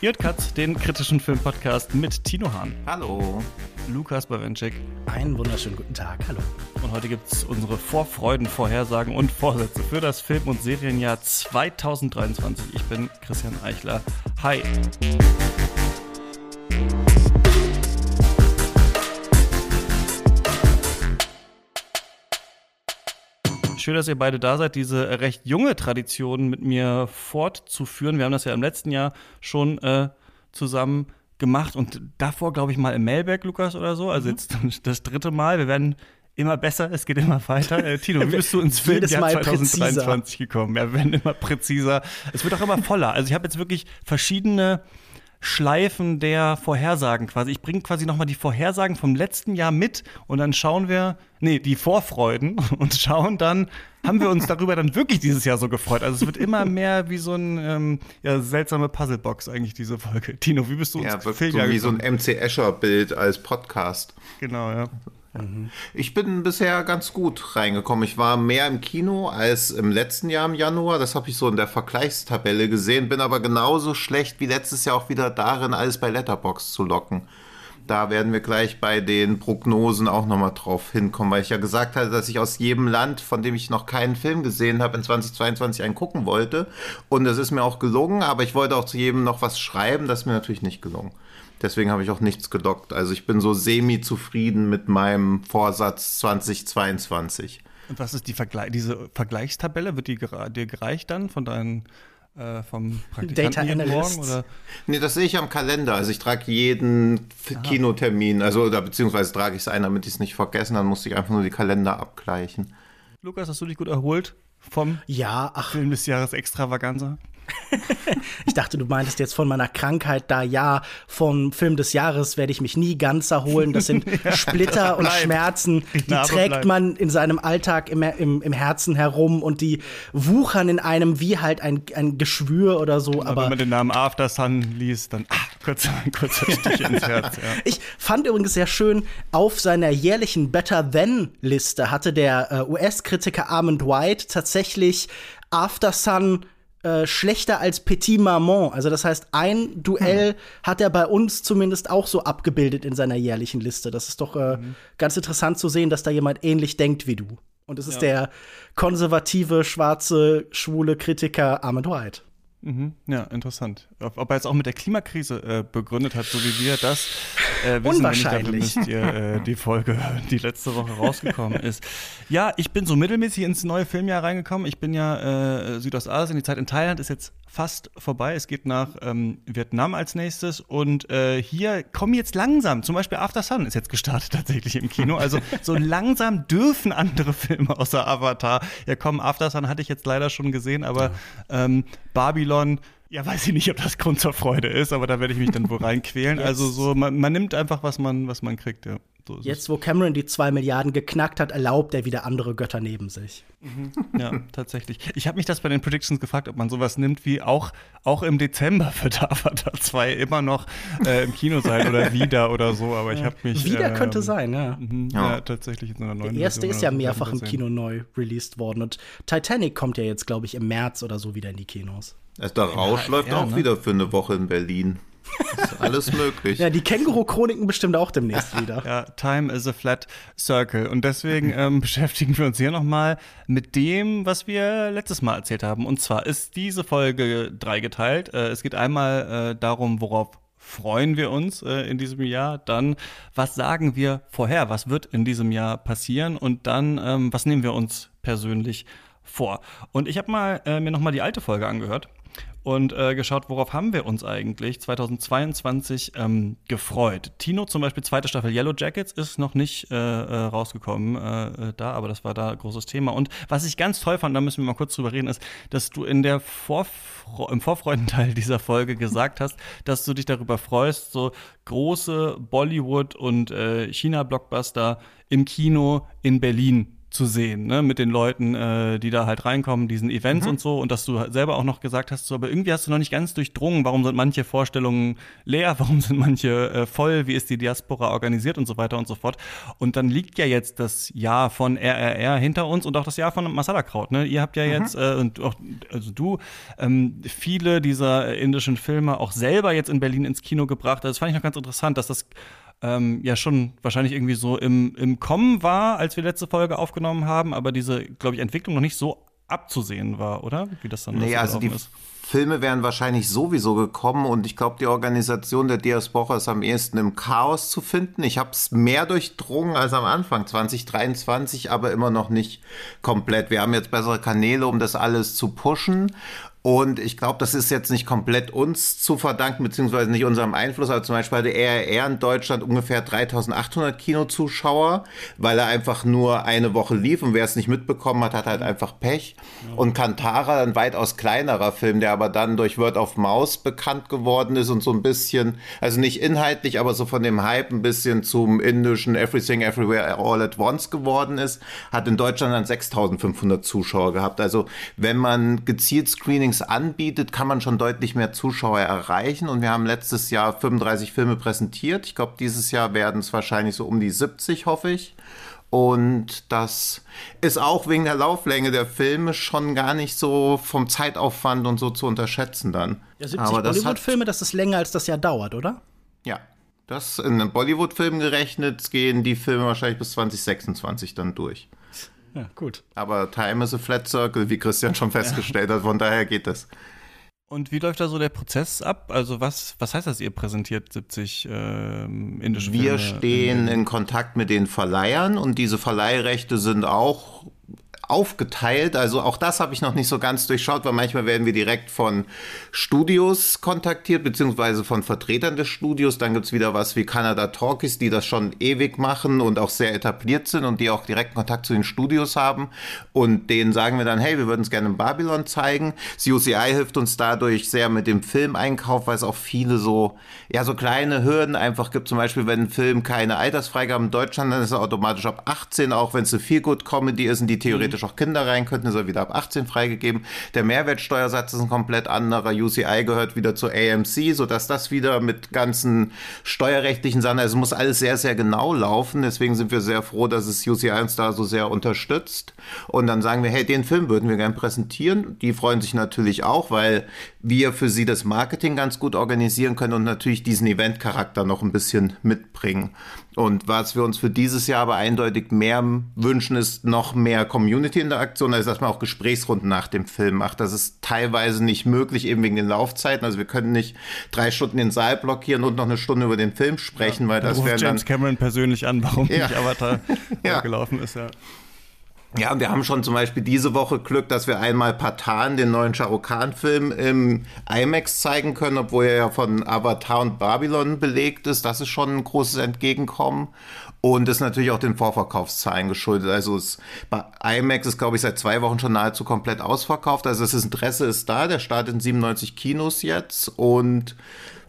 Ihr Katz, den kritischen Filmpodcast mit Tino Hahn. Hallo. Lukas Bawenschik. Einen wunderschönen guten Tag. Hallo. Und heute gibt es unsere Vorfreuden, Vorhersagen und Vorsätze für das Film- und Serienjahr 2023. Ich bin Christian Eichler. Hi. Schön, dass ihr beide da seid, diese recht junge Tradition mit mir fortzuführen. Wir haben das ja im letzten Jahr schon äh, zusammen gemacht und davor, glaube ich, mal im Mailberg, Lukas, oder so. Also mhm. jetzt das dritte Mal. Wir werden immer besser, es geht immer weiter. Äh, Tino, wie bist du ins Filmjahr 2023 präziser. gekommen? Ja, wir werden immer präziser. Es wird auch immer voller. Also ich habe jetzt wirklich verschiedene Schleifen der Vorhersagen quasi. Ich bringe quasi nochmal die Vorhersagen vom letzten Jahr mit und dann schauen wir, nee, die Vorfreuden und schauen dann, haben wir uns darüber dann wirklich dieses Jahr so gefreut. Also es wird immer mehr wie so ein ähm, ja, seltsame Puzzlebox eigentlich diese Folge. Tino, wie bist du uns ja, so wie so ein MC Escher Bild als Podcast. Genau, ja. Ich bin bisher ganz gut reingekommen. Ich war mehr im Kino als im letzten Jahr im Januar. Das habe ich so in der Vergleichstabelle gesehen. Bin aber genauso schlecht wie letztes Jahr auch wieder darin, alles bei Letterbox zu locken. Da werden wir gleich bei den Prognosen auch nochmal drauf hinkommen, weil ich ja gesagt hatte, dass ich aus jedem Land, von dem ich noch keinen Film gesehen habe, in 2022 einen gucken wollte. Und das ist mir auch gelungen, aber ich wollte auch zu jedem noch was schreiben. Das ist mir natürlich nicht gelungen. Deswegen habe ich auch nichts gedockt. Also ich bin so semi-zufrieden mit meinem Vorsatz 2022. Und was ist die Vergle diese Vergleichstabelle? Wird die dir gereicht dann von deinen äh, vom Praktikanten Data jeden Morgen? Oder? Nee, das sehe ich am Kalender. Also ich trage jeden Aha. Kinotermin, also oder beziehungsweise trage ich es ein, damit ich es nicht vergessen. Dann musste ich einfach nur die Kalender abgleichen. Lukas, hast du dich gut erholt vom ja, ach. Film des Jahres Extravaganza? Ich dachte, du meintest jetzt von meiner Krankheit da, ja, vom Film des Jahres werde ich mich nie ganz erholen. Das sind ja, Splitter das und Schmerzen, die trägt bleibt. man in seinem Alltag im, im, im, Herzen herum und die wuchern in einem wie halt ein, ein Geschwür oder so. Aber, aber wenn man den Namen After Sun liest, dann ach, kurzer, kurzer Stich ins Herz. Ja. Ich fand übrigens sehr schön, auf seiner jährlichen Better Than-Liste hatte der äh, US-Kritiker Armand White tatsächlich After Sun äh, schlechter als Petit Maman. Also das heißt, ein Duell hm. hat er bei uns zumindest auch so abgebildet in seiner jährlichen Liste. Das ist doch äh, mhm. ganz interessant zu sehen, dass da jemand ähnlich denkt wie du. Und es ist ja. der konservative, schwarze, schwule Kritiker Armand White. Mhm. Ja, interessant. Ob er jetzt auch mit der Klimakrise äh, begründet hat, so wie wir das äh, wissen, Unwahrscheinlich. Wenn müsst ihr äh, die Folge hören, die letzte Woche rausgekommen ist. Ja, ich bin so mittelmäßig ins neue Filmjahr reingekommen. Ich bin ja äh, Südostasien, die Zeit in Thailand ist jetzt fast vorbei. Es geht nach ähm, Vietnam als nächstes. Und äh, hier kommen jetzt langsam, zum Beispiel After Sun ist jetzt gestartet tatsächlich im Kino. Also so langsam dürfen andere Filme außer Avatar ja kommen. After Sun hatte ich jetzt leider schon gesehen, aber ähm, Babylon ja, weiß ich nicht, ob das Grund zur Freude ist, aber da werde ich mich dann wohl reinquälen. also so, man, man, nimmt einfach, was man, was man kriegt, ja. So Jetzt, wo Cameron die zwei Milliarden geknackt hat, erlaubt er wieder andere Götter neben sich. Mhm. Ja, tatsächlich. Ich habe mich das bei den Predictions gefragt, ob man sowas nimmt wie auch, auch im Dezember wird Avatar 2 immer noch äh, im Kino sein oder wieder oder so, aber ich habe mich. Wieder äh, könnte sein, ja. Mhm, ja. ja. tatsächlich in einer neuen Der erste Version ist ja mehrfach im Kino neu released worden und Titanic kommt ja jetzt, glaube ich, im März oder so wieder in die Kinos. Also der Rausch ja, läuft auch ne? wieder für eine Woche in Berlin. Ist alles möglich. ja, die Känguru-Chroniken bestimmt auch demnächst wieder. Ja, time is a flat circle. Und deswegen ähm, beschäftigen wir uns hier nochmal mit dem, was wir letztes Mal erzählt haben. Und zwar ist diese Folge dreigeteilt. Äh, es geht einmal äh, darum, worauf freuen wir uns äh, in diesem Jahr? Dann, was sagen wir vorher? Was wird in diesem Jahr passieren? Und dann, ähm, was nehmen wir uns persönlich vor? Und ich habe mal äh, mir nochmal die alte Folge angehört und äh, geschaut, worauf haben wir uns eigentlich 2022 ähm, gefreut. Tino zum Beispiel, zweite Staffel Yellow Jackets ist noch nicht äh, äh, rausgekommen äh, äh, da, aber das war da großes Thema. Und was ich ganz toll fand, da müssen wir mal kurz drüber reden, ist, dass du in der Vorfre im Vorfreudenteil dieser Folge gesagt hast, dass du dich darüber freust, so große Bollywood- und äh, China-Blockbuster im Kino in Berlin zu sehen, ne, mit den Leuten, äh, die da halt reinkommen, diesen Events mhm. und so, und dass du selber auch noch gesagt hast, so, aber irgendwie hast du noch nicht ganz durchdrungen, warum sind manche Vorstellungen leer, warum sind manche äh, voll, wie ist die Diaspora organisiert und so weiter und so fort. Und dann liegt ja jetzt das Jahr von RRR hinter uns und auch das Jahr von Masala Kraut, ne? Ihr habt ja mhm. jetzt, äh, und auch, also du, ähm, viele dieser indischen Filme auch selber jetzt in Berlin ins Kino gebracht. Also das fand ich noch ganz interessant, dass das ähm, ja schon wahrscheinlich irgendwie so im, im Kommen war, als wir letzte Folge aufgenommen haben, aber diese, glaube ich, Entwicklung noch nicht so abzusehen war, oder? Wie das dann nee, also die ist. Filme wären wahrscheinlich sowieso gekommen und ich glaube, die Organisation der Diaspora ist am ehesten im Chaos zu finden. Ich habe es mehr durchdrungen als am Anfang 2023, aber immer noch nicht komplett. Wir haben jetzt bessere Kanäle, um das alles zu pushen und ich glaube, das ist jetzt nicht komplett uns zu verdanken, beziehungsweise nicht unserem Einfluss, aber zum Beispiel hatte RR in Deutschland ungefähr 3800 Kinozuschauer, weil er einfach nur eine Woche lief und wer es nicht mitbekommen hat, hat halt einfach Pech. Und Kantara, ein weitaus kleinerer Film, der aber dann durch Word of Mouse bekannt geworden ist und so ein bisschen, also nicht inhaltlich, aber so von dem Hype ein bisschen zum indischen Everything Everywhere All at Once geworden ist, hat in Deutschland dann 6500 Zuschauer gehabt. Also wenn man gezielt Screening Screenings anbietet, kann man schon deutlich mehr Zuschauer erreichen. Und wir haben letztes Jahr 35 Filme präsentiert. Ich glaube, dieses Jahr werden es wahrscheinlich so um die 70, hoffe ich. Und das ist auch wegen der Lauflänge der Filme schon gar nicht so vom Zeitaufwand und so zu unterschätzen dann. Ja, 70 Bollywood-Filme, das ist länger als das Jahr dauert, oder? Ja. Das in einem Bollywood-Film gerechnet gehen die Filme wahrscheinlich bis 2026 dann durch. Ja, gut. Aber Time is a Flat Circle, wie Christian schon festgestellt ja. hat, von daher geht das. Und wie läuft da so der Prozess ab? Also was, was heißt das, ihr präsentiert 70 ähm, indische Wir Filme? Wir stehen in, in Kontakt mit den Verleihern und diese Verleihrechte sind auch aufgeteilt. Also auch das habe ich noch nicht so ganz durchschaut, weil manchmal werden wir direkt von Studios kontaktiert, beziehungsweise von Vertretern des Studios. Dann gibt es wieder was wie Canada Talkies, die das schon ewig machen und auch sehr etabliert sind und die auch direkten Kontakt zu den Studios haben. Und denen sagen wir dann, hey, wir würden es gerne in Babylon zeigen. CUCI hilft uns dadurch sehr mit dem Filmeinkauf, weil es auch viele so, ja, so kleine Hürden einfach gibt. Zum Beispiel, wenn ein Film keine Altersfreigabe in Deutschland, dann ist er automatisch ab 18, auch wenn es eine Feel-Good-Comedy ist und die theoretisch theoretisch auch Kinder rein könnten, ist er wieder ab 18 freigegeben. Der Mehrwertsteuersatz ist ein komplett anderer. UCI gehört wieder zu AMC, sodass das wieder mit ganzen steuerrechtlichen Sachen, also muss alles sehr, sehr genau laufen. Deswegen sind wir sehr froh, dass es UCI uns da so sehr unterstützt. Und dann sagen wir, hey, den Film würden wir gerne präsentieren. Die freuen sich natürlich auch, weil wir für sie das Marketing ganz gut organisieren können und natürlich diesen Event-Charakter noch ein bisschen mitbringen. Und was wir uns für dieses Jahr aber eindeutig mehr wünschen, ist noch mehr Community-Interaktion, also dass man auch Gesprächsrunden nach dem Film macht. Das ist teilweise nicht möglich, eben wegen den Laufzeiten. Also wir können nicht drei Stunden den Saal blockieren und noch eine Stunde über den Film sprechen, ja, weil das wäre James Cameron persönlich an, warum ja. nicht Avatar ja. gelaufen ist, ja. Ja, wir haben schon zum Beispiel diese Woche Glück, dass wir einmal Patan, den neuen Shah Rukh Khan-Film, im IMAX zeigen können, obwohl er ja von Avatar und Babylon belegt ist. Das ist schon ein großes Entgegenkommen. Und ist natürlich auch den Vorverkaufszahlen geschuldet. Also es, bei IMAX ist, glaube ich, seit zwei Wochen schon nahezu komplett ausverkauft. Also das Interesse ist da. Der startet in 97 Kinos jetzt. Und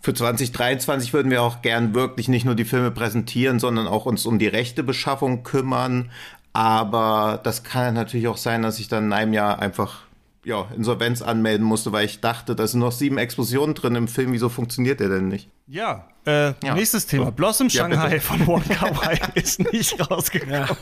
für 2023 würden wir auch gern wirklich nicht nur die Filme präsentieren, sondern auch uns um die Rechtebeschaffung kümmern. Aber das kann natürlich auch sein, dass ich dann in einem Jahr einfach ja, Insolvenz anmelden musste, weil ich dachte, da sind noch sieben Explosionen drin im Film. Wieso funktioniert der denn nicht? Ja, äh, ja. Nächstes Thema. So. Blossom Shanghai ja, von Wong Kar Wai ist nicht rausgekommen.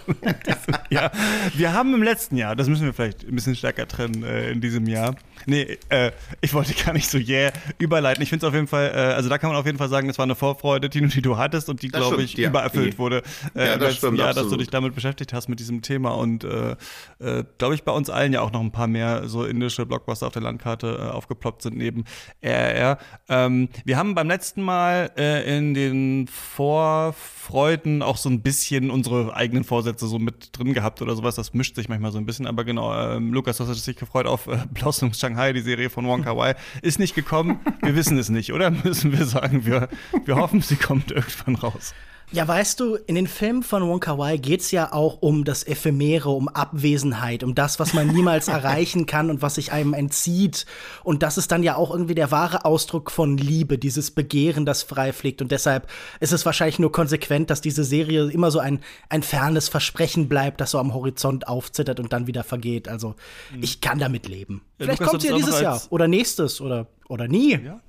Ja. Wir haben im letzten Jahr, das müssen wir vielleicht ein bisschen stärker trennen äh, in diesem Jahr. Nee, äh, ich wollte gar nicht so yeah überleiten. Ich finde es auf jeden Fall, äh, also da kann man auf jeden Fall sagen, es war eine Vorfreude, Tino, die du hattest und die, glaube ich, übererfüllt die. wurde äh, im letzten stimmt, Jahr, absolut. dass du dich damit beschäftigt hast mit diesem Thema und äh, äh, glaube ich bei uns allen ja auch noch ein paar mehr so indische Blockbuster auf der Landkarte aufgeploppt sind neben RRR. Ähm, wir haben beim letzten Mal in den Vorfreuden auch so ein bisschen unsere eigenen Vorsätze so mit drin gehabt oder sowas. Das mischt sich manchmal so ein bisschen. Aber genau, ähm, Lukas, du hast dich gefreut auf äh, Blossom Shanghai, die Serie von Wong Kar Wai. Ist nicht gekommen. Wir wissen es nicht, oder? Müssen wir sagen, wir, wir hoffen, sie kommt irgendwann raus. Ja, weißt du, in den Filmen von Wonka Wai geht's ja auch um das Ephemere, um Abwesenheit, um das, was man niemals erreichen kann und was sich einem entzieht. Und das ist dann ja auch irgendwie der wahre Ausdruck von Liebe, dieses Begehren, das frei fliegt. Und deshalb ist es wahrscheinlich nur konsequent, dass diese Serie immer so ein, ein fernes Versprechen bleibt, das so am Horizont aufzittert und dann wieder vergeht. Also, mhm. ich kann damit leben. Vielleicht Lukas, kommt sie ja dieses Jahr oder nächstes oder, oder nie. Ja.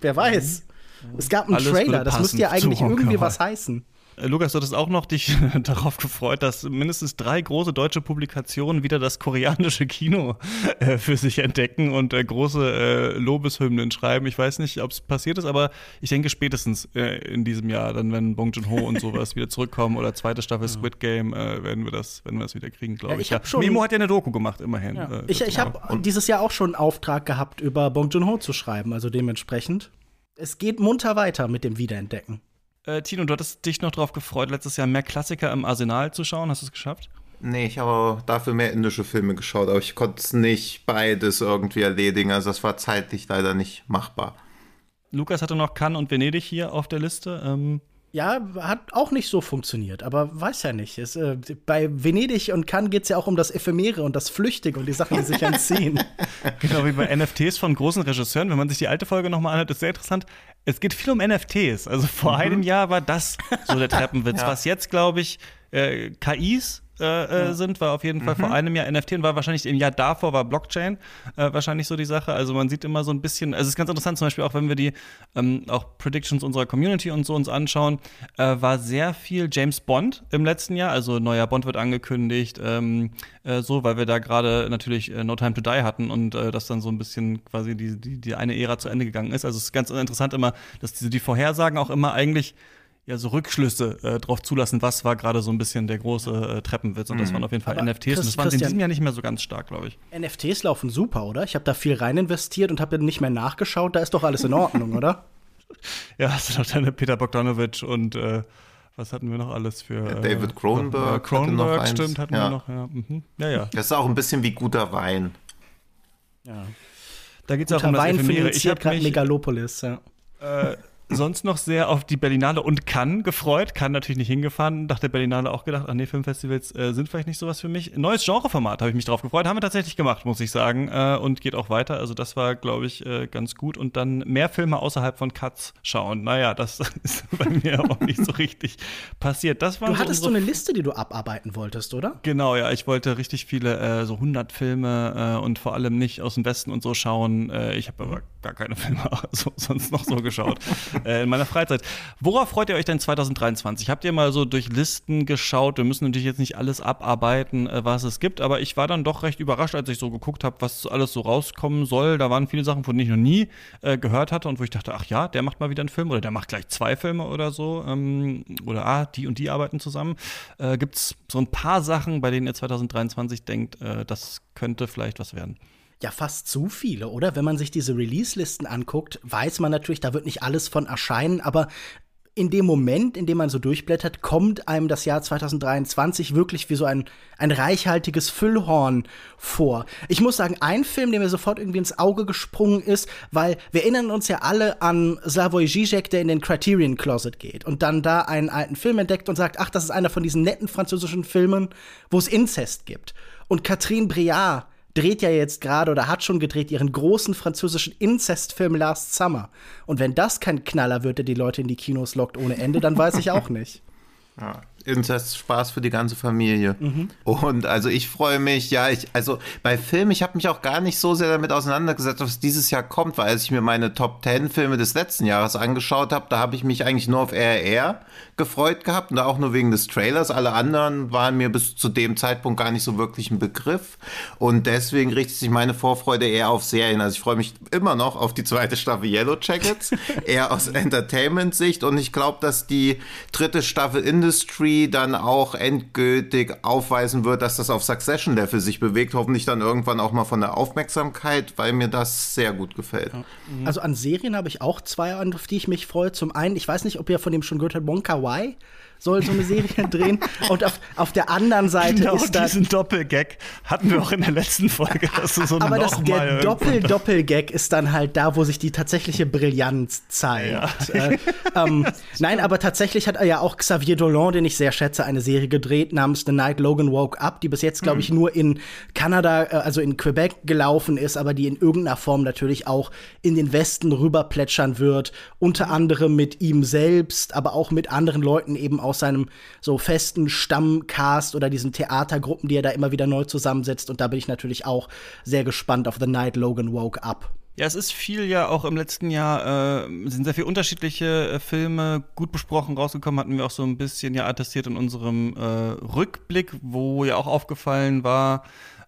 Wer weiß. Mhm. Es gab einen Alles Trailer, das müsste ja eigentlich irgendwie was heißen. Äh, Lukas, du hattest auch noch dich darauf gefreut, dass mindestens drei große deutsche Publikationen wieder das koreanische Kino äh, für sich entdecken und äh, große äh, Lobeshymnen schreiben. Ich weiß nicht, ob es passiert ist, aber ich denke spätestens äh, in diesem Jahr, dann wenn Bong Joon-ho und sowas wieder zurückkommen oder zweite Staffel Squid Game, äh, werden wir das, werden wir das wieder kriegen, glaube ja, ich. ich. Ja. Memo hat ja eine Doku gemacht, immerhin. Ja. ich ich habe dieses Jahr auch schon einen Auftrag gehabt, über Bong Joon-ho zu schreiben, also dementsprechend. Es geht munter weiter mit dem Wiederentdecken. Äh, Tino, du hattest dich noch darauf gefreut, letztes Jahr mehr Klassiker im Arsenal zu schauen. Hast du es geschafft? Nee, ich habe dafür mehr indische Filme geschaut, aber ich konnte es nicht beides irgendwie erledigen. Also das war zeitlich leider nicht machbar. Lukas hatte noch Cannes und Venedig hier auf der Liste. Ähm ja, hat auch nicht so funktioniert, aber weiß ja nicht. Es, äh, bei Venedig und Cannes geht es ja auch um das Ephemere und das Flüchtige und die Sachen, die sich entziehen. genau wie bei NFTs von großen Regisseuren. Wenn man sich die alte Folge nochmal anhört, ist sehr interessant. Es geht viel um NFTs. Also vor mhm. einem Jahr war das so der Treppenwitz. ja. Was jetzt, glaube ich, äh, KIs äh, äh, ja. sind, war auf jeden Fall mhm. vor einem Jahr NFT und war wahrscheinlich im Jahr davor war Blockchain äh, wahrscheinlich so die Sache. Also man sieht immer so ein bisschen, also es ist ganz interessant, zum Beispiel auch wenn wir die ähm, auch Predictions unserer Community und so uns anschauen, äh, war sehr viel James Bond im letzten Jahr. Also neuer Bond wird angekündigt, ähm, äh, so, weil wir da gerade natürlich No Time to Die hatten und das dann so ein bisschen quasi die, die, die eine Ära zu Ende gegangen ist. Also es ist ganz interessant immer, dass diese die Vorhersagen auch immer eigentlich ja so Rückschlüsse äh, drauf zulassen, was war gerade so ein bisschen der große äh, Treppenwitz. Und das mhm. waren auf jeden Fall Aber NFTs. Chris, und das waren in diesem Jahr nicht mehr so ganz stark, glaube ich. NFTs laufen super, oder? Ich habe da viel rein investiert und habe dann nicht mehr nachgeschaut. Da ist doch alles in Ordnung, oder? Ja, hast du noch deine Peter Bogdanovich und äh, was hatten wir noch alles für. Ja, David Cronenberg. Äh, Cronenberg, hatte stimmt, hatten ja. wir noch. Ja. Mhm. ja, ja. Das ist auch ein bisschen wie guter Wein. Ja. Da geht es auch um das Wein Ephemere. Ich habe gerade Megalopolis, ja. Äh, sonst noch sehr auf die Berlinale und Cannes gefreut. Cannes natürlich nicht hingefahren. Nach der Berlinale auch gedacht, ach nee, Filmfestivals äh, sind vielleicht nicht sowas für mich. Neues Genreformat habe ich mich drauf gefreut. Haben wir tatsächlich gemacht, muss ich sagen. Äh, und geht auch weiter. Also das war, glaube ich, äh, ganz gut. Und dann mehr Filme außerhalb von Cuts schauen. Naja, das ist bei mir auch nicht so richtig passiert. Das war du hattest so eine Liste, die du abarbeiten wolltest, oder? Genau, ja. Ich wollte richtig viele, äh, so 100 Filme äh, und vor allem nicht aus dem Westen und so schauen. Äh, ich habe aber gar keine Filme so, sonst noch so geschaut. äh, in meiner Freizeit. Worauf freut ihr euch denn 2023? Habt ihr mal so durch Listen geschaut? Wir müssen natürlich jetzt nicht alles abarbeiten, äh, was es gibt, aber ich war dann doch recht überrascht, als ich so geguckt habe, was alles so rauskommen soll. Da waren viele Sachen, von denen ich noch nie äh, gehört hatte und wo ich dachte, ach ja, der macht mal wieder einen Film oder der macht gleich zwei Filme oder so. Ähm, oder ah, die und die arbeiten zusammen. Äh, Gibt es so ein paar Sachen, bei denen ihr 2023 denkt, äh, das könnte vielleicht was werden? Ja fast zu viele, oder? Wenn man sich diese Release-Listen anguckt, weiß man natürlich, da wird nicht alles von erscheinen, aber in dem Moment, in dem man so durchblättert, kommt einem das Jahr 2023 wirklich wie so ein, ein reichhaltiges Füllhorn vor. Ich muss sagen, ein Film, der mir sofort irgendwie ins Auge gesprungen ist, weil wir erinnern uns ja alle an Slavoj Žižek, der in den Criterion Closet geht und dann da einen alten Film entdeckt und sagt, ach, das ist einer von diesen netten französischen Filmen, wo es Inzest gibt. Und Catherine Briard dreht ja jetzt gerade oder hat schon gedreht ihren großen französischen Inzestfilm Last Summer. Und wenn das kein Knaller wird, der die Leute in die Kinos lockt ohne Ende, dann weiß ich auch nicht. Ja, Inzest Spaß für die ganze Familie. Mhm. Und also ich freue mich, ja, ich, also bei Filmen, ich habe mich auch gar nicht so sehr damit auseinandergesetzt, was dieses Jahr kommt, weil als ich mir meine Top 10 Filme des letzten Jahres angeschaut habe, da habe ich mich eigentlich nur auf RR gefreut gehabt und da auch nur wegen des Trailers. Alle anderen waren mir bis zu dem Zeitpunkt gar nicht so wirklich ein Begriff. Und deswegen richtet sich meine Vorfreude eher auf Serien. Also ich freue mich immer noch auf die zweite Staffel Yellow Jackets, eher aus Entertainment-Sicht. Und ich glaube, dass die dritte Staffel Industry dann auch endgültig aufweisen wird, dass das auf Succession-Level sich bewegt. Hoffentlich dann irgendwann auch mal von der Aufmerksamkeit, weil mir das sehr gut gefällt. Also an Serien habe ich auch zwei, auf die ich mich freue. Zum einen, ich weiß nicht, ob ihr von dem schon gehört habt, Wonka Wai. Soll so eine Serie drehen. Und auf, auf der anderen Seite genau, ist da. diesen Doppelgag hatten wir auch in der letzten Folge. Dass du so aber noch das, der Doppel-Doppel-Gag ist dann halt da, wo sich die tatsächliche Brillanz zeigt. Äh, ähm, nein, aber tatsächlich hat ja auch Xavier Dolan, den ich sehr schätze, eine Serie gedreht namens The Night Logan Woke Up, die bis jetzt, glaube ich, nur in Kanada, äh, also in Quebec gelaufen ist, aber die in irgendeiner Form natürlich auch in den Westen rüberplätschern wird. Unter anderem mit ihm selbst, aber auch mit anderen Leuten eben aus seinem so festen Stammcast oder diesen Theatergruppen, die er da immer wieder neu zusammensetzt. Und da bin ich natürlich auch sehr gespannt auf The Night Logan Woke Up. Ja, es ist viel ja auch im letzten Jahr, äh, sind sehr viele unterschiedliche äh, Filme gut besprochen rausgekommen, hatten wir auch so ein bisschen ja attestiert in unserem äh, Rückblick, wo ja auch aufgefallen war,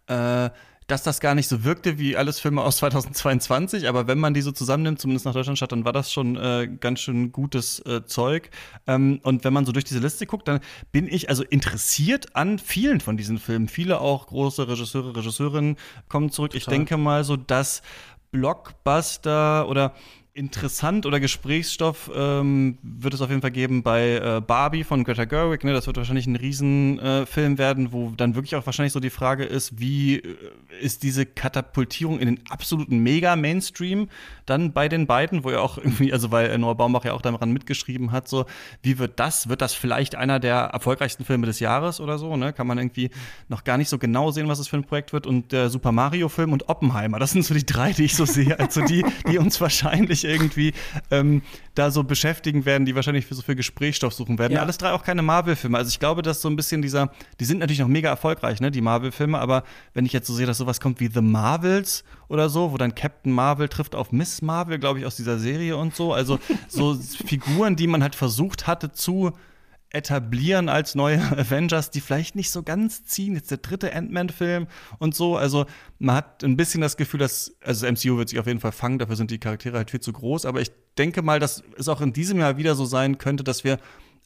äh, dass das gar nicht so wirkte wie alles Filme aus 2022, aber wenn man die so zusammennimmt, zumindest nach Deutschland statt, dann war das schon äh, ganz schön gutes äh, Zeug. Ähm, und wenn man so durch diese Liste guckt, dann bin ich also interessiert an vielen von diesen Filmen. Viele auch große Regisseure, Regisseurinnen kommen zurück. Ich denke mal so, dass Blockbuster oder interessant oder Gesprächsstoff ähm, wird es auf jeden Fall geben bei äh, Barbie von Greta Gerwig. Ne? Das wird wahrscheinlich ein Riesenfilm äh, werden, wo dann wirklich auch wahrscheinlich so die Frage ist, wie äh, ist diese Katapultierung in den absoluten Mega-Mainstream dann bei den beiden, wo ja auch irgendwie, also weil Noah Baumbach ja auch daran mitgeschrieben hat, so wie wird das? Wird das vielleicht einer der erfolgreichsten Filme des Jahres oder so? Ne? Kann man irgendwie noch gar nicht so genau sehen, was es für ein Projekt wird. Und der Super Mario-Film und Oppenheimer, das sind so die drei, die ich so sehe, also die, die uns wahrscheinlich irgendwie ähm, da so beschäftigen werden, die wahrscheinlich für so viel Gesprächsstoff suchen werden. Ja. Alles drei auch keine Marvel-Filme. Also ich glaube, dass so ein bisschen dieser, die sind natürlich noch mega erfolgreich, ne, die Marvel-Filme, aber wenn ich jetzt so sehe, dass sowas kommt wie The Marvels oder so, wo dann Captain Marvel trifft auf Miss Marvel, glaube ich, aus dieser Serie und so. Also so Figuren, die man halt versucht hatte zu etablieren als neue Avengers, die vielleicht nicht so ganz ziehen. Jetzt der dritte Ant-Man-Film und so. Also man hat ein bisschen das Gefühl, dass, also MCU wird sich auf jeden Fall fangen, dafür sind die Charaktere halt viel zu groß. Aber ich denke mal, dass es auch in diesem Jahr wieder so sein könnte, dass wir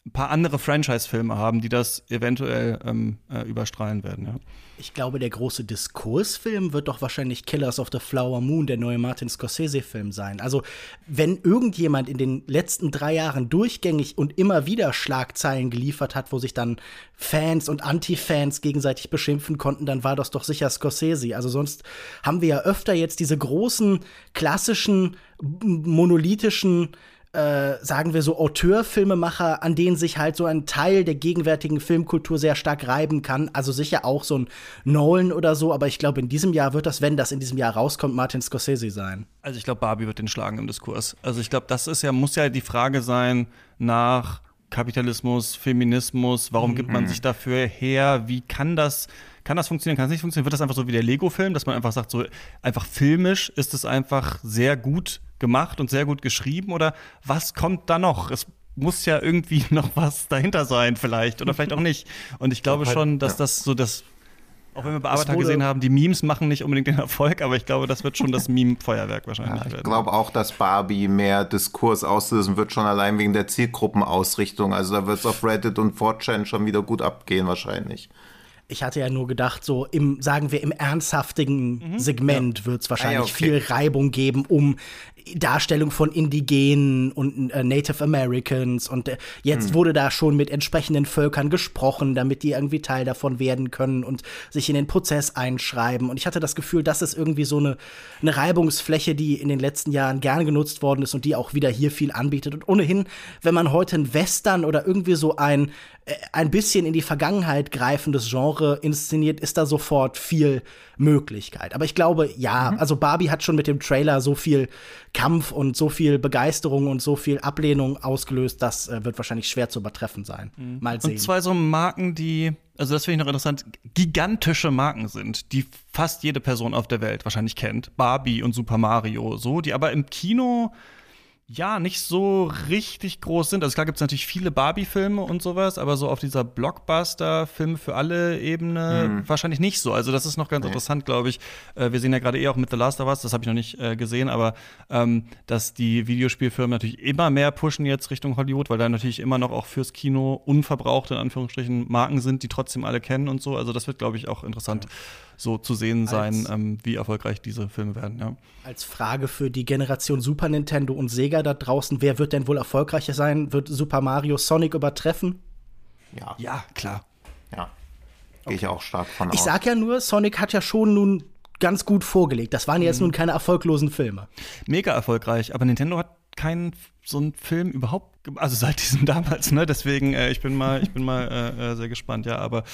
ein paar andere Franchise-Filme haben, die das eventuell ähm, äh, überstrahlen werden. Ja. Ich glaube, der große Diskursfilm wird doch wahrscheinlich Killers of the Flower Moon, der neue Martin Scorsese-Film sein. Also, wenn irgendjemand in den letzten drei Jahren durchgängig und immer wieder Schlagzeilen geliefert hat, wo sich dann Fans und Anti-Fans gegenseitig beschimpfen konnten, dann war das doch sicher Scorsese. Also sonst haben wir ja öfter jetzt diese großen, klassischen, monolithischen äh, sagen wir so, Auteurfilmemacher, an denen sich halt so ein Teil der gegenwärtigen Filmkultur sehr stark reiben kann. Also sicher auch so ein Nolan oder so, aber ich glaube, in diesem Jahr wird das, wenn das in diesem Jahr rauskommt, Martin Scorsese sein. Also ich glaube, Barbie wird den schlagen im Diskurs. Also ich glaube, das ist ja, muss ja die Frage sein nach Kapitalismus, Feminismus, warum gibt man sich dafür her? Wie kann das, kann das funktionieren, kann es nicht funktionieren? Wird das einfach so wie der Lego-Film, dass man einfach sagt, so einfach filmisch ist es einfach sehr gut gemacht und sehr gut geschrieben oder was kommt da noch? Es muss ja irgendwie noch was dahinter sein, vielleicht, oder vielleicht auch nicht. Und ich glaube halt, schon, dass das so das auch wenn wir bei Avatar gesehen haben, die Memes machen nicht unbedingt den Erfolg, aber ich glaube, das wird schon das Meme-Feuerwerk wahrscheinlich Ja, ich werden. glaube auch, dass Barbie mehr Diskurs auslösen wird, schon allein wegen der Zielgruppenausrichtung. Also da wird es auf Reddit und 4chan schon wieder gut abgehen wahrscheinlich. Ich hatte ja nur gedacht, so im, sagen wir, im ernsthaftigen Segment wird es wahrscheinlich Ah, ja, okay. viel Reibung geben um Darstellung von Indigenen und äh, Native Americans. Und äh, jetzt wurde da schon mit entsprechenden Völkern gesprochen, damit die irgendwie Teil davon werden können und sich in den Prozess einschreiben. Und ich hatte das Gefühl, das ist irgendwie so eine, eine Reibungsfläche, die in den letzten Jahren gern genutzt worden ist und die auch wieder hier viel anbietet. Und ohnehin, wenn man heute ein Western oder irgendwie so ein, äh, ein bisschen in die Vergangenheit greifendes Genre inszeniert, ist da sofort viel Möglichkeit. Aber ich glaube, ja, also Barbie hat schon mit dem Trailer so viel Kampf und so viel Begeisterung und so viel Ablehnung ausgelöst, das äh, wird wahrscheinlich schwer zu übertreffen sein. Mal sehen. Und zwei so Marken, die, also das finde ich noch interessant, gigantische Marken sind, die fast jede Person auf der Welt wahrscheinlich kennt. Barbie und Super Mario, so, die aber im Kino ja nicht so richtig groß sind. Also klar gibt es natürlich viele Barbie-Filme und sowas, aber so auf dieser Blockbuster-Film für alle Ebene wahrscheinlich nicht so. Also das ist noch ganz interessant, glaube ich. Äh, wir sehen ja gerade eh auch mit The Last of Us, das habe ich noch nicht äh, gesehen, aber ähm, dass die Videospielfirmen natürlich immer mehr pushen jetzt Richtung Hollywood, weil da natürlich immer noch auch fürs Kino unverbrauchte, in Anführungsstrichen, Marken sind, die trotzdem alle kennen und so. Also das wird, glaube ich, auch interessant so zu sehen sein, Als- ähm, wie erfolgreich diese Filme werden, ja. Als Frage für die Generation Super Nintendo und Sega da draußen, wer wird denn wohl erfolgreicher sein? Wird Super Mario Sonic übertreffen? Ja. Ja, klar. Ja. Gehe ich auch stark von Ich aus. sag ja nur, Sonic hat ja schon nun ganz gut vorgelegt. Das waren jetzt nun keine erfolglosen Filme. Mega erfolgreich, aber Nintendo hat keinen so einen Film überhaupt, also seit diesem damals, ne? Deswegen, äh, ich bin mal, ich bin mal äh, äh, sehr gespannt, ja, aber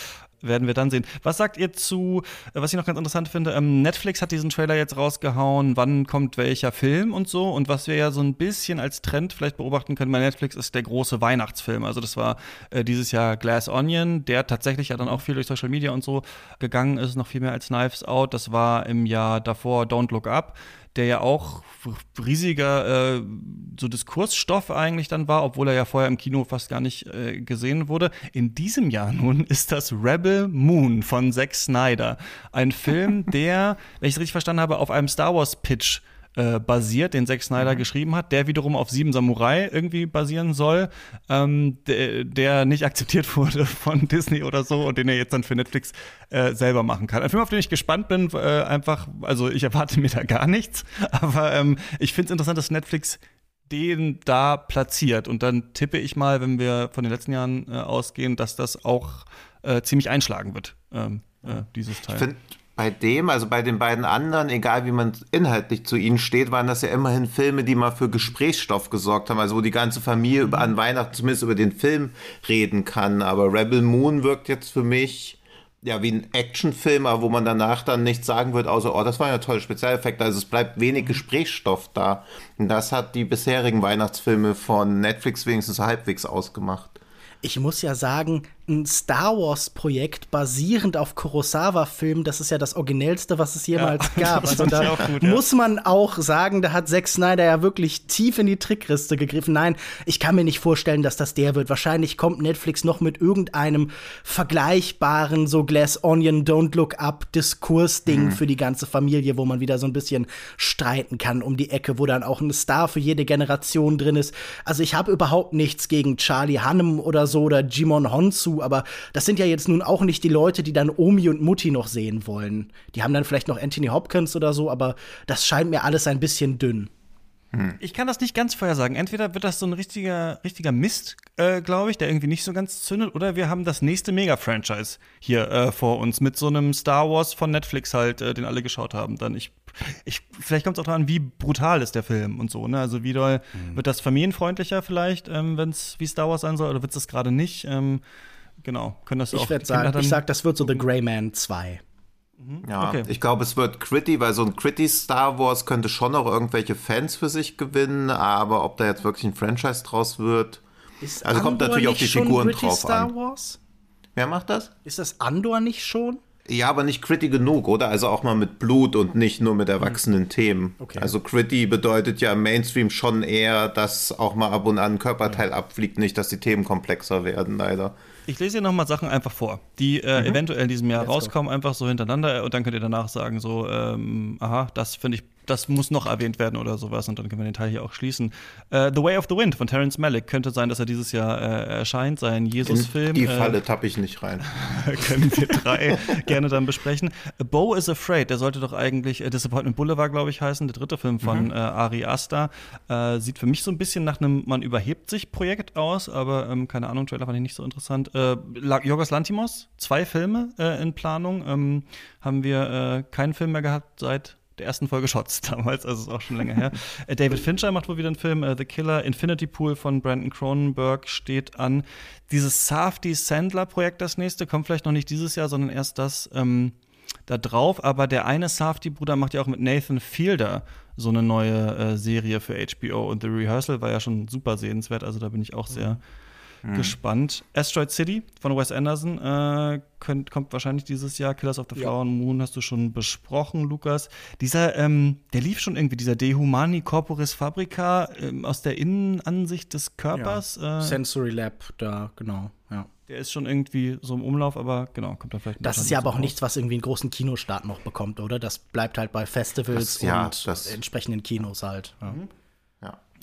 werden wir dann sehen. Was sagt ihr zu, äh, was ich noch ganz interessant finde, ähm, Netflix hat diesen Trailer jetzt rausgehauen, wann kommt welcher Film und so und was wir ja so ein bisschen als Trend vielleicht beobachten können bei Netflix ist der große Weihnachtsfilm. Also das war äh, dieses Jahr Glass Onion, der tatsächlich ja dann auch viel durch Social Media und so gegangen ist, noch viel mehr als Knives Out. Das war im Jahr davor Don't Look Up der ja auch riesiger äh, so Diskursstoff eigentlich dann war, obwohl er ja vorher im Kino fast gar nicht äh, gesehen wurde. In diesem Jahr nun ist das Rebel Moon von Zack Snyder. Ein Film, der, wenn ich es richtig verstanden habe, auf einem Star Wars Pitch äh, basiert, den Zack Snyder geschrieben hat, der wiederum auf Sieben Samurai irgendwie basieren soll, ähm, der, der nicht akzeptiert wurde von Disney oder so und den er jetzt dann für Netflix äh, selber machen kann. Ein Film, auf den ich gespannt bin, äh, einfach, also ich erwarte mir da gar nichts, aber ähm, ich finde es interessant, dass Netflix den da platziert und dann tippe ich mal, wenn wir von den letzten Jahren äh, ausgehen, dass das auch äh, ziemlich einschlagen wird, ähm, äh, dieses Teil. Ich finde, bei dem, also bei den beiden anderen, egal wie man inhaltlich zu ihnen steht, waren das ja immerhin Filme, die mal für Gesprächsstoff gesorgt haben, also wo die ganze Familie über, an Weihnachten zumindest über den Film reden kann. Aber Rebel Moon wirkt jetzt für mich ja wie ein Actionfilm, aber wo man danach dann nichts sagen wird, außer, oh, das waren ja tolle Spezialeffekte. Also es bleibt wenig Gesprächsstoff da. Und das hat die bisherigen Weihnachtsfilme von Netflix wenigstens halbwegs ausgemacht. Ich muss ja sagen, ein Star Wars-Projekt basierend auf Kurosawa-Filmen, das ist ja das Originellste, was es jemals Ja, gab. Also da gut, muss man auch sagen, da hat Zack Snyder ja wirklich tief in die Trickkiste gegriffen. Nein, ich kann mir nicht vorstellen, dass das der wird. Wahrscheinlich kommt Netflix noch mit irgendeinem vergleichbaren, so Glass Onion, Don't Look Up Diskursding Mhm. für die ganze Familie, wo man wieder so ein bisschen streiten kann um die Ecke, wo dann auch ein Star für jede Generation drin ist. Also ich habe überhaupt nichts gegen Charlie Hannem oder so oder Jimon Honsu, aber das sind ja jetzt nun auch nicht die Leute, die dann Omi und Mutti noch sehen wollen. Die haben dann vielleicht noch Anthony Hopkins oder so, aber das scheint mir alles ein bisschen dünn. Ich kann das nicht ganz vorhersagen. Entweder wird das so ein richtiger, richtiger Mist, äh, glaube ich, der irgendwie nicht so ganz zündet, oder wir haben das nächste Mega-Franchise hier äh, vor uns mit so einem Star Wars von Netflix halt, äh, den alle geschaut haben. Dann ich, ich vielleicht kommt es auch daran, wie brutal ist der Film und so. Ne? Also wie doll wird das familienfreundlicher vielleicht, ähm, wenn es wie Star Wars sein soll, oder wird es das gerade nicht? Ähm, genau, können das auch. Ich würde sagen, ich sag, das wird so The Grey Man 2. Ja, Okay. ich glaube, es wird Gritty, weil so ein Gritty Star Wars könnte schon noch irgendwelche Fans für sich gewinnen, aber ob da jetzt wirklich ein Franchise draus wird. Ist Also kommt natürlich auf die Figuren Gritty drauf Star an. Wars? Wer macht das? Ist das Andor nicht schon? Ja, aber nicht Gritty genug, oder? Also auch mal mit Blut und nicht nur mit erwachsenen Themen. Okay. Also Gritty bedeutet ja im Mainstream schon eher, dass auch mal ab und an ein Körperteil abfliegt, nicht, dass die Themen komplexer werden, leider. Ich lese hier nochmal Sachen einfach vor, die äh, eventuell in diesem Jahr rauskommen, einfach so hintereinander und dann könnt ihr danach sagen, so, ähm, aha, das finde ich, das muss noch erwähnt werden oder sowas und dann können wir den Teil hier auch schließen. Äh, the Way of the Wind von Terrence Malick könnte sein, dass er dieses Jahr äh, erscheint, sein Jesus-Film. Die äh, Falle tappe ich nicht rein. können wir drei gerne dann besprechen. Bo is Afraid, der sollte doch eigentlich äh, Disappointment Boulevard, glaube ich, heißen, der dritte Film von äh, Ari Aster. Äh, sieht für mich so ein bisschen nach einem Man überhebt sich Projekt aus, aber ähm, keine Ahnung, Trailer fand ich nicht so interessant. Äh, Yorgos Lantimos, zwei Filme äh, in Planung. Ähm, haben wir äh, keinen Film mehr gehabt seit der ersten Folge Shots damals, also ist auch schon länger her. Äh, David Fincher macht wohl wieder einen Film, äh, The Killer, Infinity Pool von Brandon Cronenberg steht an. Dieses Safdie Sandler Projekt, das nächste, kommt vielleicht noch nicht dieses Jahr, sondern erst das ähm, da drauf. Aber der eine Safdie-Bruder macht ja auch mit Nathan Fielder so eine neue äh, Serie für HBO und The Rehearsal war ja schon super sehenswert, also da bin ich auch sehr gespannt. Asteroid City von Wes Anderson äh, könnt, kommt wahrscheinlich dieses Jahr. Killers of the Flower and Moon hast du schon besprochen, Lukas. Dieser, ähm, der lief schon irgendwie, dieser De Humani Corporis Fabrica ähm, aus der Innenansicht des Körpers. Äh, Sensory Lab, da, genau, ja. der ist schon irgendwie so im Umlauf, aber genau, kommt da vielleicht. Das ist ja aber auch raus. nichts, was irgendwie einen großen Kinostart noch bekommt, oder? Das bleibt halt bei Festivals Das- ja, und das- entsprechenden Kinos halt. Ja.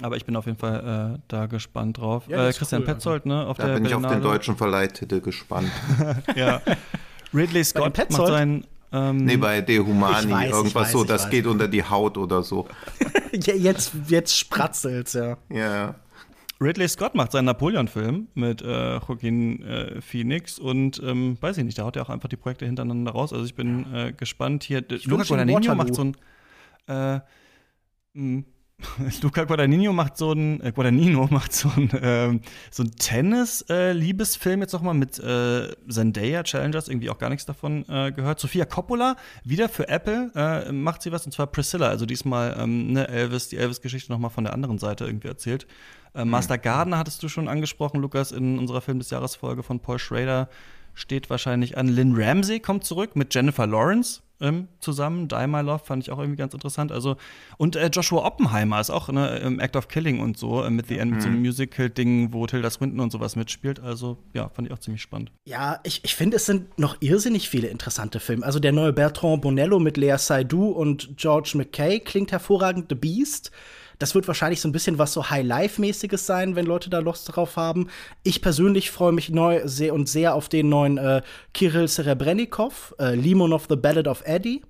Aber ich bin auf jeden Fall äh, da gespannt drauf. Ja, äh, Christian cool, Petzold, ne? Auf Da der bin ich auf den Berlinale. deutschen Verleihtitel gespannt. Ja. Ridley Scott macht Petzold? sein. Ähm, Nee, bei De Humani, weiß, irgendwas weiß, so, das weiß. geht unter die Haut oder so. Jetzt, jetzt spratzelt's, ja. Ja. Ridley Scott macht seinen Napoleon-Film mit äh, Joaquin äh, Phoenix und ähm, weiß ich nicht, da haut er auch einfach die Projekte hintereinander raus. Also ich bin äh, gespannt hier. Luca Guadagnino macht so ein äh, mh, Luca Guadagnino macht so ein äh, Guadagnino macht so ein äh, so ein Tennis äh, Liebesfilm jetzt noch mal mit äh, Zendaya Challengers irgendwie auch gar nichts davon äh, gehört. Sofia Coppola wieder für Apple äh, macht sie was und zwar Priscilla, also diesmal ähm, ne Elvis die Elvis Geschichte noch mal von der anderen Seite irgendwie erzählt. Äh, Master Garden hattest du schon angesprochen, Lukas, in unserer Film des Jahres Folge von Paul Schrader steht wahrscheinlich an. Lynn Ramsey kommt zurück mit Jennifer Lawrence ähm, zusammen. Die My Love fand ich auch irgendwie ganz interessant. Also, und äh, Joshua Oppenheimer ist auch ne, im Act of Killing und so, äh, mit The End, mhm. mit so einem Musical-Ding, wo Tilda Swinton und sowas mitspielt. Also, ja, fand ich auch ziemlich spannend. Ja, ich, ich finde, es sind noch irrsinnig viele interessante Filme. Also, der neue Bertrand Bonello mit Lea Seydoux und George McKay klingt hervorragend. The Beast das wird wahrscheinlich so ein bisschen was so High-Life-mäßiges sein, wenn Leute da Lust drauf haben. Ich persönlich freue mich neu sehr und sehr auf den neuen äh, Kirill Serebrennikov, äh, Limon of the Ballad of Eddie.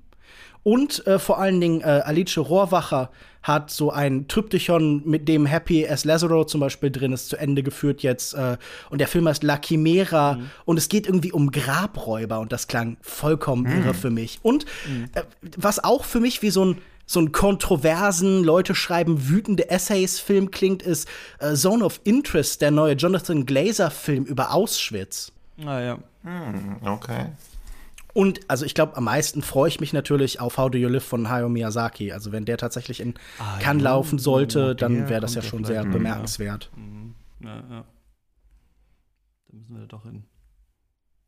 Und äh, vor allen Dingen äh, Alice Rohrwacher hat so ein Tryptychon, mit dem Happy as Lazaro zum Beispiel drin ist, zu Ende geführt jetzt. Äh, und der Film heißt La Chimera. Mhm. Und es geht irgendwie um Grabräuber. Und das klang vollkommen mhm. irre für mich. Und mhm. äh, was auch für mich wie so ein so ein kontroversen, Leute schreiben wütende Essays-Film klingt, ist äh, Zone of Interest, der neue Jonathan Glazer-Film über Auschwitz. Ah ja. Hm, okay. Und also ich glaube, am meisten freue ich mich natürlich auf How Do You Live von Hayao Miyazaki. Also wenn der tatsächlich in ah, Cannes ja, laufen sollte, dann wäre das ja schon sehr bemerkenswert. Mhm. Ja, ja. Da müssen wir doch hin.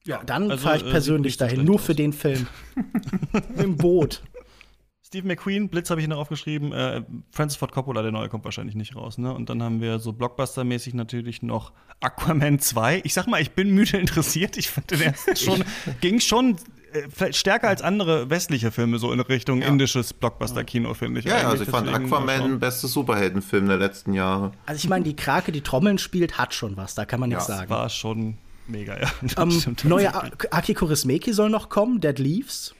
Ja, dann also, fahre ich äh, persönlich äh, dahin, nur aus. für den Film. Im Boot. Steve McQueen, Blitz habe ich noch aufgeschrieben. Äh, Francis Ford Coppola, der neue, kommt wahrscheinlich nicht raus. Ne? Und dann haben wir so Blockbuster-mäßig natürlich noch Aquaman 2. Ich sag mal, ich bin müde interessiert. Ich fand den ersten schon, ging schon äh, stärker als andere westliche Filme, so in Richtung ja. indisches Blockbuster-Kino, finde ich. Ja, also ich fand Aquaman bestes Superheldenfilm der letzten Jahre. Also ich meine, die Krake, die Trommeln spielt, hat schon was, da kann man nichts ja, sagen. war schon mega, ja. Ähm, neue Aki Korismeki soll noch kommen, Dead Leaves.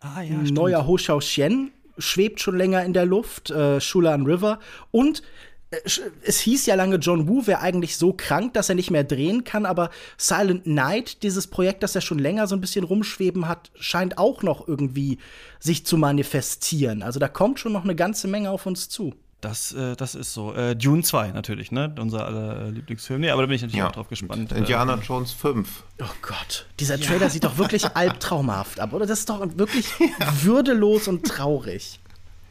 Ah, ja, Neuer Ho Shao Xian schwebt schon länger in der Luft, äh, Shulan River. Und äh, es hieß ja lange, John Woo wäre eigentlich so krank, dass er nicht mehr drehen kann, aber Silent Night, dieses Projekt, das er schon länger so ein bisschen rumschweben hat, scheint auch noch irgendwie sich zu manifestieren. Also da kommt schon noch eine ganze Menge auf uns zu. Das, äh, das ist so. Äh, Dune 2 natürlich, ne? Unser aller äh, Lieblingsfilm. Nee, aber da bin ich natürlich ja. auch drauf gespannt. Indiana äh, Jones 5. Oh Gott. Dieser ja. Trailer sieht doch wirklich albtraumhaft ab, oder? Das ist doch wirklich ja. würdelos und traurig.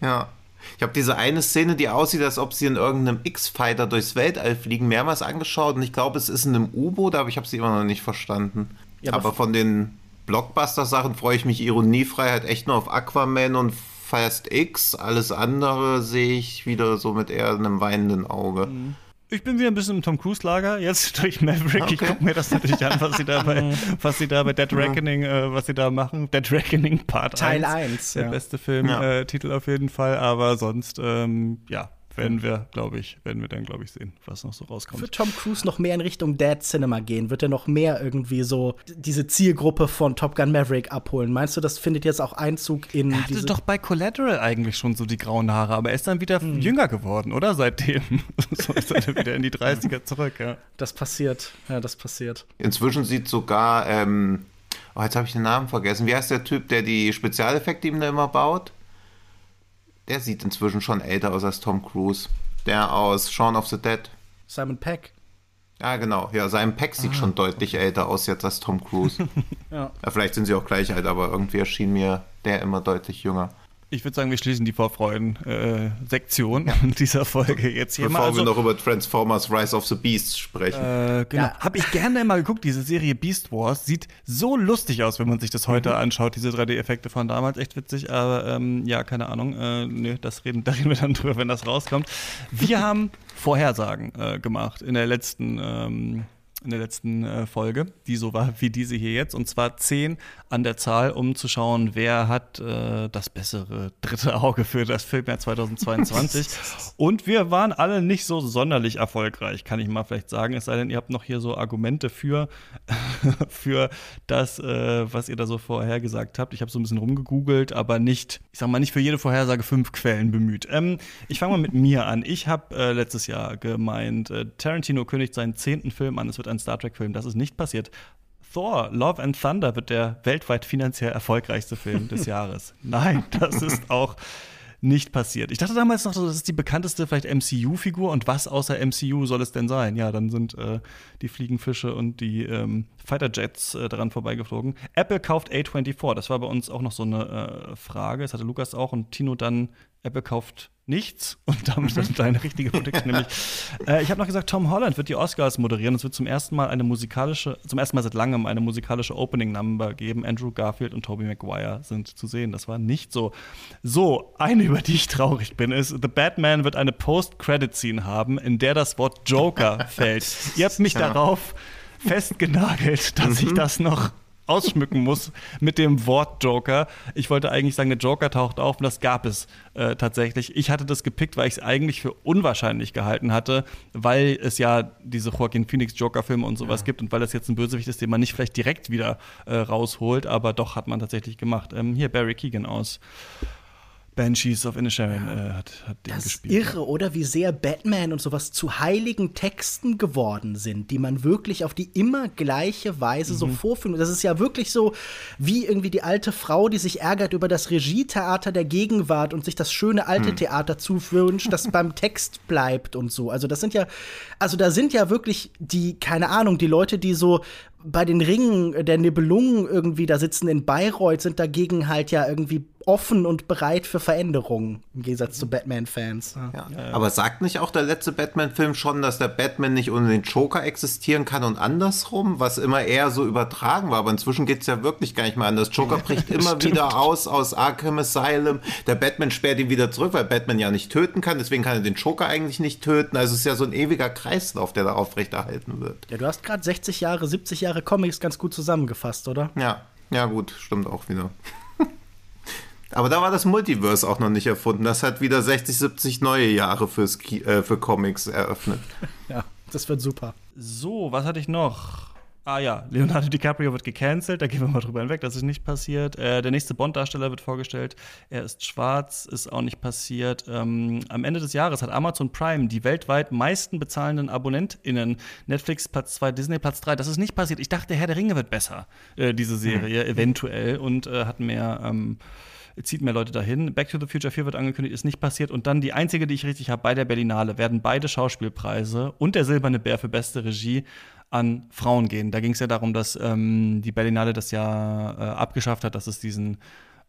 Ja. Ich habe diese eine Szene, die aussieht, als ob sie in irgendeinem X-Fighter durchs Weltall fliegen, mehrmals angeschaut und ich glaube, es ist in einem U-Boot, aber ich habe sie immer noch nicht verstanden. Ja, aber, aber von den Blockbuster-Sachen freue ich mich ironiefrei echt nur auf Aquaman und Fast X. Alles andere sehe ich wieder so mit eher einem weinenden Auge. Mhm. Ich bin wieder ein bisschen im Tom Cruise Lager jetzt durch Maverick. Okay. Ich gucke mir das natürlich an, was sie da bei, was sie da bei Dead Reckoning, äh, was sie da machen. Dead Reckoning Part Teil 1. Der ja. beste Filmtitel ja. äh, auf jeden Fall. Aber sonst, ähm, ja, werden wir, glaube ich, werden wir dann, glaube ich, sehen, was noch so rauskommt. Wird Tom Cruise noch mehr in Richtung Dad Cinema gehen? Wird er noch mehr irgendwie so diese Zielgruppe von Top Gun Maverick abholen? Meinst du, das findet jetzt auch Einzug in Er hatte doch bei Collateral eigentlich schon so die grauen Haare, aber er ist dann wieder hm. jünger geworden, oder? Seitdem. so ist er wieder in die 30er zurück, ja. Das passiert, ja, das passiert. Inzwischen sieht sogar, ähm, oh, jetzt habe ich den Namen vergessen. Wie heißt der Typ, der die Spezialeffekte ihm da immer baut? Der sieht inzwischen schon älter aus als Tom Cruise. Der aus Shaun of the Dead. Simon Peck. Ja, genau. Ja, Simon Peck sieht ah, schon deutlich okay. älter aus jetzt als Tom Cruise. ja. ja. Vielleicht sind sie auch gleich alt, aber irgendwie erschien mir der immer deutlich jünger. Ich würde sagen, wir schließen die Vorfreuden-Sektion äh, ja. dieser Folge jetzt hier Bevor mal. Bevor also, wir noch über Transformers Rise of the Beasts sprechen. Äh, genau. Ja. Habe ich gerne mal geguckt, diese Serie Beast Wars. Sieht so lustig aus, wenn man sich das heute mhm. anschaut, diese 3D-Effekte von damals. Echt witzig, aber ähm, ja, keine Ahnung. Äh, nö, das reden, da reden wir dann drüber, wenn das rauskommt. Wir haben Vorhersagen äh, gemacht in der letzten. Ähm, in der letzten äh, Folge, die so war wie diese hier jetzt. Und zwar zehn an der Zahl, um zu schauen, wer hat äh, das bessere dritte Auge für das Filmjahr 2022. und wir waren alle nicht so sonderlich erfolgreich, kann ich mal vielleicht sagen. Es sei denn, ihr habt noch hier so Argumente für, für das, äh, was ihr da so vorhergesagt habt. Ich habe so ein bisschen rumgegoogelt, aber nicht, ich sag mal, nicht für jede Vorhersage fünf Quellen bemüht. Ähm, ich fange mal mit mir an. Ich habe äh, letztes Jahr gemeint, äh, Tarantino kündigt seinen zehnten Film an. Es wird ein Star Trek-Film. Das ist nicht passiert. Thor, Love and Thunder wird der weltweit finanziell erfolgreichste Film des Jahres. Nein, das ist auch nicht passiert. Ich dachte damals noch, das ist die bekannteste vielleicht MCU-Figur und was außer MCU soll es denn sein? Ja, dann sind äh, die Fliegenfische und die ähm, Fighter Jets äh, daran vorbeigeflogen. Apple kauft A24. Das war bei uns auch noch so eine äh, Frage. Das hatte Lukas auch und Tino dann. Apple kauft nichts und damit mhm. deine richtige Prediction nämlich. Äh, ich habe noch gesagt, Tom Holland wird die Oscars moderieren. Es wird zum ersten Mal eine musikalische, zum ersten Mal seit langem eine musikalische Opening Number geben. Andrew Garfield und Tobey Maguire sind zu sehen. Das war nicht so. So, eine über die ich traurig bin, ist The Batman wird eine Post-Credit-Scene haben, in der das Wort Joker fällt. Ihr habt mich ja. darauf festgenagelt, dass ich mhm. das noch ausschmücken muss mit dem Wort Joker. Ich wollte eigentlich sagen, der Joker taucht auf und das gab es äh, tatsächlich. Ich hatte das gepickt, weil ich es eigentlich für unwahrscheinlich gehalten hatte, weil es ja diese Joaquin Phoenix Joker-Filme und sowas ja. gibt und weil das jetzt ein Bösewicht ist, den man nicht vielleicht direkt wieder äh, rausholt, aber doch hat man tatsächlich gemacht. Ähm, hier Barry Keegan aus Banshees of Inisherin äh, hat, hat den das gespielt. Irre, oder wie sehr Batman und sowas zu heiligen Texten geworden sind, die man wirklich auf die immer gleiche Weise mhm. so vorführt. Das ist ja wirklich so wie irgendwie die alte Frau, die sich ärgert über das Regietheater der Gegenwart und sich das schöne alte mhm. Theater zuwünscht, das beim Text bleibt und so. Also das sind ja, also da sind ja wirklich die, keine Ahnung, die Leute, die so bei den Ringen der Nibelungen irgendwie da sitzen in Bayreuth, sind dagegen halt ja irgendwie offen und bereit für Veränderungen, im Gegensatz zu Batman-Fans. Ja. Ja. Aber sagt nicht auch der letzte Batman-Film schon, dass der Batman nicht ohne den Joker existieren kann und andersrum, was immer eher so übertragen war? Aber inzwischen geht es ja wirklich gar nicht mehr anders. Joker bricht immer wieder aus aus Arkham Asylum. Der Batman sperrt ihn wieder zurück, weil Batman ja nicht töten kann. Deswegen kann er den Joker eigentlich nicht töten. Also es ist ja so ein ewiger Kreislauf, der da aufrechterhalten wird. Ja, du hast gerade 60 Jahre, 70 Jahre Comics ganz gut zusammengefasst, oder? Ja, ja gut, stimmt auch wieder. Aber da war das Multiverse auch noch nicht erfunden. Das hat wieder 60, 70 neue Jahre fürs äh, für Comics eröffnet. ja, das wird super. So, was hatte ich noch? Ah ja, Leonardo DiCaprio wird gecancelt, da gehen wir mal drüber hinweg, das ist nicht passiert. Äh, der nächste Bond-Darsteller wird vorgestellt, er ist schwarz, ist auch nicht passiert. Ähm, am Ende des Jahres hat Amazon Prime die weltweit meisten bezahlenden AbonnentInnen. Netflix Platz 2, Disney Platz 3, das ist nicht passiert. Ich dachte, Herr der Ringe wird besser, äh, diese Serie, mhm. eventuell, und äh, hat mehr. Ähm, zieht mehr Leute dahin. Back to the Future 4 wird angekündigt, ist nicht passiert. Und dann die einzige, die ich richtig habe, bei der Berlinale werden beide Schauspielpreise und der Silberne Bär für beste Regie an Frauen gehen. Da ging es ja darum, dass ähm, die Berlinale das ja äh, abgeschafft hat, dass es diesen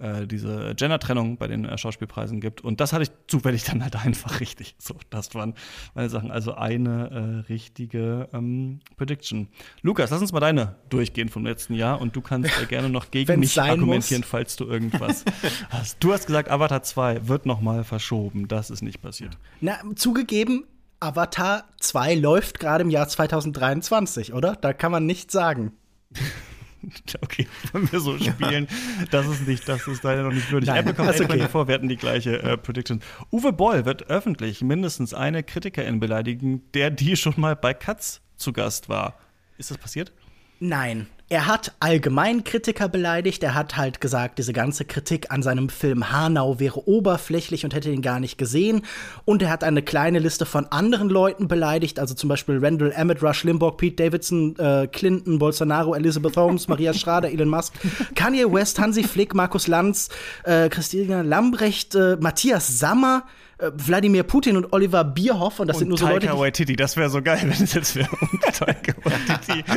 äh, diese Gender-Trennung bei den äh, Schauspielpreisen gibt. Und das hatte ich zufällig dann halt einfach richtig. So, das waren meine Sachen. Also eine äh, richtige ähm, Prediction. Lukas, lass uns mal deine durchgehen vom letzten Jahr und du kannst äh, gerne noch gegen mich argumentieren, muss. falls du irgendwas hast. Du hast gesagt, Avatar 2 wird noch mal verschoben. Das ist nicht passiert. Na, zugegeben, Avatar 2 läuft gerade im Jahr 2023, oder? Da kann man nichts sagen. Okay, wenn wir so spielen, das ist nicht, das ist leider noch nicht würdig. Nein, Apple kommt okay. vor, wir hatten die gleiche äh, Prediction. Uwe Boll wird öffentlich mindestens eine Kritikerin beleidigen, der die schon mal bei Katz zu Gast war. Ist das passiert? Nein, er hat allgemein Kritiker beleidigt. Er hat halt gesagt, diese ganze Kritik an seinem Film Hanau wäre oberflächlich und hätte ihn gar nicht gesehen. Und er hat eine kleine Liste von anderen Leuten beleidigt, also zum Beispiel Randall Emmett, Rush Limbaugh, Pete Davidson, äh, Clinton, Bolsonaro, Elizabeth Holmes, Maria Schrader, Elon Musk, Kanye West, Hansi Flick, Markus Lanz, äh, Christina Lambrecht, äh, Matthias Sammer, äh, Wladimir Putin und Oliver Bierhoff. Und das und sind nur so Taika Leute. Waititi, das wäre so geil, wenn es jetzt wäre. Taika Waititi.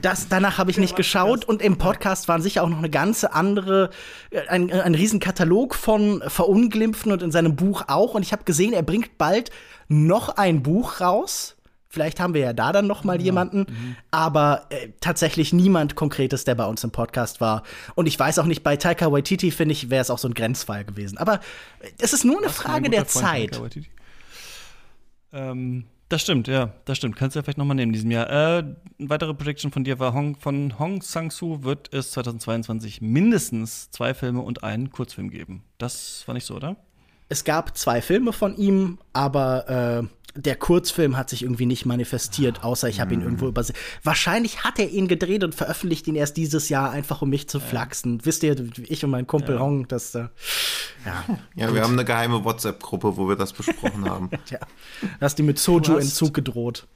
Das, danach habe ich nicht geschaut und im Podcast waren sicher auch noch eine ganze andere, äh, ein, ein Riesenkatalog von Verunglimpfen und in seinem Buch auch. Und ich habe gesehen, er bringt bald noch ein Buch raus. Vielleicht haben wir ja da dann noch mal ja. jemanden, mhm. aber äh, tatsächlich niemand Konkretes, der bei uns im Podcast war. Und ich weiß auch nicht, bei Taika Waititi, finde ich, wäre es auch so ein Grenzfall gewesen. Aber es ist nur eine Was Frage der Freund, Zeit. Ähm, Das stimmt, ja, das stimmt. Kannst du ja vielleicht nochmal nehmen in diesem Jahr. Äh, eine weitere Prediction von dir war, Hong, von Hong Sang-soo wird es 2022 mindestens zwei Filme und einen Kurzfilm geben. Das war nicht so, oder? Es gab zwei Filme von ihm, aber äh, der Kurzfilm hat sich irgendwie nicht manifestiert, außer ich habe ihn irgendwo übersehen. Wahrscheinlich hat er ihn gedreht und veröffentlicht ihn erst dieses Jahr, einfach um mich zu flachsen. Wisst ihr, ich und mein Kumpel Hong, das, äh, ja. Ja, wir haben eine geheime WhatsApp-Gruppe, wo wir das besprochen haben. Tja, da hast du mit Soju-Entzug gedroht.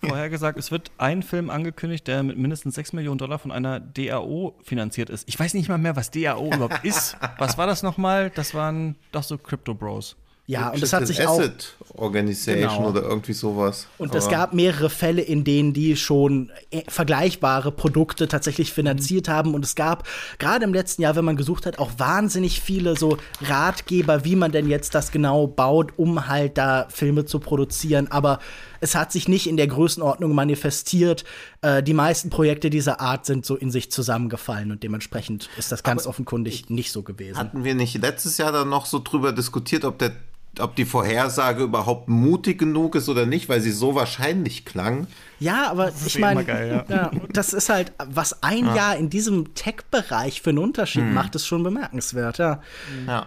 Vorher gesagt, es wird ein Film angekündigt, der mit mindestens 6 Millionen Dollar von einer DAO finanziert ist. Ich weiß nicht mal mehr, was DAO überhaupt ist. Was war das nochmal? Das waren doch so Crypto Bros. Ja, und es hat sich auch. Asset Organization Genau. oder irgendwie sowas. Und es Aber- gab mehrere Fälle, in denen die schon äh, vergleichbare Produkte tatsächlich finanziert haben. Und es gab gerade im letzten Jahr, wenn man gesucht hat, auch wahnsinnig viele so Ratgeber, wie man denn jetzt das genau baut, um halt da Filme zu produzieren. Aber es hat sich nicht in der Größenordnung manifestiert. Äh, die meisten Projekte dieser Art sind so in sich zusammengefallen und dementsprechend ist das ganz offenkundig nicht so gewesen. Hatten wir nicht letztes Jahr dann noch so drüber diskutiert, ob der ob die Vorhersage überhaupt mutig genug ist oder nicht, weil sie so wahrscheinlich klang. Ja, aber ich eh meine, ja. ja, das ist halt, was ein Jahr in diesem Tech-Bereich für einen Unterschied macht, ist schon bemerkenswert, ja. Ja.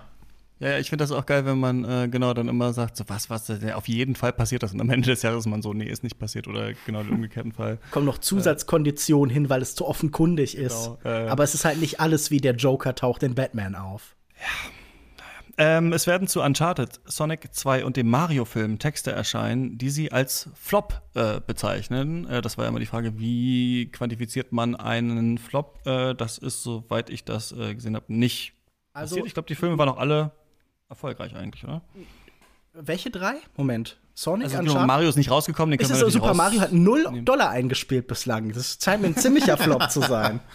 Ja, ja, ich finde das auch geil, wenn man äh, genau dann immer sagt, so was, was, äh, auf jeden Fall passiert das. Und am Ende des Jahres ist man so, nee, ist nicht passiert oder genau den umgekehrten Fall. Kommen noch Zusatzkonditionen hin, weil es zu offenkundig ist. Genau, ja, ja. Aber es ist halt nicht alles wie der Joker taucht in Batman auf. Ähm, es werden zu Uncharted, Sonic 2 und dem Mario-Film Texte erscheinen, die sie als Flop äh, bezeichnen. Äh, das war ja immer die Frage, wie quantifiziert man einen Flop? Äh, das ist, soweit ich das äh, gesehen habe, nicht Also- passiert. Ich glaube, die Filme waren auch alle erfolgreich eigentlich, oder? Welche drei? Moment. Sonic, Also Uncharted? Mario ist nicht rausgekommen, den Ist es Super Mario hat null Dollar eingespielt bislang. Das scheint mir ein ziemlicher Flop zu sein.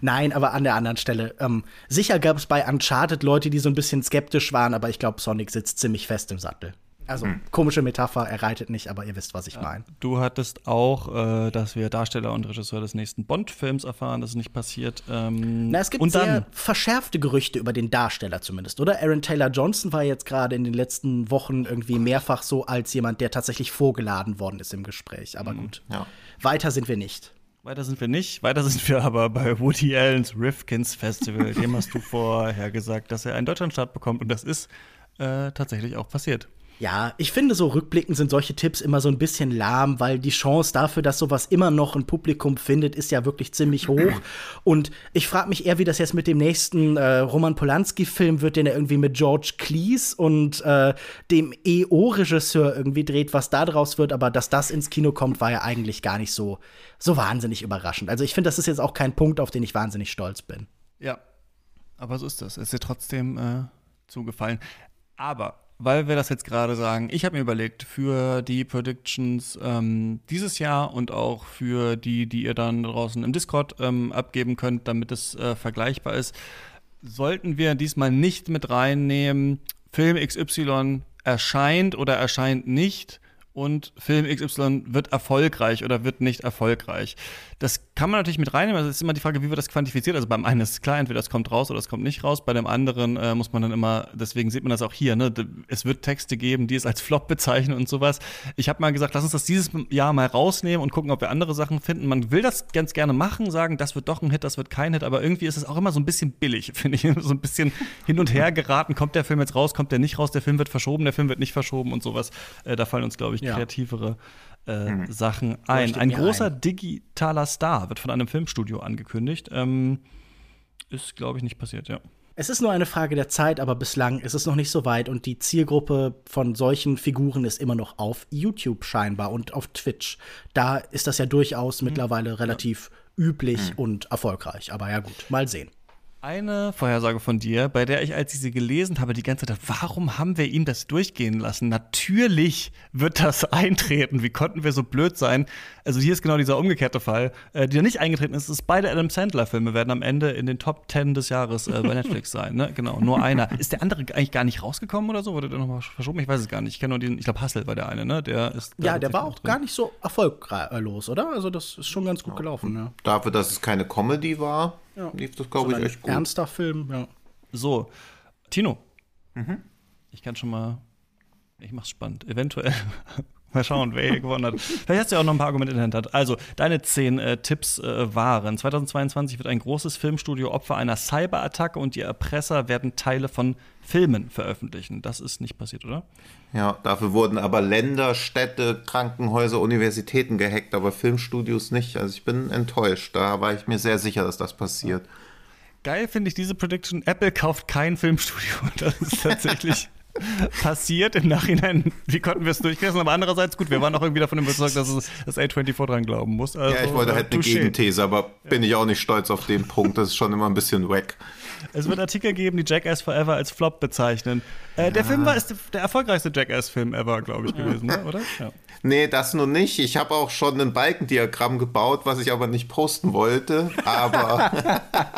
Nein, aber an der anderen Stelle. Ähm, sicher gab es bei Uncharted Leute, die so ein bisschen skeptisch waren, aber ich glaube, Sonic sitzt ziemlich fest im Sattel. Also, komische Metapher, er reitet nicht, aber ihr wisst, was ich meine. Du hattest auch, äh, dass wir Darsteller und Regisseur des nächsten Bond-Films erfahren, das ist nicht passiert. Ähm, Na, es gibt und sehr dann, verschärfte Gerüchte über den Darsteller zumindest, oder? Aaron Taylor Johnson war jetzt gerade in den letzten Wochen irgendwie mehrfach so als jemand, der tatsächlich vorgeladen worden ist im Gespräch. Aber gut, Ja. weiter sind wir nicht. Weiter sind wir nicht. Weiter sind wir aber bei Woody Allens Rifkins Festival. Dem hast du vorher gesagt, dass er einen Deutschlandstart bekommt. Und das ist äh, tatsächlich auch passiert. Ja, ich finde, so rückblickend sind solche Tipps immer so ein bisschen lahm, weil die Chance dafür, dass sowas immer noch ein Publikum findet, ist ja wirklich ziemlich hoch. Und ich frage mich eher, wie das jetzt mit dem nächsten äh, Roman Polanski-Film wird, den er irgendwie mit George Cleese und äh, dem EO-Regisseur irgendwie dreht, was da draus wird. Aber dass das ins Kino kommt, war ja eigentlich gar nicht so, so wahnsinnig überraschend. Also ich finde, das ist jetzt auch kein Punkt, auf den ich wahnsinnig stolz bin. Ja. Aber so ist das. Es ist dir trotzdem äh, zugefallen. Aber weil wir das jetzt gerade sagen, ich habe mir überlegt, für die Predictions ähm, dieses Jahr und auch für die, die ihr dann draußen im Discord ähm, abgeben könnt, damit es äh, vergleichbar ist, sollten wir diesmal nicht mit reinnehmen, Film XY erscheint oder erscheint nicht und Film XY wird erfolgreich oder wird nicht erfolgreich. Das kann man natürlich mit reinnehmen. Also es ist immer die Frage, wie wird das quantifiziert? Also beim einen ist es klar, entweder es kommt raus oder es kommt nicht raus. Bei dem anderen äh, muss man dann immer, deswegen sieht man das auch hier, ne? Es wird Texte geben, die es als Flop bezeichnen und sowas. Ich habe mal gesagt, lass uns das dieses Jahr mal rausnehmen und gucken, ob wir andere Sachen finden. Man will das ganz gerne machen, sagen, das wird doch ein Hit, das wird kein Hit, aber irgendwie ist es auch immer so ein bisschen billig, finde ich. So ein bisschen hin und her geraten. Kommt der Film jetzt raus, kommt der nicht raus, der Film wird verschoben, der Film wird nicht verschoben und sowas. Äh, da fallen uns, glaube ich, Ja. Äh, Sachen ein. Ein großer ein. digitaler Star wird von einem Filmstudio angekündigt. Ähm, ist, glaube ich, nicht passiert, ja. Es ist nur eine Frage der Zeit, aber bislang ist es noch nicht so weit und die Zielgruppe von solchen Figuren ist immer noch auf YouTube scheinbar und auf Twitch. Da ist das ja durchaus mittlerweile relativ üblich und erfolgreich. Aber ja gut, mal sehen. Eine Vorhersage von dir, bei der ich, als ich sie gelesen habe, die ganze Zeit, dachte, warum haben wir ihm das durchgehen lassen? Natürlich wird das eintreten. Wie konnten wir so blöd sein? Also hier ist genau dieser umgekehrte Fall, äh, der nicht eingetreten ist. ist beide Adam Sandler-Filme werden am Ende in den Top 10 des Jahres äh, bei Netflix sein. Ne? Genau, nur einer. Ist der andere eigentlich gar nicht rausgekommen oder so? Wurde der nochmal verschoben? Ich weiß es gar nicht. Ich kenne nur den, ich glaube, Hustle war der eine, ne? Der ist Ja, der war auch drin. gar nicht so erfolglos, oder? Also das ist schon ganz gut gelaufen, ja. Dafür, dass es keine Comedy war, lief das, glaube ich, echt gut. ernster Film, ja. So, Tino. Ich kann schon mal. Ich mach's spannend. Eventuell Mal schauen, wer hier gewonnen hat. Vielleicht hast du ja auch noch ein paar Argumente in der Hand. Also, deine zehn äh, Tipps äh, waren: 2022 wird ein großes Filmstudio Opfer einer Cyberattacke und die Erpresser werden Teile von Filmen veröffentlichen. Das ist nicht passiert, oder? Ja, dafür wurden aber Länder, Städte, Krankenhäuser, Universitäten gehackt, aber Filmstudios nicht. Also ich bin enttäuscht. Da war ich mir sehr sicher, dass das passiert. Geil finde ich diese Prediction. Apple kauft kein Filmstudio. Das ist tatsächlich passiert im Nachhinein. Wie konnten wir es durchkriegen? Aber andererseits, gut, wir waren auch irgendwie davon überzeugt, dass es das A24 dran glauben muss. Also, ja, ich wollte halt eine Gegenthese, aber bin ich auch nicht stolz auf den Punkt. Das ist schon immer ein bisschen wack. Es wird Artikel geben, die Jackass Forever als Flop bezeichnen. Äh, ja. Der Film war ist der erfolgreichste Jackass-Film ever, glaube ich, gewesen, ne? oder? Ja. Nee, das nur nicht. Ich habe auch schon ein Balkendiagramm gebaut, was ich aber nicht posten wollte. Aber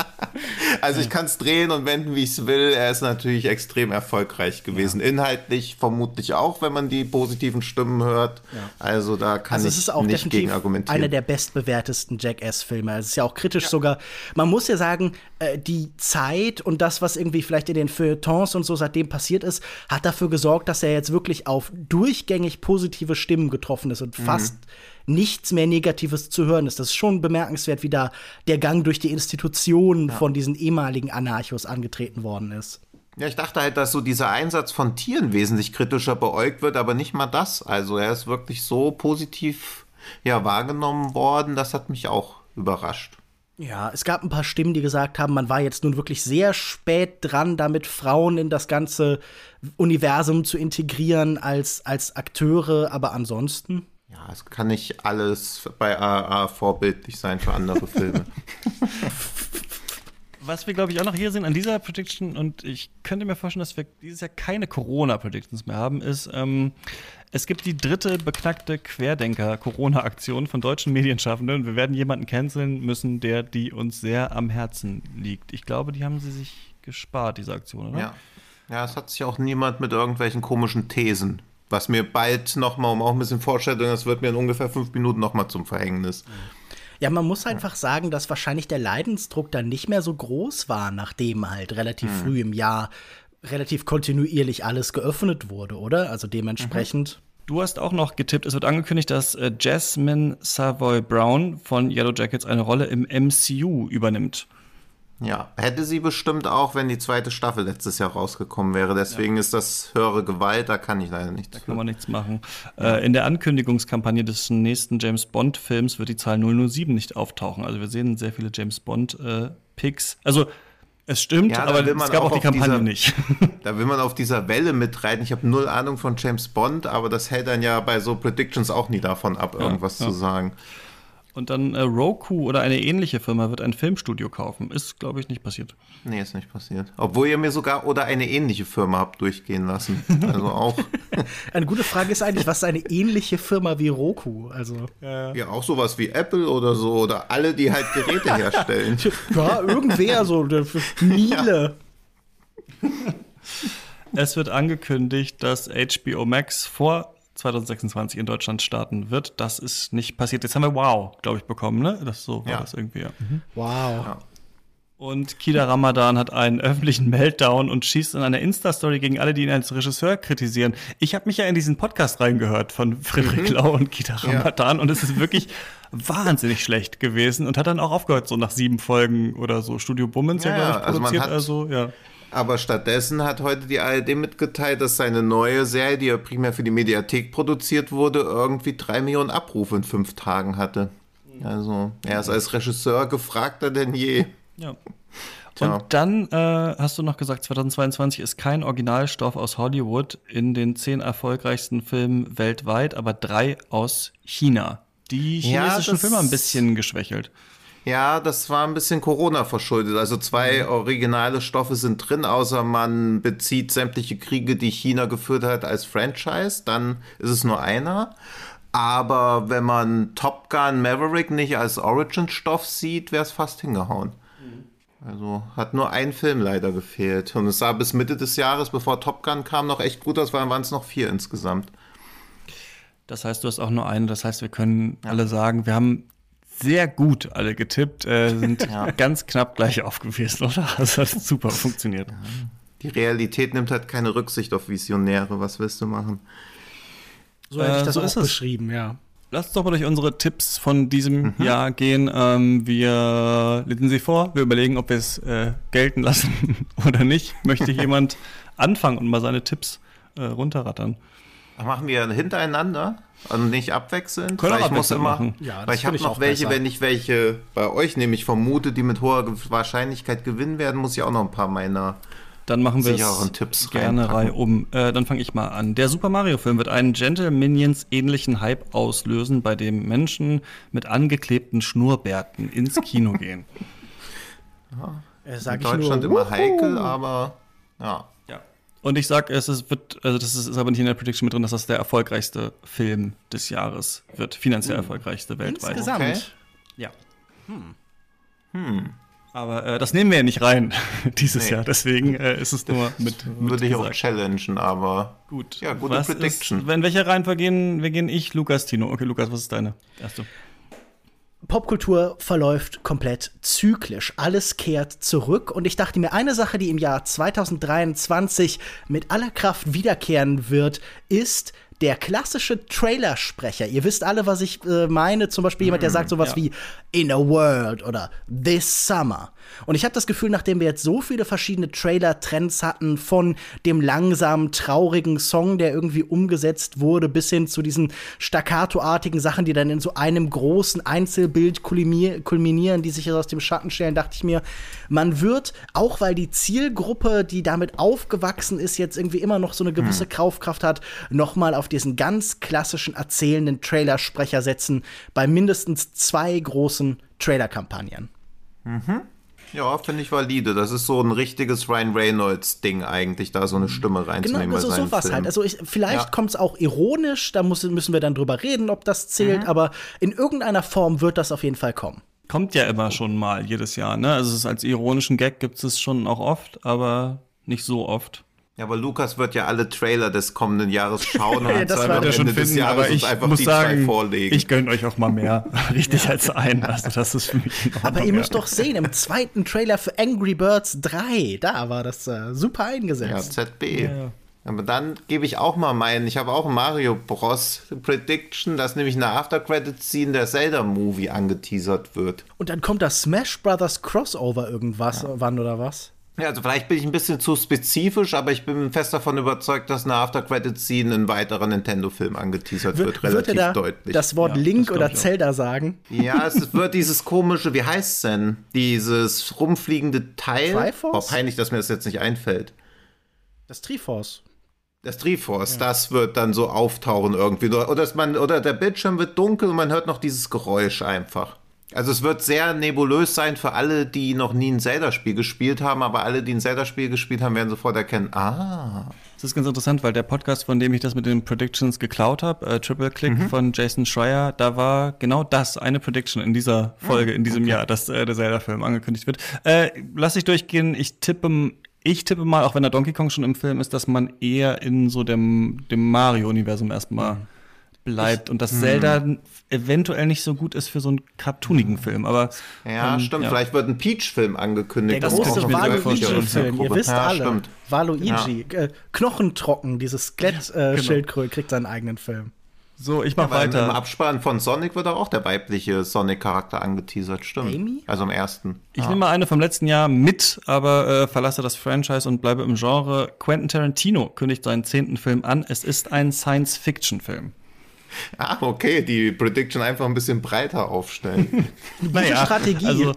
also ich kann es drehen und wenden, wie ich es will. Er ist natürlich extrem erfolgreich gewesen. Ja. Inhaltlich vermutlich auch, wenn man die positiven Stimmen hört. Ja. Also da kann also ich nicht gegen argumentieren. Einer der bestbewertesten Jackass-Filme. Es ist ja auch kritisch ja. sogar. Man muss ja sagen, äh, die Zeit und das, was irgendwie vielleicht in den Feuilletons und so seitdem passiert ist, hat dafür gesorgt, dass er jetzt wirklich auf durchgängig positive Stimmen getroffen ist und mhm. fast nichts mehr Negatives zu hören ist. Das ist schon bemerkenswert, wie da der Gang durch die Institutionen ja. von diesen ehemaligen Anarchos angetreten worden ist. Ja, ich dachte halt, dass so dieser Einsatz von Tieren wesentlich kritischer beäugt wird, aber nicht mal das. Also er ist wirklich so positiv ja, wahrgenommen worden, das hat mich auch überrascht. Ja, es gab ein paar Stimmen, die gesagt haben, man war jetzt nun wirklich sehr spät dran, damit Frauen in das ganze Universum zu integrieren als, als Akteure, aber ansonsten. Ja, es kann nicht alles bei AA vorbildlich sein für andere Filme. Was wir, glaube ich, auch noch hier sehen an dieser Prediction, und ich könnte mir vorstellen, dass wir dieses Jahr keine Corona-Predictions mehr haben, ist, ähm, es gibt die dritte beknackte Querdenker-Corona-Aktion von deutschen Medienschaffenden. Wir werden jemanden canceln müssen, der die uns sehr am Herzen liegt. Ich glaube, die haben sie sich gespart, diese Aktion, oder? Ja. Ja, es hat sich auch niemand mit irgendwelchen komischen Thesen was mir bald nochmal, um auch ein bisschen Vorstellung, das wird mir in ungefähr fünf Minuten nochmal zum Verhängnis. Ja, man muss einfach sagen, dass wahrscheinlich der Leidensdruck dann nicht mehr so groß war, nachdem halt relativ hm. früh im Jahr relativ kontinuierlich alles geöffnet wurde, oder? Also dementsprechend. Mhm. Du hast auch noch getippt, es wird angekündigt, dass äh, Jasmine Savoy Brown von Yellow Jackets eine Rolle im MCU übernimmt. Ja, hätte sie bestimmt auch, wenn die zweite Staffel letztes Jahr rausgekommen wäre. Deswegen ja. ist das höhere Gewalt, da kann ich leider nichts. Da kann man nichts machen. Ja. Äh, in der Ankündigungskampagne des nächsten James Bond-Films wird die Zahl 007 nicht auftauchen. Also wir sehen sehr viele James Bond-Picks. Äh, also es stimmt, ja, aber es gab auch die Kampagne dieser, nicht. Da will man auf dieser Welle mitreiten. Ich habe null Ahnung von James Bond, aber das hält dann ja bei so Predictions auch nie davon ab, irgendwas zu sagen. Und dann äh, Roku oder eine ähnliche Firma wird ein Filmstudio kaufen. Ist, glaube ich, nicht passiert. Nee, ist nicht passiert. Obwohl ihr mir sogar oder eine ähnliche Firma habt durchgehen lassen. Also auch. eine gute Frage ist eigentlich, was ist eine ähnliche Firma wie Roku? Also, ja, ja, auch sowas wie Apple oder so oder alle, die halt Geräte herstellen. ja, irgendwer so. Miele. Ja. Es wird angekündigt, dass HBO Max vor 2026 in Deutschland starten wird. Das ist nicht passiert. Jetzt haben wir Wow, glaube ich, bekommen, ne? Das so war ja. das irgendwie. Ja. Mhm. Wow. Ja. Und Kida Ramadan hat einen öffentlichen Meltdown und schießt in einer Insta-Story gegen alle, die ihn als Regisseur kritisieren. Ich habe mich ja in diesen Podcast reingehört von Friedrich mhm. Lau und Kida Ramadan ja. und es ist wirklich wahnsinnig schlecht gewesen und hat dann auch aufgehört, so nach sieben Folgen oder so. Studio Bummens ja, ja glaube ich, produziert. Also, also, ja. Aber stattdessen hat heute die ARD mitgeteilt, dass seine neue Serie, die ja primär für die Mediathek produziert wurde, irgendwie drei Millionen Abrufe in fünf Tagen hatte. Also er ist als Regisseur gefragter denn je. Ja. Und dann äh, hast du noch gesagt, 2022 ist kein Originalstoff aus Hollywood in den zehn erfolgreichsten Filmen weltweit, aber drei aus China. Die chinesischen ja, Filme ein bisschen geschwächelt. Ja, das war ein bisschen Corona verschuldet. Also zwei mhm. originale Stoffe sind drin, außer man bezieht sämtliche Kriege, die China geführt hat, als Franchise. Dann ist es nur einer. Aber wenn man Top Gun Maverick nicht als Origin-Stoff sieht, wäre es fast hingehauen. Mhm. Also hat nur ein Film leider gefehlt. Und es sah bis Mitte des Jahres, bevor Top Gun kam, noch echt gut aus, weil waren es noch vier insgesamt. Das heißt, du hast auch nur einen. Das heißt, wir können ja. alle sagen, wir haben sehr gut alle getippt, äh, sind ja. ganz knapp gleich aufgewesen, oder? Das hat super funktioniert. Die Realität nimmt halt keine Rücksicht auf Visionäre. Was willst du machen? So hätte ich Äh, das so auch ist es. beschrieben, ja. Lasst doch mal durch unsere Tipps von diesem Mhm. Jahr gehen. Ähm, wir lesen sie vor. Wir überlegen, ob wir es äh, gelten lassen oder nicht. Möchte jemand anfangen und mal seine Tipps äh, runterrattern? Machen wir hintereinander und nicht abwechselnd? Können weil ich muss abwechselnd immer, machen. Ja, weil ich habe noch welche, besser. wenn ich welche bei euch nämlich vermute, die mit hoher Wahrscheinlichkeit gewinnen werden, muss ich auch noch ein paar meiner. Dann machen wir es Tipps gerne reinpacken. Reihe um. Äh, dann fange ich mal an. Der Super Mario Film wird einen Gentle Minions ähnlichen Hype auslösen, bei dem Menschen mit angeklebten Schnurrbärten ins Kino gehen. Sag In ich Deutschland nur, immer heikel, aber ja. Und ich sag, es ist, wird, also das ist, ist aber nicht in der Prediction mit drin, dass das der erfolgreichste Film des Jahres wird. Finanziell erfolgreichste weltweit. Insgesamt. Okay. Ja. Aber äh, das nehmen wir ja nicht rein dieses Nee. Jahr. Deswegen äh, ist es nur mit, mit Würde ich auch gesagt. challengen, aber Gut. Ja, gute Was Prediction. Ist, in welcher Reihenfolge gehen, wir gehen ich, Lukas, Tino. Okay, Lukas, was ist deine erste? Popkultur verläuft komplett zyklisch. Alles kehrt zurück. Und ich dachte mir, eine Sache, die im Jahr 2023 mit aller Kraft wiederkehren wird, ist der klassische Trailersprecher. Ihr wisst alle, was ich äh, meine. Zum Beispiel jemand, der sagt sowas ja. wie In a World oder This Summer. Und ich habe das Gefühl, nachdem wir jetzt so viele verschiedene Trailer-Trends hatten, von dem langsamen, traurigen Song, der irgendwie umgesetzt wurde, bis hin zu diesen staccato-artigen Sachen, die dann in so einem großen Einzelbild kulminier- kulminieren, die sich aus dem Schatten stellen, dachte ich mir, man wird, auch weil die Zielgruppe, die damit aufgewachsen ist, jetzt irgendwie immer noch so eine gewisse Kaufkraft hat, noch mal auf diesen ganz klassischen erzählenden Trailersprecher setzen, bei mindestens zwei großen Trailer-Kampagnen. Ja, finde ich valide. Das ist so ein richtiges Ryan Reynolds-Ding eigentlich, da so eine Stimme reinzunehmen Genau, so, seinen sowas Filmen. halt. Also ich, vielleicht Ja. kommt es auch ironisch, da muss, müssen wir dann drüber reden, ob das zählt, aber in irgendeiner Form wird das auf jeden Fall kommen. Kommt ja immer schon mal jedes Jahr, ne? Also es ist als ironischen Gag gibt es schon auch oft, aber nicht so oft. Ja, aber Lukas wird ja alle Trailer des kommenden Jahres schauen und Ja, am das Wird er Ende des Jahres uns einfach die zwei vorlegen. ich gönne euch auch mal mehr. Richtig als ein. Also das ist für mich Aber ihr müsst ja. doch sehen, im zweiten Trailer für Angry Birds 3, da war das äh, super ja, eingesetzt. ZB. Aber dann gebe ich auch mal meinen, ich habe auch ein Mario Bros. Prediction, dass nämlich eine After-Credit-Scene der Zelda-Movie angeteasert wird. Und dann kommt das Smash Brothers Crossover irgendwas, wann oder was? Ja, also vielleicht bin ich ein bisschen zu spezifisch, aber ich bin fest davon überzeugt, dass eine After-Credit-Scene ein weiterer Nintendo-Film angeteasert wird, Wird relativ er da deutlich. das Wort Ja, Link das oder. Zelda sagen? Ja, es wird dieses komische, wie heißt es denn? Dieses rumfliegende Teil. Triforce? Oh, peinlich, dass mir das jetzt nicht einfällt. Das Triforce. Das Triforce, das wird dann so auftauchen irgendwie. Oder, dass man, oder der Bildschirm wird dunkel und man hört noch dieses Geräusch einfach. Also es wird sehr nebulös sein für alle, die noch nie ein Zelda-Spiel gespielt haben, aber alle, die ein Zelda-Spiel gespielt haben, werden sofort erkennen, ah, Das ist ganz interessant, weil der Podcast, von dem ich das mit den Predictions geklaut habe, äh, Triple Click Mhm. von Jason Schreier, da war genau das, eine Prediction in dieser Ah, Folge, in diesem Jahr, dass äh, der Zelda-Film angekündigt wird. Äh, lass ich durchgehen, ich tippe, ich tippe mal, auch wenn der Donkey Kong schon im Film ist, dass man eher in so dem, dem Mario-Universum erstmal Mhm. Bleibt und dass Zelda eventuell nicht so gut ist für so einen cartoonigen Film, aber ja, ähm, stimmt, ja. vielleicht wird ein Peach-Film angekündigt. Der Das große ich. Waluigi-Film, ihr wisst ja, alle. Stimmt. Waluigi, äh, knochentrocken, dieses Skelett-Schildkröte kriegt seinen eigenen Film. So, ich mach Im weiter. Abspann von Sonic wird auch der weibliche Sonic-Charakter angeteasert, stimmt. Amy? Also im ersten. Ich nehme mal eine vom letzten Jahr mit, aber äh, verlasse das Franchise und bleibe im Genre. Quentin Tarantino kündigt seinen zehnten Film an. Es ist ein Science-Fiction-Film. Ah, okay, die Prediction einfach ein bisschen breiter aufstellen. Naja, Strategie. Also,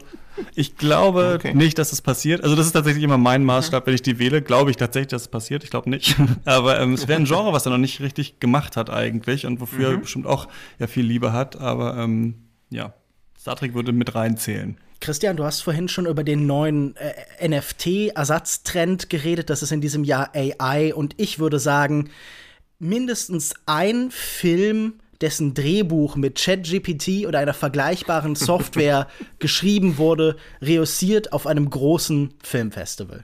ich glaube Okay. nicht, dass es passiert. Also, das ist tatsächlich immer mein Maßstab, wenn ich die wähle. Glaube ich tatsächlich, dass es passiert. Ich glaube nicht. Aber ähm, es wäre ein Genre, was er noch nicht richtig gemacht hat eigentlich und wofür er bestimmt auch ja viel Liebe hat. Aber ähm, ja, Star Trek würde mit reinzählen. Christian, du hast vorhin schon über den neuen äh, NFT-Ersatztrend geredet. Das ist in diesem Jahr AI. Und ich würde sagen, mindestens ein Film, dessen Drehbuch mit ChatGPT oder einer vergleichbaren Software geschrieben wurde, reüssiert auf einem großen Filmfestival.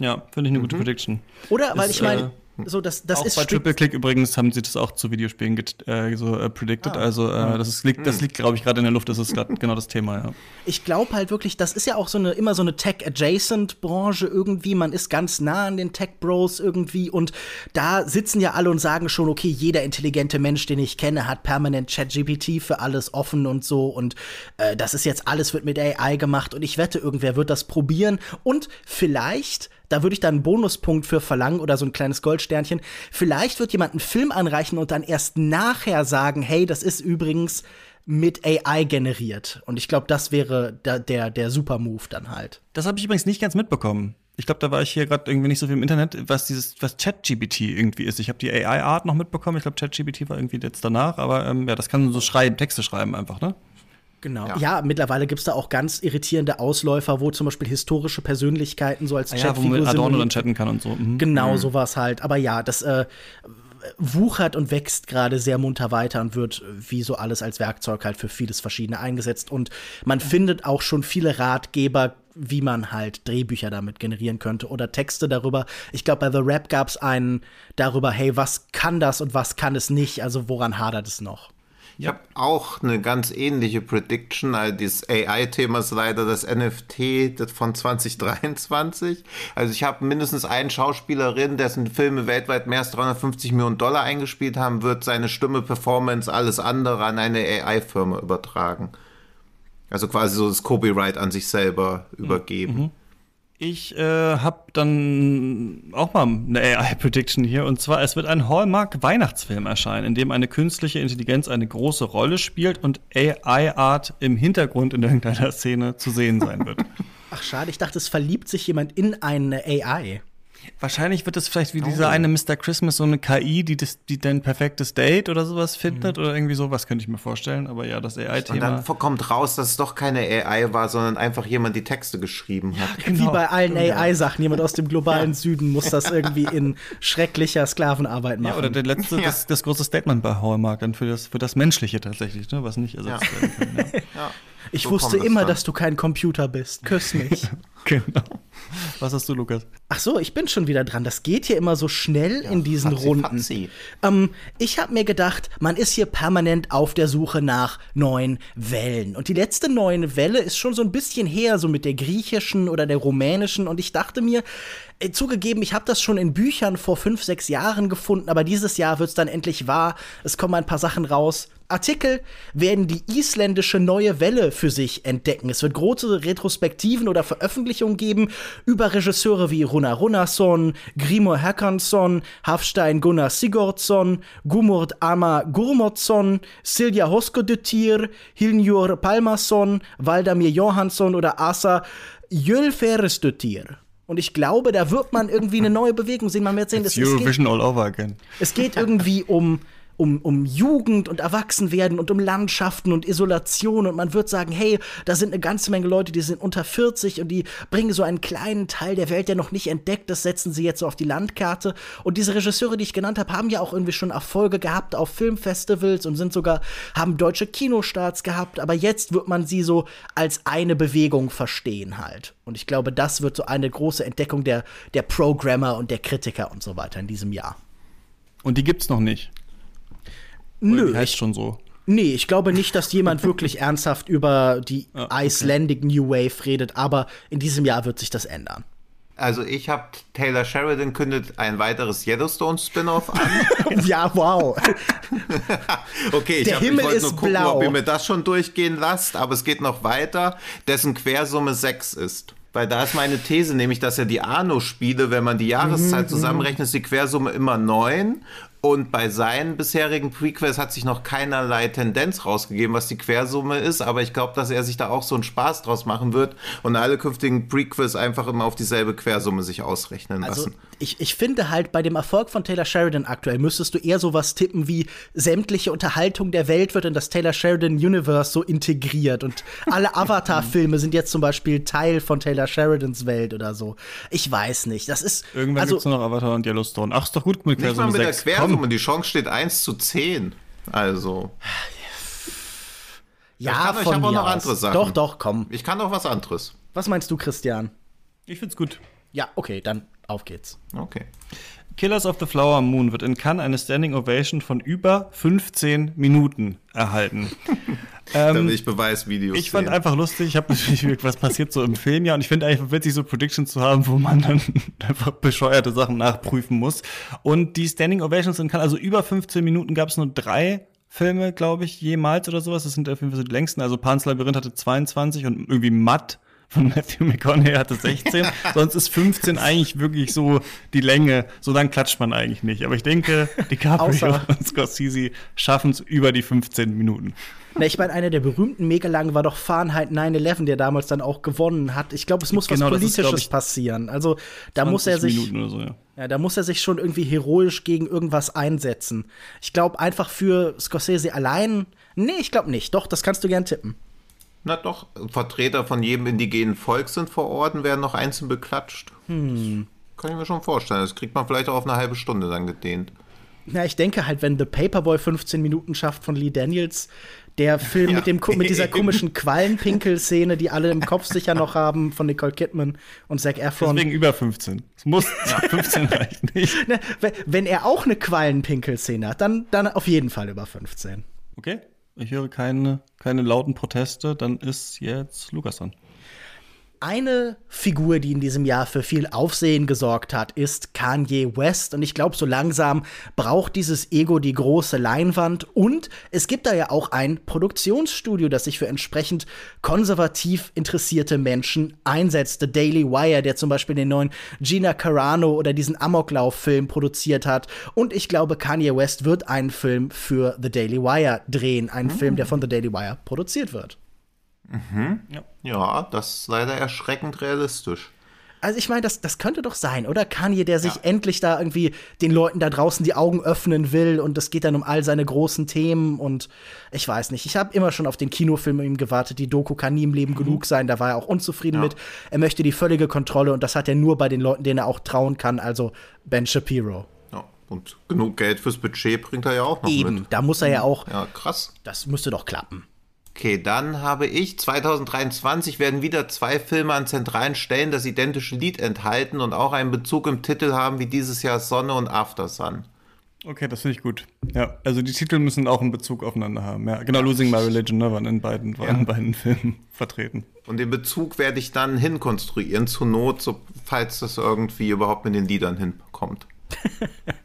Ja, finde ich eine gute Prediction. Oder, weil Ist, ich meine, äh, so das, das auch ist bei Triple Click übrigens haben sie das auch zu Videospielen get, äh, so äh, predicted. also äh, das ist, liegt, das liegt, glaube ich, gerade in der Luft. Das ist gerade genau das Thema, ja. ich glaube halt wirklich, das ist ja auch so eine immer so eine Tech-adjacent-Branche irgendwie. Man ist ganz nah an den Tech-Bros irgendwie und da sitzen ja alle und sagen schon, okay, jeder intelligente Mensch, den ich kenne, hat permanent ChatGPT für alles offen und so und äh, das ist jetzt alles wird mit AI gemacht und ich wette, irgendwer wird das probieren und vielleicht da würde ich dann einen Bonuspunkt für verlangen oder so ein kleines Goldsternchen. Vielleicht wird jemand einen Film anreichen und dann erst nachher sagen, hey, das ist übrigens mit AI generiert. Und ich glaube, das wäre der, der, der Super-Move dann halt. Das habe ich übrigens nicht ganz mitbekommen. Ich glaube, da war ich hier gerade irgendwie nicht so viel im Internet, was dieses, was ChatGPT irgendwie ist. Ich habe die AI-Art noch mitbekommen. Ich glaube, ChatGPT war irgendwie jetzt danach, aber ähm, ja, das kann so schreiben, Texte schreiben einfach, ne? Genau. Ja, Ja. mittlerweile gibt es da auch ganz irritierende Ausläufer, wo zum Beispiel historische Persönlichkeiten so als Ah, ja, wo Chatfigur man Adorno dann chatten kann und so. Mhm. Genau, sowas halt. Aber ja, das äh, wuchert und wächst gerade sehr munter weiter und wird wie so alles als Werkzeug halt für vieles Verschiedene eingesetzt. Und man findet auch schon viele Ratgeber, wie man halt Drehbücher damit generieren könnte oder Texte darüber. Ich glaube, bei The Rap gab es einen darüber, hey, was kann das und was kann es nicht? Also woran hadert es noch? Ich habe auch eine ganz ähnliche Prediction. Also dieses AI-Thema ist leider das NFT von 2023. Also ich habe mindestens einen Schauspielerin, dessen Filme weltweit mehr als 350 Millionen Dollar eingespielt haben, wird seine Stimme, Performance, alles andere an eine AI-Firma übertragen. Also quasi so das Copyright an sich selber übergeben. Ich äh, habe dann auch mal eine AI-Prediction hier. Und zwar, es wird ein Hallmark-Weihnachtsfilm erscheinen, in dem eine künstliche Intelligenz eine große Rolle spielt und AI-Art im Hintergrund in irgendeiner Szene zu sehen sein wird. Ach schade, ich dachte, es verliebt sich jemand in eine AI. Wahrscheinlich wird es vielleicht wie dieser eine Mr. Christmas so eine KI, die, das, die dein perfektes Date oder sowas findet oder irgendwie sowas, könnte ich mir vorstellen. Aber ja, das Und AI-Thema. dann kommt raus, dass es doch keine AI war, sondern einfach jemand die Texte geschrieben hat. Wie bei allen AI-Sachen. Jemand aus dem globalen Süden muss das irgendwie in schrecklicher Sklavenarbeit machen. Ja, oder der letzte, Ja. das, das große Statement bei Hallmark, dann für das, für das Menschliche tatsächlich, ne, was nicht ersetzt Ja. werden kann. Ja. Ja. ich so wusste immer, dann. dass du kein Computer bist. Küss mich. genau. Was hast du, Lukas? Ach so, ich bin schon wieder dran. Das geht hier immer so schnell in diesen Fatzi, Runden. Fatzi. Ähm, ich habe mir gedacht, man ist hier permanent auf der Suche nach neuen Wellen. Und die letzte neue Welle ist schon so ein bisschen her, so mit der griechischen oder der rumänischen. Und ich dachte mir, äh, zugegeben, ich habe das schon in Büchern vor fünf, sechs Jahren gefunden, aber dieses Jahr wird es dann endlich wahr. Es kommen ein paar Sachen raus. Artikel werden die isländische neue Welle für sich entdecken. Es wird große Retrospektiven oder Veröffentlichungen geben über Regisseure wie Runa Runnarsson, Grimur Herkansson, Hafstein Gunnar Sigurdsson, Gumurt Ama Gurmotsson, Silja Hoskodøttir, Hilnjur Palmason, Valdamir Johansson oder Asa Jölferesdøttir. Und ich glaube, da wird man irgendwie eine neue Bewegung sehen. Man wird sehen, It's geht, Eurovision all over again. es geht irgendwie um, um, um Jugend und Erwachsenwerden und um Landschaften und Isolation. Und man wird sagen, hey, da sind eine ganze Menge Leute, die sind unter 40 und die bringen so einen kleinen Teil der Welt, der noch nicht entdeckt ist, setzen sie jetzt so auf die Landkarte. Und diese Regisseure, die ich genannt habe, haben ja auch irgendwie schon Erfolge gehabt auf Filmfestivals und sind sogar, haben deutsche Kinostarts gehabt. Aber jetzt wird man sie so als eine Bewegung verstehen halt. Und ich glaube, das wird so eine große Entdeckung der, der Programmer und der Kritiker und so weiter in diesem Jahr. Und die gibt's noch nicht. Oder Nö, die heißt schon so. Nee, ich glaube nicht, dass jemand wirklich ernsthaft über die Ah, okay. Icelandic New Wave redet, aber in diesem Jahr wird sich das ändern. Also ich habe Taylor Sheridan kündet ein weiteres Yellowstone-Spin-off an. ja, wow. Okay, ich, Der hab, Himmel ich wollte ist nur gucken, blau. ob ihr mir das schon durchgehen lasst, aber es geht noch weiter, dessen Quersumme 6 ist. Weil da ist meine These, nämlich, dass ja die Arno-Spiele, wenn man die Mhm, Jahreszeit zusammenrechnet, ist die Quersumme immer 9. Und bei seinen bisherigen Prequels hat sich noch keinerlei Tendenz rausgegeben, was die Quersumme ist. Aber ich glaube, dass er sich da auch so einen Spaß draus machen wird und alle künftigen Prequels einfach immer auf dieselbe Quersumme sich ausrechnen Also lassen. Ich, ich finde halt, bei dem Erfolg von Taylor Sheridan aktuell müsstest du eher sowas tippen wie sämtliche Unterhaltung der Welt wird in das Taylor Sheridan Universe so integriert und alle Avatar-Filme sind jetzt zum Beispiel Teil von Taylor Sheridans Welt oder so. Ich weiß nicht. Das ist Irgendwann also gibt's nur noch Avatar und Yellowstone. Ach, ist doch gut mit Nicht mal Quersumme mit der 6. Quersumme, Komm. die Chance steht 1 zu 10. Also, ja, ich kann euch von aber auch mir noch aus. andere Sachen. Doch, doch, komm. ich kann doch was anderes. Was meinst du, Christian? Ich find's gut. Ja, okay, dann auf geht's. Okay. Killers of the Flower Moon wird in Cannes eine Standing Ovation von über 15 Minuten erhalten. da will ich Beweisvideos Ich fand sehen. einfach lustig, ich habe natürlich, was passiert so im Film, ja, und ich finde einfach witzig, so Predictions zu haben, wo man dann einfach bescheuerte Sachen nachprüfen muss. Und die Standing Ovations in Cannes, also über 15 Minuten gab es nur drei Filme, glaube ich, jemals oder sowas. Das sind auf jeden Fall so die längsten. Also Pan's Labyrinth hatte 22 und irgendwie Matt von Matthew McConaughey hatte 16. Sonst ist 15 eigentlich wirklich so die Länge. So lang klatscht man eigentlich nicht. Aber ich denke, DiCaprio Außer- und Scorsese schaffen es über die 15 Minuten. Na, ich meine, einer der berühmten Megalangen war doch Fahrenheit 9-11, der damals dann auch gewonnen hat. Ich glaube, es muss Genau, was ist, Politisches glaub ich, passieren. Also da muss er 20 sich, so, ja. ja, da muss er sich schon irgendwie heroisch gegen irgendwas einsetzen. Ich glaube einfach für Scorsese allein, nee, ich glaube nicht. Doch, das kannst du gern tippen. Na doch, Vertreter von jedem indigenen Volk sind vor Ort und werden noch einzeln beklatscht. Hm. Das kann ich mir schon vorstellen. Das kriegt man vielleicht auch auf eine halbe Stunde dann gedehnt. Na, ich denke halt, wenn The Paperboy 15 Minuten schafft von Lee Daniels, der Film Ja. mit, dem, mit dieser komischen Quallenpinkel-Szene, die alle im Kopf sicher noch haben, von Nicole Kidman und Zac Efron. Deswegen über 15. Es muss 15 reichen nicht. Wenn- wenn er auch eine Quallenpinkel-Szene hat, dann, dann auf jeden Fall über 15. Okay, ich höre keine, keine lauten Proteste, dann ist jetzt Lukas dran. Eine Figur, die in diesem Jahr für viel Aufsehen gesorgt hat, ist Kanye West. Und ich glaube, so langsam braucht dieses Ego die große Leinwand. Und es gibt da ja auch ein Produktionsstudio, das sich für entsprechend konservativ interessierte Menschen einsetzt. The Daily Wire, der zum Beispiel den neuen Gina Carano oder diesen Amoklauf-Film produziert hat. Und ich glaube, Kanye West wird einen Film für The Daily Wire drehen. Einen Film, der von The Daily Wire produziert wird. Ja, das ist leider erschreckend realistisch. Also ich meine, das, das könnte doch sein, oder? Kanye, der sich endlich da irgendwie den Leuten da draußen die Augen öffnen will und es geht dann um all seine großen Themen und ich weiß nicht. Ich habe immer schon auf den Kinofilm ihm gewartet. Die Doku kann nie im Leben genug sein. Da war er auch unzufrieden mit. Er möchte die völlige Kontrolle und das hat er nur bei den Leuten, denen er auch trauen kann, also Ben Shapiro. Ja, und genug Geld fürs Budget bringt er ja auch noch Eben, mit. da muss er ja auch, Ja, krass. das müsste doch klappen. Okay, dann habe ich 2023 werden wieder zwei Filme an zentralen Stellen das identische Lied enthalten und auch einen Bezug im Titel haben wie dieses Jahr Sonne und After Sun. Okay, das finde ich gut. Ja, also die Titel müssen auch einen Bezug aufeinander haben. Ja, genau, Losing My Religion ne, waren in beiden, waren in beiden Filmen vertreten. Und den Bezug werde ich dann hinkonstruieren, zur Not, so, falls das irgendwie überhaupt mit den Liedern hinkommt.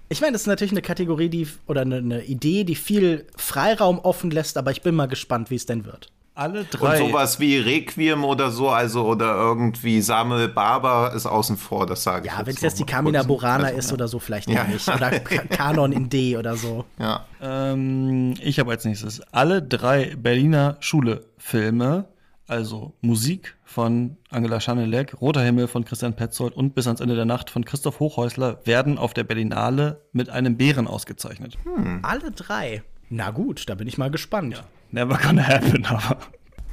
Ich meine, das ist natürlich eine Kategorie, die oder eine, eine Idee, die viel Freiraum offen lässt, aber ich bin mal gespannt, wie es denn wird. Alle Und drei. sowas wie Requiem oder so, also oder irgendwie Samuel Barber ist außen vor, das sage ich. Ja, wenn es jetzt die Carmina Burana ist oder so, vielleicht Ja. nicht. Oder Ka Kanon in D oder so. Ja. Ähm, ich habe als nächstes alle drei Berliner Schule-Filme, also Musik von Angela Schanelek, Roter Himmel von Christian Petzold und Bis ans Ende der Nacht von Christoph Hochhäusler, werden auf der Berlinale mit einem Bären ausgezeichnet. Alle drei. Na gut, da bin ich mal gespannt. Never gonna happen, aber.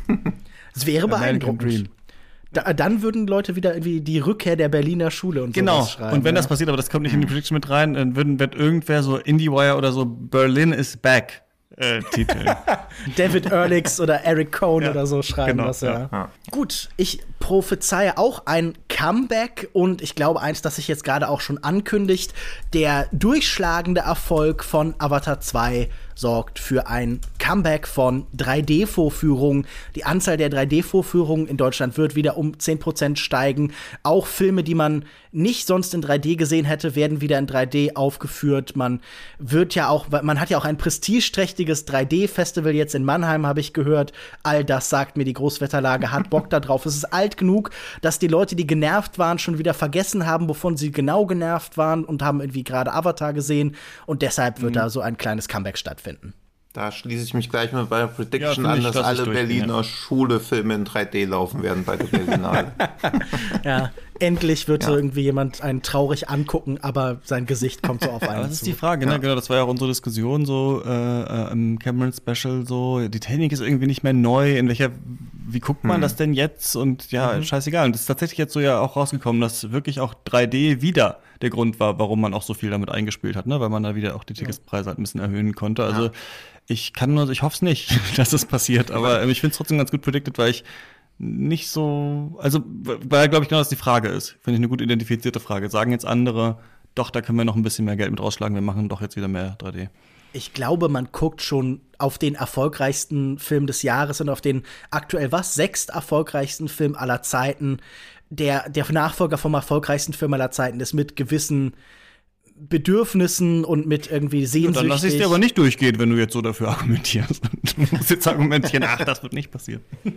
Es wäre beeindruckend. Da, dann würden Leute wieder irgendwie die Rückkehr der Berliner Schule und Genau. sowas schreiben. Und wenn das ja. passiert, aber das kommt nicht in die Prediction mit rein, dann würden, wird irgendwer so IndieWire oder so Berlin is back äh, Titel. David Ehrlich oder Eric Cohn Ja, oder so schreiben genau, das, ja. ja. Gut, ich prophezeie auch ein Comeback und ich glaube eins, das sich jetzt gerade auch schon ankündigt. Der durchschlagende Erfolg von Avatar 2 sorgt für ein Comeback von 3D-Vorführungen. Die Anzahl der 3D-Vorführungen in Deutschland wird wieder um 10% steigen. Auch Filme, die man nicht sonst in 3D gesehen hätte, werden wieder in 3D aufgeführt. Man wird ja auch, man hat ja auch ein prestigeträchtiges 3D-Festival jetzt in Mannheim, habe ich gehört. All das sagt mir die Großwetterlage, hat Bock da drauf. Es ist alt genug, dass die Leute, die genervt waren, schon wieder vergessen haben, wovon sie genau genervt waren und haben irgendwie gerade Avatar gesehen. Und deshalb wird da so ein kleines Comeback stattfinden. Da schließe ich mich gleich mit meiner Prediction Ja, an, dass alle Berliner ja. Schule-Filme in 3D laufen werden bei der Berlinale. Ja, endlich wird so Ja. irgendwie jemand einen traurig angucken, aber sein Gesicht kommt so auf einen das ist zu. die Frage, ne? Genau, das war ja auch unsere Diskussion so äh, äh, im Cameron Special so. Die Technik ist irgendwie nicht mehr neu. In welcher, wie guckt man das denn jetzt? Und ja, scheißegal. Und es ist tatsächlich jetzt so ja auch rausgekommen, dass wirklich auch 3D wieder der Grund war, warum man auch so viel damit eingespielt hat, ne? Weil man da wieder auch die Ticketspreise halt ein bisschen erhöhen konnte. Also ich kann nur, ich hoffe es nicht, dass es passiert. Aber ähm, ich finde es trotzdem ganz gut predicted, weil ich nicht so, also weil glaube ich genau, dass die Frage ist. Finde ich eine gut identifizierte Frage. Sagen jetzt andere, doch, da können wir noch ein bisschen mehr Geld mit rausschlagen, wir machen doch jetzt wieder mehr 3D. Ich glaube, man guckt schon auf den erfolgreichsten Film des Jahres und auf den aktuell was sechst erfolgreichsten Film aller Zeiten. Der, der Nachfolger vom erfolgreichsten Film aller Zeiten ist mit gewissen Bedürfnissen und mit irgendwie sehnsüchtig. Dann lass ich dir aber nicht durchgehen, wenn du jetzt so dafür argumentierst. Du musst jetzt argumentieren, ach, das wird nicht passieren.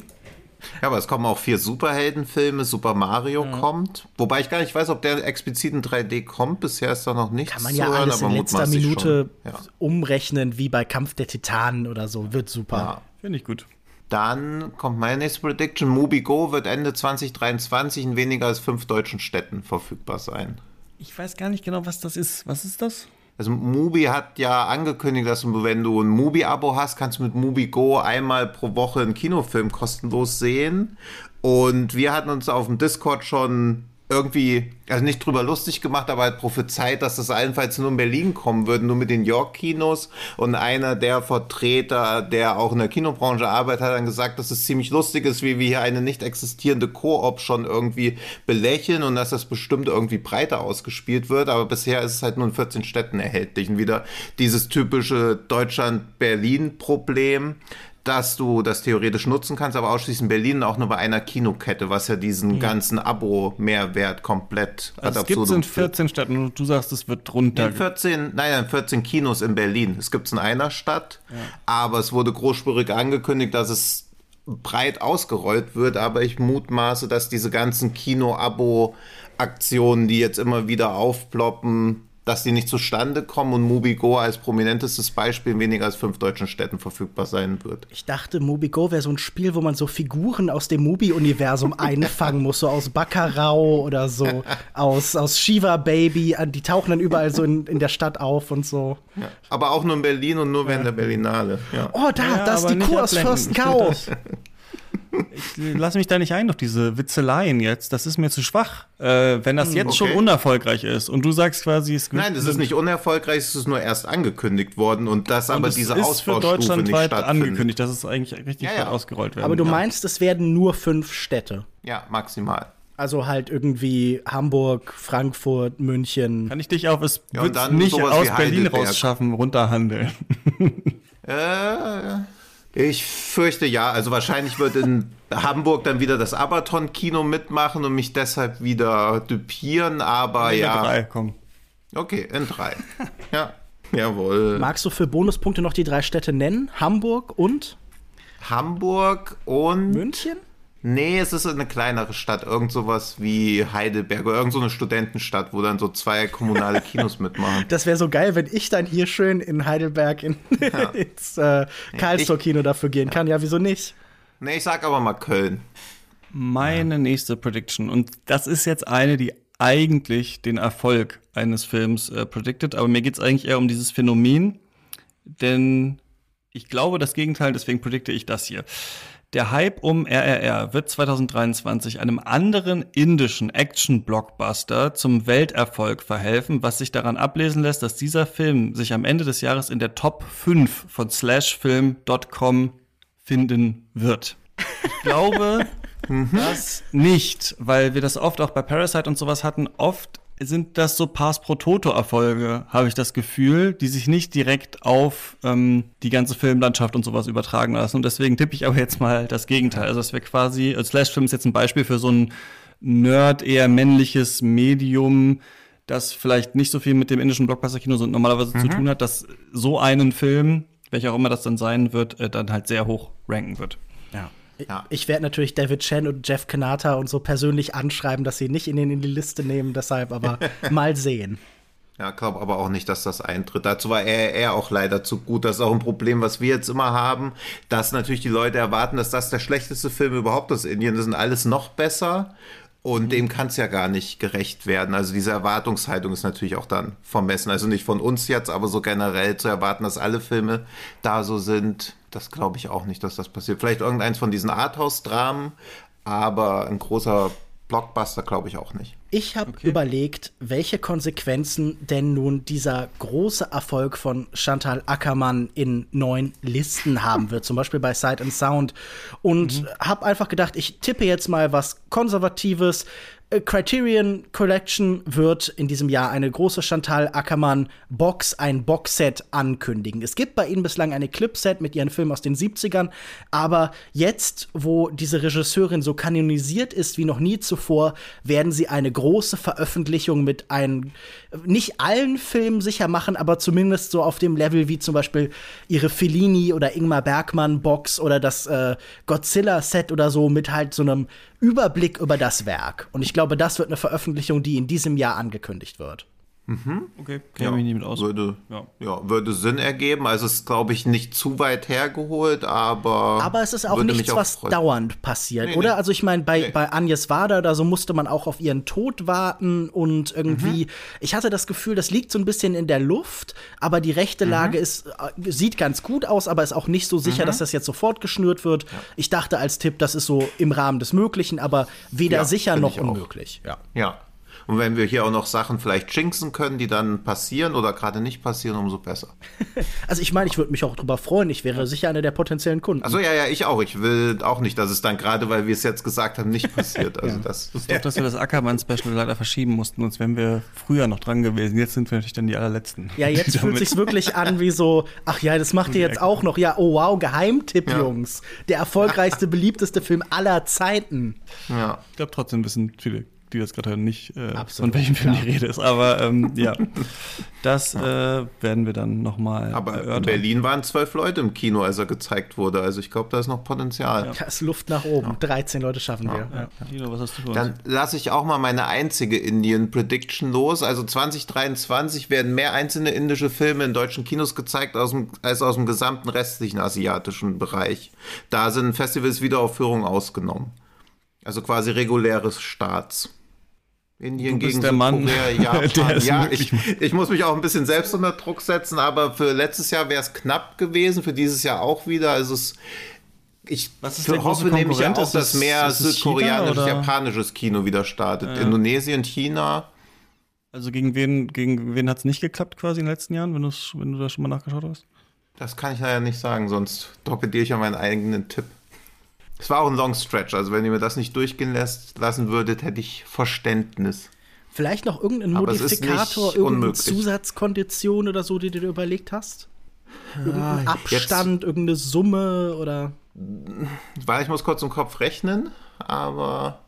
Ja, aber es kommen auch vier Superheldenfilme, Super Mario ja. kommt. Wobei ich gar nicht weiß, ob der explizit in 3D kommt. Bisher ist da noch nichts Kann man ja zu hören, alles in letzter Minute ja. umrechnen, wie bei Kampf der Titanen oder so. Wird super. Ja. Finde ich gut. Dann kommt meine nächste Prediction. Mubi Go wird Ende 2023 in weniger als fünf deutschen Städten verfügbar sein. Ich weiß gar nicht genau, was das ist. Was ist das? Also Mubi hat ja angekündigt, dass du, wenn du ein Mubi-Abo hast, kannst du mit Mubi Go einmal pro Woche einen Kinofilm kostenlos sehen. Und wir hatten uns auf dem Discord schon irgendwie, also nicht drüber lustig gemacht, aber halt prophezeit, dass das allenfalls nur in Berlin kommen würde, nur mit den York-Kinos. Und einer der Vertreter, der auch in der Kinobranche arbeitet, hat dann gesagt, dass es ziemlich lustig ist, wie wir hier eine nicht existierende Koop schon irgendwie belächeln und dass das bestimmt irgendwie breiter ausgespielt wird. Aber bisher ist es halt nur in 14 Städten erhältlich. Und wieder dieses typische Deutschland-Berlin-Problem dass du das theoretisch nutzen kannst, aber ausschließlich in Berlin auch nur bei einer Kinokette, was ja diesen ja. ganzen Abo-Mehrwert komplett also Es gibt es in 14 Städten und du sagst, es wird runter. In 14, nein, in 14 Kinos in Berlin. Es gibt es in einer Stadt, ja. aber es wurde großspurig angekündigt, dass es breit ausgerollt wird, aber ich mutmaße, dass diese ganzen Kino-Abo-Aktionen, die jetzt immer wieder aufploppen, dass die nicht zustande kommen und Mubigo als prominentestes Beispiel in weniger als fünf deutschen Städten verfügbar sein wird. Ich dachte, Mubigo wäre so ein Spiel, wo man so Figuren aus dem Mubi-Universum einfangen muss, so aus Baccarau oder so, aus, aus Shiva Baby, die tauchen dann überall so in, in der Stadt auf und so. Ja, aber auch nur in Berlin und nur während der Berlinale. Ja. Oh, da, ja, das ist die Kuh aus Fürstenkau. Ich lasse mich da nicht ein auf diese Witzeleien jetzt. Das ist mir zu schwach. Äh, wenn das jetzt okay. schon unerfolgreich ist und du sagst quasi, es Nein, es ist nicht unerfolgreich, es ist nur erst angekündigt worden und das und aber diese ist Ausbaustufe für Deutschland weit angekündigt, dass es eigentlich richtig ja, ja. ausgerollt werden. Aber du meinst, es werden nur fünf Städte? Ja, maximal. Also halt irgendwie Hamburg, Frankfurt, München. Kann ich dich auf es ja, nicht aus Berlin rausschaffen, runterhandeln? äh, ich fürchte ja. Also wahrscheinlich wird in Hamburg dann wieder das Abaton-Kino mitmachen und mich deshalb wieder düpieren, aber in ja. In drei, komm. Okay, in drei. ja, jawohl. Magst du für Bonuspunkte noch die drei Städte nennen? Hamburg und? Hamburg und. München? Nee, es ist eine kleinere Stadt, irgend sowas wie Heidelberg oder irgend so eine Studentenstadt, wo dann so zwei kommunale Kinos mitmachen. Das wäre so geil, wenn ich dann hier schön in Heidelberg in, ja. ins äh, Karlsruhe-Kino dafür gehen kann. Ja, wieso nicht? Nee, ich sag aber mal Köln. Meine ja. nächste Prediction, und das ist jetzt eine, die eigentlich den Erfolg eines Films äh, predicted, aber mir geht es eigentlich eher um dieses Phänomen, denn ich glaube das Gegenteil, deswegen predikte ich das hier. Der Hype um RRR wird 2023 einem anderen indischen Action-Blockbuster zum Welterfolg verhelfen, was sich daran ablesen lässt, dass dieser Film sich am Ende des Jahres in der Top 5 von slashfilm.com finden wird. Ich glaube das nicht, weil wir das oft auch bei Parasite und sowas hatten. Oft sind das so Pass pro Toto-Erfolge, habe ich das Gefühl, die sich nicht direkt auf ähm, die ganze Filmlandschaft und sowas übertragen lassen. Und deswegen tippe ich aber jetzt mal das Gegenteil. Also, dass wir quasi, also Slash-Film ist jetzt ein Beispiel für so ein Nerd, eher männliches Medium, das vielleicht nicht so viel mit dem indischen Blockbuster-Kino normalerweise mhm. zu tun hat, dass so einen Film, welcher auch immer das dann sein wird, äh, dann halt sehr hoch ranken wird. Ja. Ja. Ich werde natürlich David Chen und Jeff Kanata und so persönlich anschreiben, dass sie nicht in, den, in die Liste nehmen, deshalb aber mal sehen. Ja, glaube aber auch nicht, dass das eintritt. Dazu war er, er auch leider zu gut. Das ist auch ein Problem, was wir jetzt immer haben, dass natürlich die Leute erwarten, dass das der schlechteste Film überhaupt aus Indien. Das sind alles noch besser. Und mhm. dem kann es ja gar nicht gerecht werden. Also diese Erwartungshaltung ist natürlich auch dann vermessen. Also nicht von uns jetzt, aber so generell zu erwarten, dass alle Filme da so sind, das glaube ich auch nicht, dass das passiert. Vielleicht irgendeins von diesen Arthouse-Dramen, aber ein großer Blockbuster glaube ich auch nicht. Ich habe okay. überlegt, welche Konsequenzen denn nun dieser große Erfolg von Chantal Ackermann in neuen Listen haben wird, zum Beispiel bei Sight and Sound. Und mhm. habe einfach gedacht, ich tippe jetzt mal, was konservatives. Äh, Criterion Collection wird in diesem Jahr eine große Chantal Ackermann Box, ein Boxset ankündigen. Es gibt bei ihnen bislang eine Clipset mit ihren Filmen aus den 70ern, aber jetzt, wo diese Regisseurin so kanonisiert ist wie noch nie zuvor, werden sie eine große Veröffentlichung mit einem, nicht allen Filmen sicher machen, aber zumindest so auf dem Level wie zum Beispiel ihre Fellini oder Ingmar Bergmann Box oder das äh, Godzilla Set oder so mit halt so einem Überblick über das Werk. Und ich glaube, das wird eine Veröffentlichung, die in diesem Jahr angekündigt wird. Mhm. Okay, kenne ja, mich nicht mit aus. Würde, ja. ja. würde Sinn ergeben. Also es ist, glaube ich, nicht zu weit hergeholt, aber. Aber es ist auch nichts, was freuen. dauernd passiert, nee, oder? Nee. Also ich meine, bei, nee. bei Agnes Wader, da so musste man auch auf ihren Tod warten und irgendwie. Mhm. Ich hatte das Gefühl, das liegt so ein bisschen in der Luft, aber die rechte mhm. Lage ist, äh, sieht ganz gut aus, aber ist auch nicht so sicher, mhm. dass das jetzt sofort geschnürt wird. Ja. Ich dachte als Tipp, das ist so im Rahmen des Möglichen, aber weder ja, sicher noch unmöglich. Ja. ja. Und wenn wir hier auch noch Sachen vielleicht jinxen können, die dann passieren oder gerade nicht passieren, umso besser. Also ich meine, ich würde mich auch drüber freuen. Ich wäre sicher einer der potenziellen Kunden. Also ja, ja, ich auch. Ich will auch nicht, dass es dann gerade, weil wir es jetzt gesagt haben, nicht passiert. Also ja. das, das ist doch, dass wir das Ackermann-Special leider verschieben mussten, sonst wären wir früher noch dran gewesen. Jetzt sind wir natürlich dann die allerletzten. Ja, jetzt fühlt sich wirklich an wie so, ach ja, das macht ihr jetzt auch noch. Ja, oh wow, Geheimtipp, ja. Jungs. Der erfolgreichste, beliebteste Film aller Zeiten. Ja. Ich glaube trotzdem wissen viele die das gerade nicht, äh, von welchem Film ja. die Rede ist. Aber ähm, ja, das äh, werden wir dann nochmal. Aber erörtern. in Berlin waren zwölf Leute im Kino, als er gezeigt wurde. Also ich glaube, da ist noch Potenzial. Ja. Da ist Luft nach oben. Ja. 13 Leute schaffen wir. Ja. Lino, was hast du für uns? Dann lasse ich auch mal meine einzige Indian-Prediction los. Also 2023 werden mehr einzelne indische Filme in deutschen Kinos gezeigt aus dem, als aus dem gesamten restlichen asiatischen Bereich. Da sind Festivals Wiederaufführungen ausgenommen. Also quasi reguläres Staats. Indien gegen der Mann, Südkorea, Japan. ja, ich, ich, muss mich auch ein bisschen selbst unter Druck setzen, aber für letztes Jahr wäre es knapp gewesen, für dieses Jahr auch wieder. Also es, ich hoffe nämlich ja auch, dass mehr südkoreanisches, japanisches Kino wieder startet. Ja. Indonesien, China. Also gegen wen, gegen wen hat es nicht geklappt quasi in den letzten Jahren, wenn, wenn du da schon mal nachgeschaut hast? Das kann ich leider nicht sagen, sonst torpediere ich ja meinen eigenen Tipp. Es war auch ein Long Stretch, also wenn ihr mir das nicht durchgehen lässt, lassen würdet, hätte ich Verständnis. Vielleicht noch irgendein Modifikator, irgendeine unmöglich. Zusatzkondition oder so, die du dir überlegt hast? Irgendein ah, Abstand, jetzt, irgendeine Summe oder. Weil ich muss kurz im Kopf rechnen, aber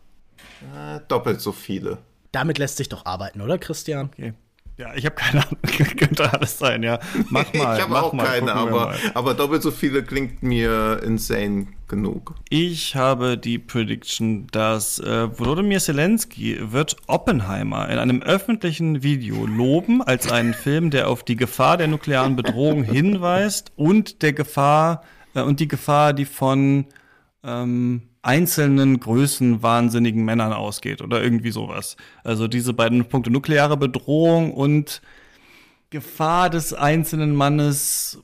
äh, doppelt so viele. Damit lässt sich doch arbeiten, oder Christian? Okay. Ja, ich habe keine Ahnung. Könnte alles sein, ja. Mach mal. ich habe auch mal, keine, aber, aber doppelt so viele klingt mir insane genug. Ich habe die Prediction, dass äh, Volodymyr Zelensky wird Oppenheimer in einem öffentlichen Video loben als einen Film, der auf die Gefahr der nuklearen Bedrohung hinweist und der Gefahr äh, und die Gefahr, die von ähm, einzelnen Größen wahnsinnigen Männern ausgeht oder irgendwie sowas. Also diese beiden Punkte nukleare Bedrohung und Gefahr des einzelnen Mannes,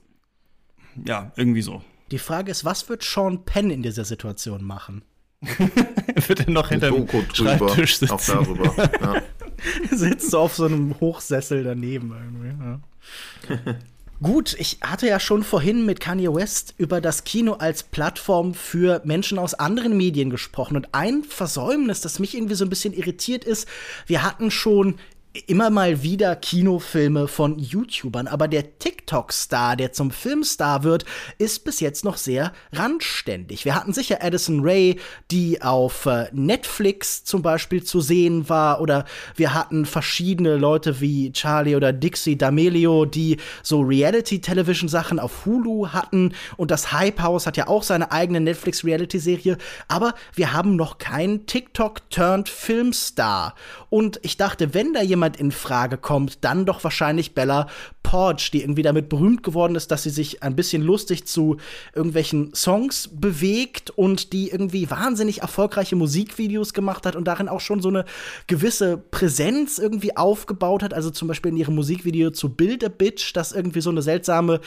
ja, irgendwie so. Die Frage ist, was wird Sean Penn in dieser Situation machen? wird er noch hinter dem Schreibtisch sitzen? Auch darüber, ja. Sitzt so auf so einem Hochsessel daneben irgendwie. Ja. Gut, ich hatte ja schon vorhin mit Kanye West über das Kino als Plattform für Menschen aus anderen Medien gesprochen. Und ein Versäumnis, das mich irgendwie so ein bisschen irritiert ist, wir hatten schon immer mal wieder Kinofilme von YouTubern, aber der TikTok-Star, der zum Filmstar wird, ist bis jetzt noch sehr randständig. Wir hatten sicher Addison Ray, die auf äh, Netflix zum Beispiel zu sehen war, oder wir hatten verschiedene Leute wie Charlie oder Dixie D'Amelio, die so Reality-Television-Sachen auf Hulu hatten, und das Hype House hat ja auch seine eigene Netflix-Reality-Serie, aber wir haben noch keinen TikTok-turned-Filmstar. Und ich dachte, wenn da jemand jemand in Frage kommt, dann doch wahrscheinlich Bella Porch, die irgendwie damit berühmt geworden ist, dass sie sich ein bisschen lustig zu irgendwelchen Songs bewegt und die irgendwie wahnsinnig erfolgreiche Musikvideos gemacht hat und darin auch schon so eine gewisse Präsenz irgendwie aufgebaut hat. Also zum Beispiel in ihrem Musikvideo zu Build a Bitch, das irgendwie so eine seltsame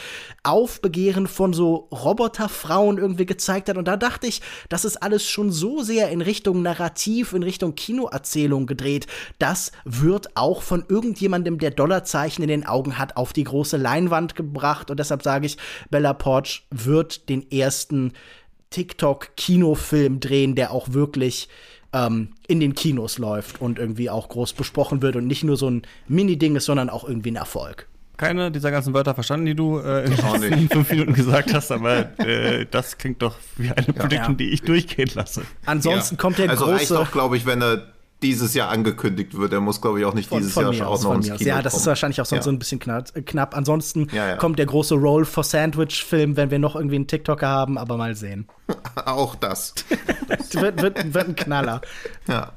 Aufbegehren von so Roboterfrauen irgendwie gezeigt hat. Und da dachte ich, das ist alles schon so sehr in Richtung Narrativ, in Richtung Kinoerzählung gedreht. Das wird auch von irgendjemandem, der Dollarzeichen in den Augen hat, auf die große Leinwand gebracht. Und deshalb sage ich, Bella Porch wird den ersten TikTok-Kinofilm drehen, der auch wirklich ähm, in den Kinos läuft und irgendwie auch groß besprochen wird und nicht nur so ein Mini-Ding ist, sondern auch irgendwie ein Erfolg. Keine dieser ganzen Wörter verstanden, die du äh, in fünf Minuten gesagt hast, aber äh, das klingt doch wie eine Prediction, Ja. die ich durchgehen lasse. Ansonsten Ja. kommt der also reicht große. doch, glaube ich, wenn er dieses Jahr angekündigt wird. Er muss, glaube ich, auch nicht Von, dieses von Jahr schon auch noch ins. Kino Ja, das ist kommen. wahrscheinlich auch sonst Ja. so ein bisschen knapp. Ansonsten Ja, ja. kommt der große Roll for Sandwich-Film, wenn wir noch irgendwie einen TikToker haben, aber mal sehen. Auch das. wird, wird, wird ein Knaller. Ja.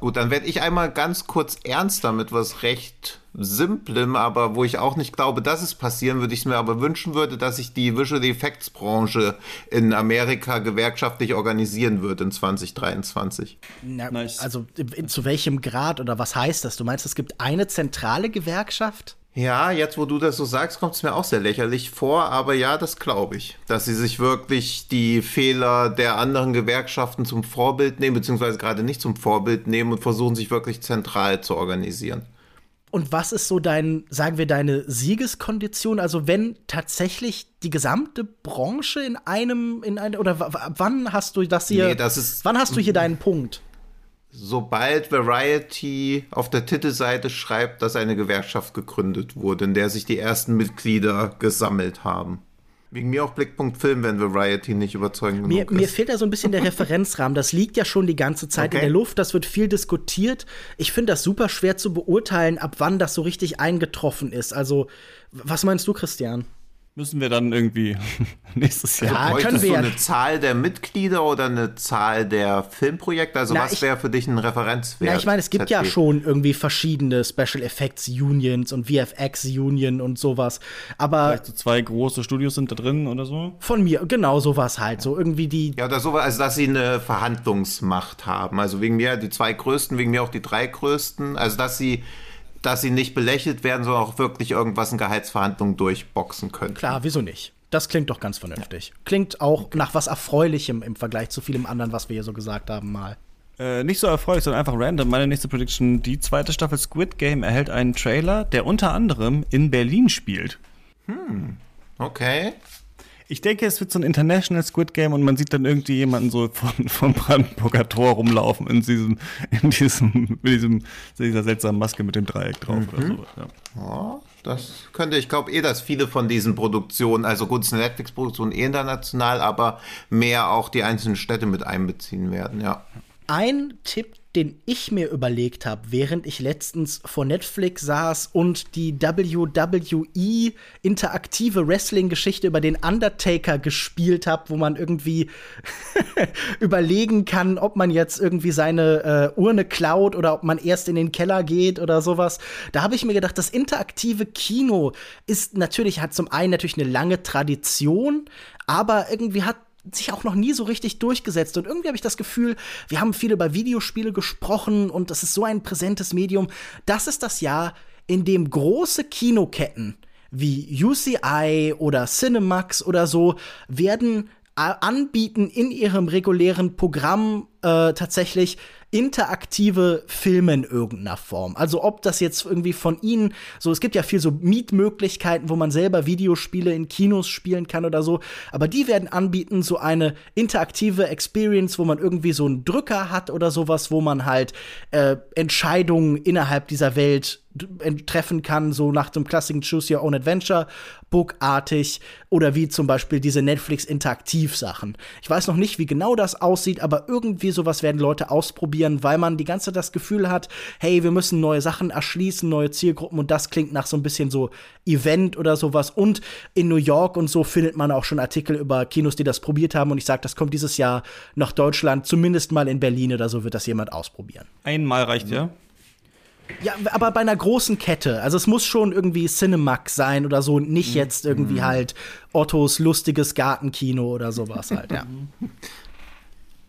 Gut, dann werde ich einmal ganz kurz ernster mit was recht Simplem, aber wo ich auch nicht glaube, dass es passieren würde, ich es mir aber wünschen würde, dass sich die Visual Effects Branche in Amerika gewerkschaftlich organisieren würde in 2023. Na, Nice. Also in- zu welchem Grad oder was heißt das? Du meinst, es gibt eine zentrale Gewerkschaft? Ja, jetzt wo du das so sagst, kommt es mir auch sehr lächerlich vor, aber ja, das glaube ich. Dass sie sich wirklich die Fehler der anderen Gewerkschaften zum Vorbild nehmen, beziehungsweise gerade nicht zum Vorbild nehmen und versuchen sich wirklich zentral zu organisieren. Und was ist so dein, sagen wir, deine Siegeskondition? Also wenn tatsächlich die gesamte Branche in einem, in einem, oder wann hast du das hier? Nee, das ist- wann hast du hier deinen Punkt? Sobald Variety auf der Titelseite schreibt, dass eine Gewerkschaft gegründet wurde, in der sich die ersten Mitglieder gesammelt haben. Wegen mir auch Blickpunkt Film, wenn Variety nicht überzeugend genug Mir, mir ist. fehlt da so ein bisschen der Referenzrahmen. Das liegt ja schon die ganze Zeit in Okay. der Luft. Das wird viel diskutiert. Ich finde das super schwer zu beurteilen, ab wann das so richtig eingetroffen ist. Also, was meinst du, Christian? Müssen wir dann irgendwie nächstes Jahr. Ja, können wir du ja- eine Zahl der Mitglieder oder eine Zahl der Filmprojekte? Also Na, was wäre für dich ein Referenzwert? Na, ich meine, es gibt ja ZD? schon irgendwie verschiedene Special Effects Unions und VFX Union und sowas. Aber Vielleicht so zwei große Studios sind da drin oder so. von mir, genau sowas halt. So irgendwie die. Ja, oder so, also dass sie eine Verhandlungsmacht haben. Also wegen mir die zwei größten, wegen mir auch die drei größten. Also dass sie, dass sie nicht belächelt werden, sondern auch wirklich irgendwas in Gehaltsverhandlungen durchboxen können. Klar, wieso nicht? Das klingt doch ganz vernünftig. Klingt auch nach was Erfreulichem im Vergleich zu vielem anderen, was wir hier so gesagt haben, mal. Äh, nicht so erfreulich, sondern einfach random. Meine nächste Prediction: Die zweite Staffel Squid Game erhält einen Trailer, der unter anderem in Berlin spielt. Okay. Ich denke, es wird so ein International Squid Game und man sieht dann irgendwie jemanden so von, vom Brandenburger Tor rumlaufen in diesem, in diesem, mit diesem, dieser seltsamen Maske mit dem Dreieck drauf oder so. Ja. Ja, das könnte, ich glaube eh, dass viele von diesen Produktionen, also gut, es ist eine Netflix-Produktion eh international, aber mehr auch die einzelnen Städte mit einbeziehen werden, ja. Ein Tipp, den ich mir überlegt habe, während ich letztens vor Netflix saß und die WWE interaktive Wrestling-Geschichte über den Undertaker gespielt habe, wo man irgendwie überlegen kann, ob man jetzt irgendwie seine äh, Urne klaut oder ob man erst in den Keller geht oder sowas. Da habe ich mir gedacht, das interaktive Kino ist natürlich, hat zum einen natürlich eine lange Tradition, aber irgendwie hat sich auch noch nie so richtig durchgesetzt. Und irgendwie habe ich das Gefühl, wir haben viel über Videospiele gesprochen und das ist so ein präsentes Medium. Das ist das Jahr, in dem große Kinoketten wie UCI oder Cinemax oder so werden anbieten in ihrem regulären Programm äh, tatsächlich interaktive Filme in irgendeiner Form. Also ob das jetzt irgendwie von ihnen, so es gibt ja viel so Mietmöglichkeiten, wo man selber Videospiele in Kinos spielen kann oder so, aber die werden anbieten so eine interaktive Experience, wo man irgendwie so einen Drücker hat oder sowas, wo man halt äh, Entscheidungen innerhalb dieser Welt treffen kann, so nach dem klassischen Choose Your Own Adventure Book-artig oder wie zum Beispiel diese Netflix-Interaktiv-Sachen. Ich weiß noch nicht, wie genau das aussieht, aber irgendwie sowas werden Leute ausprobieren, weil man die ganze Zeit das Gefühl hat, hey, wir müssen neue Sachen erschließen, neue Zielgruppen und das klingt nach so ein bisschen so Event oder sowas. Und in New York und so findet man auch schon Artikel über Kinos, die das probiert haben und ich sage, das kommt dieses Jahr nach Deutschland, zumindest mal in Berlin oder so wird das jemand ausprobieren. Einmal reicht ja. Ja, aber bei einer großen Kette. Also es muss schon irgendwie Cinemax sein oder so und nicht Mhm. jetzt irgendwie halt Ottos lustiges Gartenkino oder sowas halt, ja.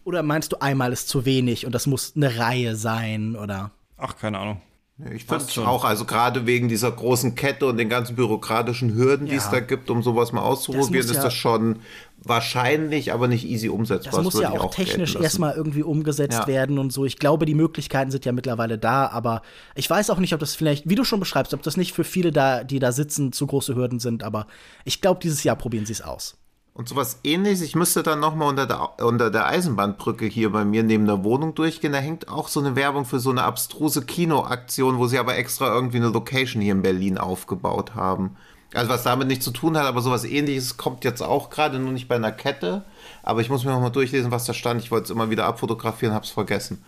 Oder meinst du, einmal ist zu wenig und das muss eine Reihe sein oder? Ach, keine Ahnung. Ich finde Passt schon. auch, also gerade wegen dieser großen Kette und den ganzen bürokratischen Hürden, die es Ja. da gibt, um sowas mal auszuprobieren, muss ist ja- das schon wahrscheinlich, aber nicht easy umsetzbar. Das muss würde ja ich auch technisch erstmal irgendwie umgesetzt Ja. werden und so. Ich glaube, die Möglichkeiten sind ja mittlerweile da, aber ich weiß auch nicht, ob das vielleicht, wie du schon beschreibst, ob das nicht für viele da, die da sitzen, zu große Hürden sind, aber ich glaube, dieses Jahr probieren sie es aus. Und sowas ähnliches, ich müsste dann nochmal unter der, unter der Eisenbahnbrücke hier bei mir neben der Wohnung durchgehen. Da hängt auch so eine Werbung für so eine abstruse Kinoaktion, wo sie aber extra irgendwie eine Location hier in Berlin aufgebaut haben. Also was damit nichts zu tun hat, aber sowas ähnliches kommt jetzt auch gerade, nur nicht bei einer Kette. Aber ich muss mir nochmal durchlesen, was da stand. Ich wollte es immer wieder abfotografieren, hab's vergessen.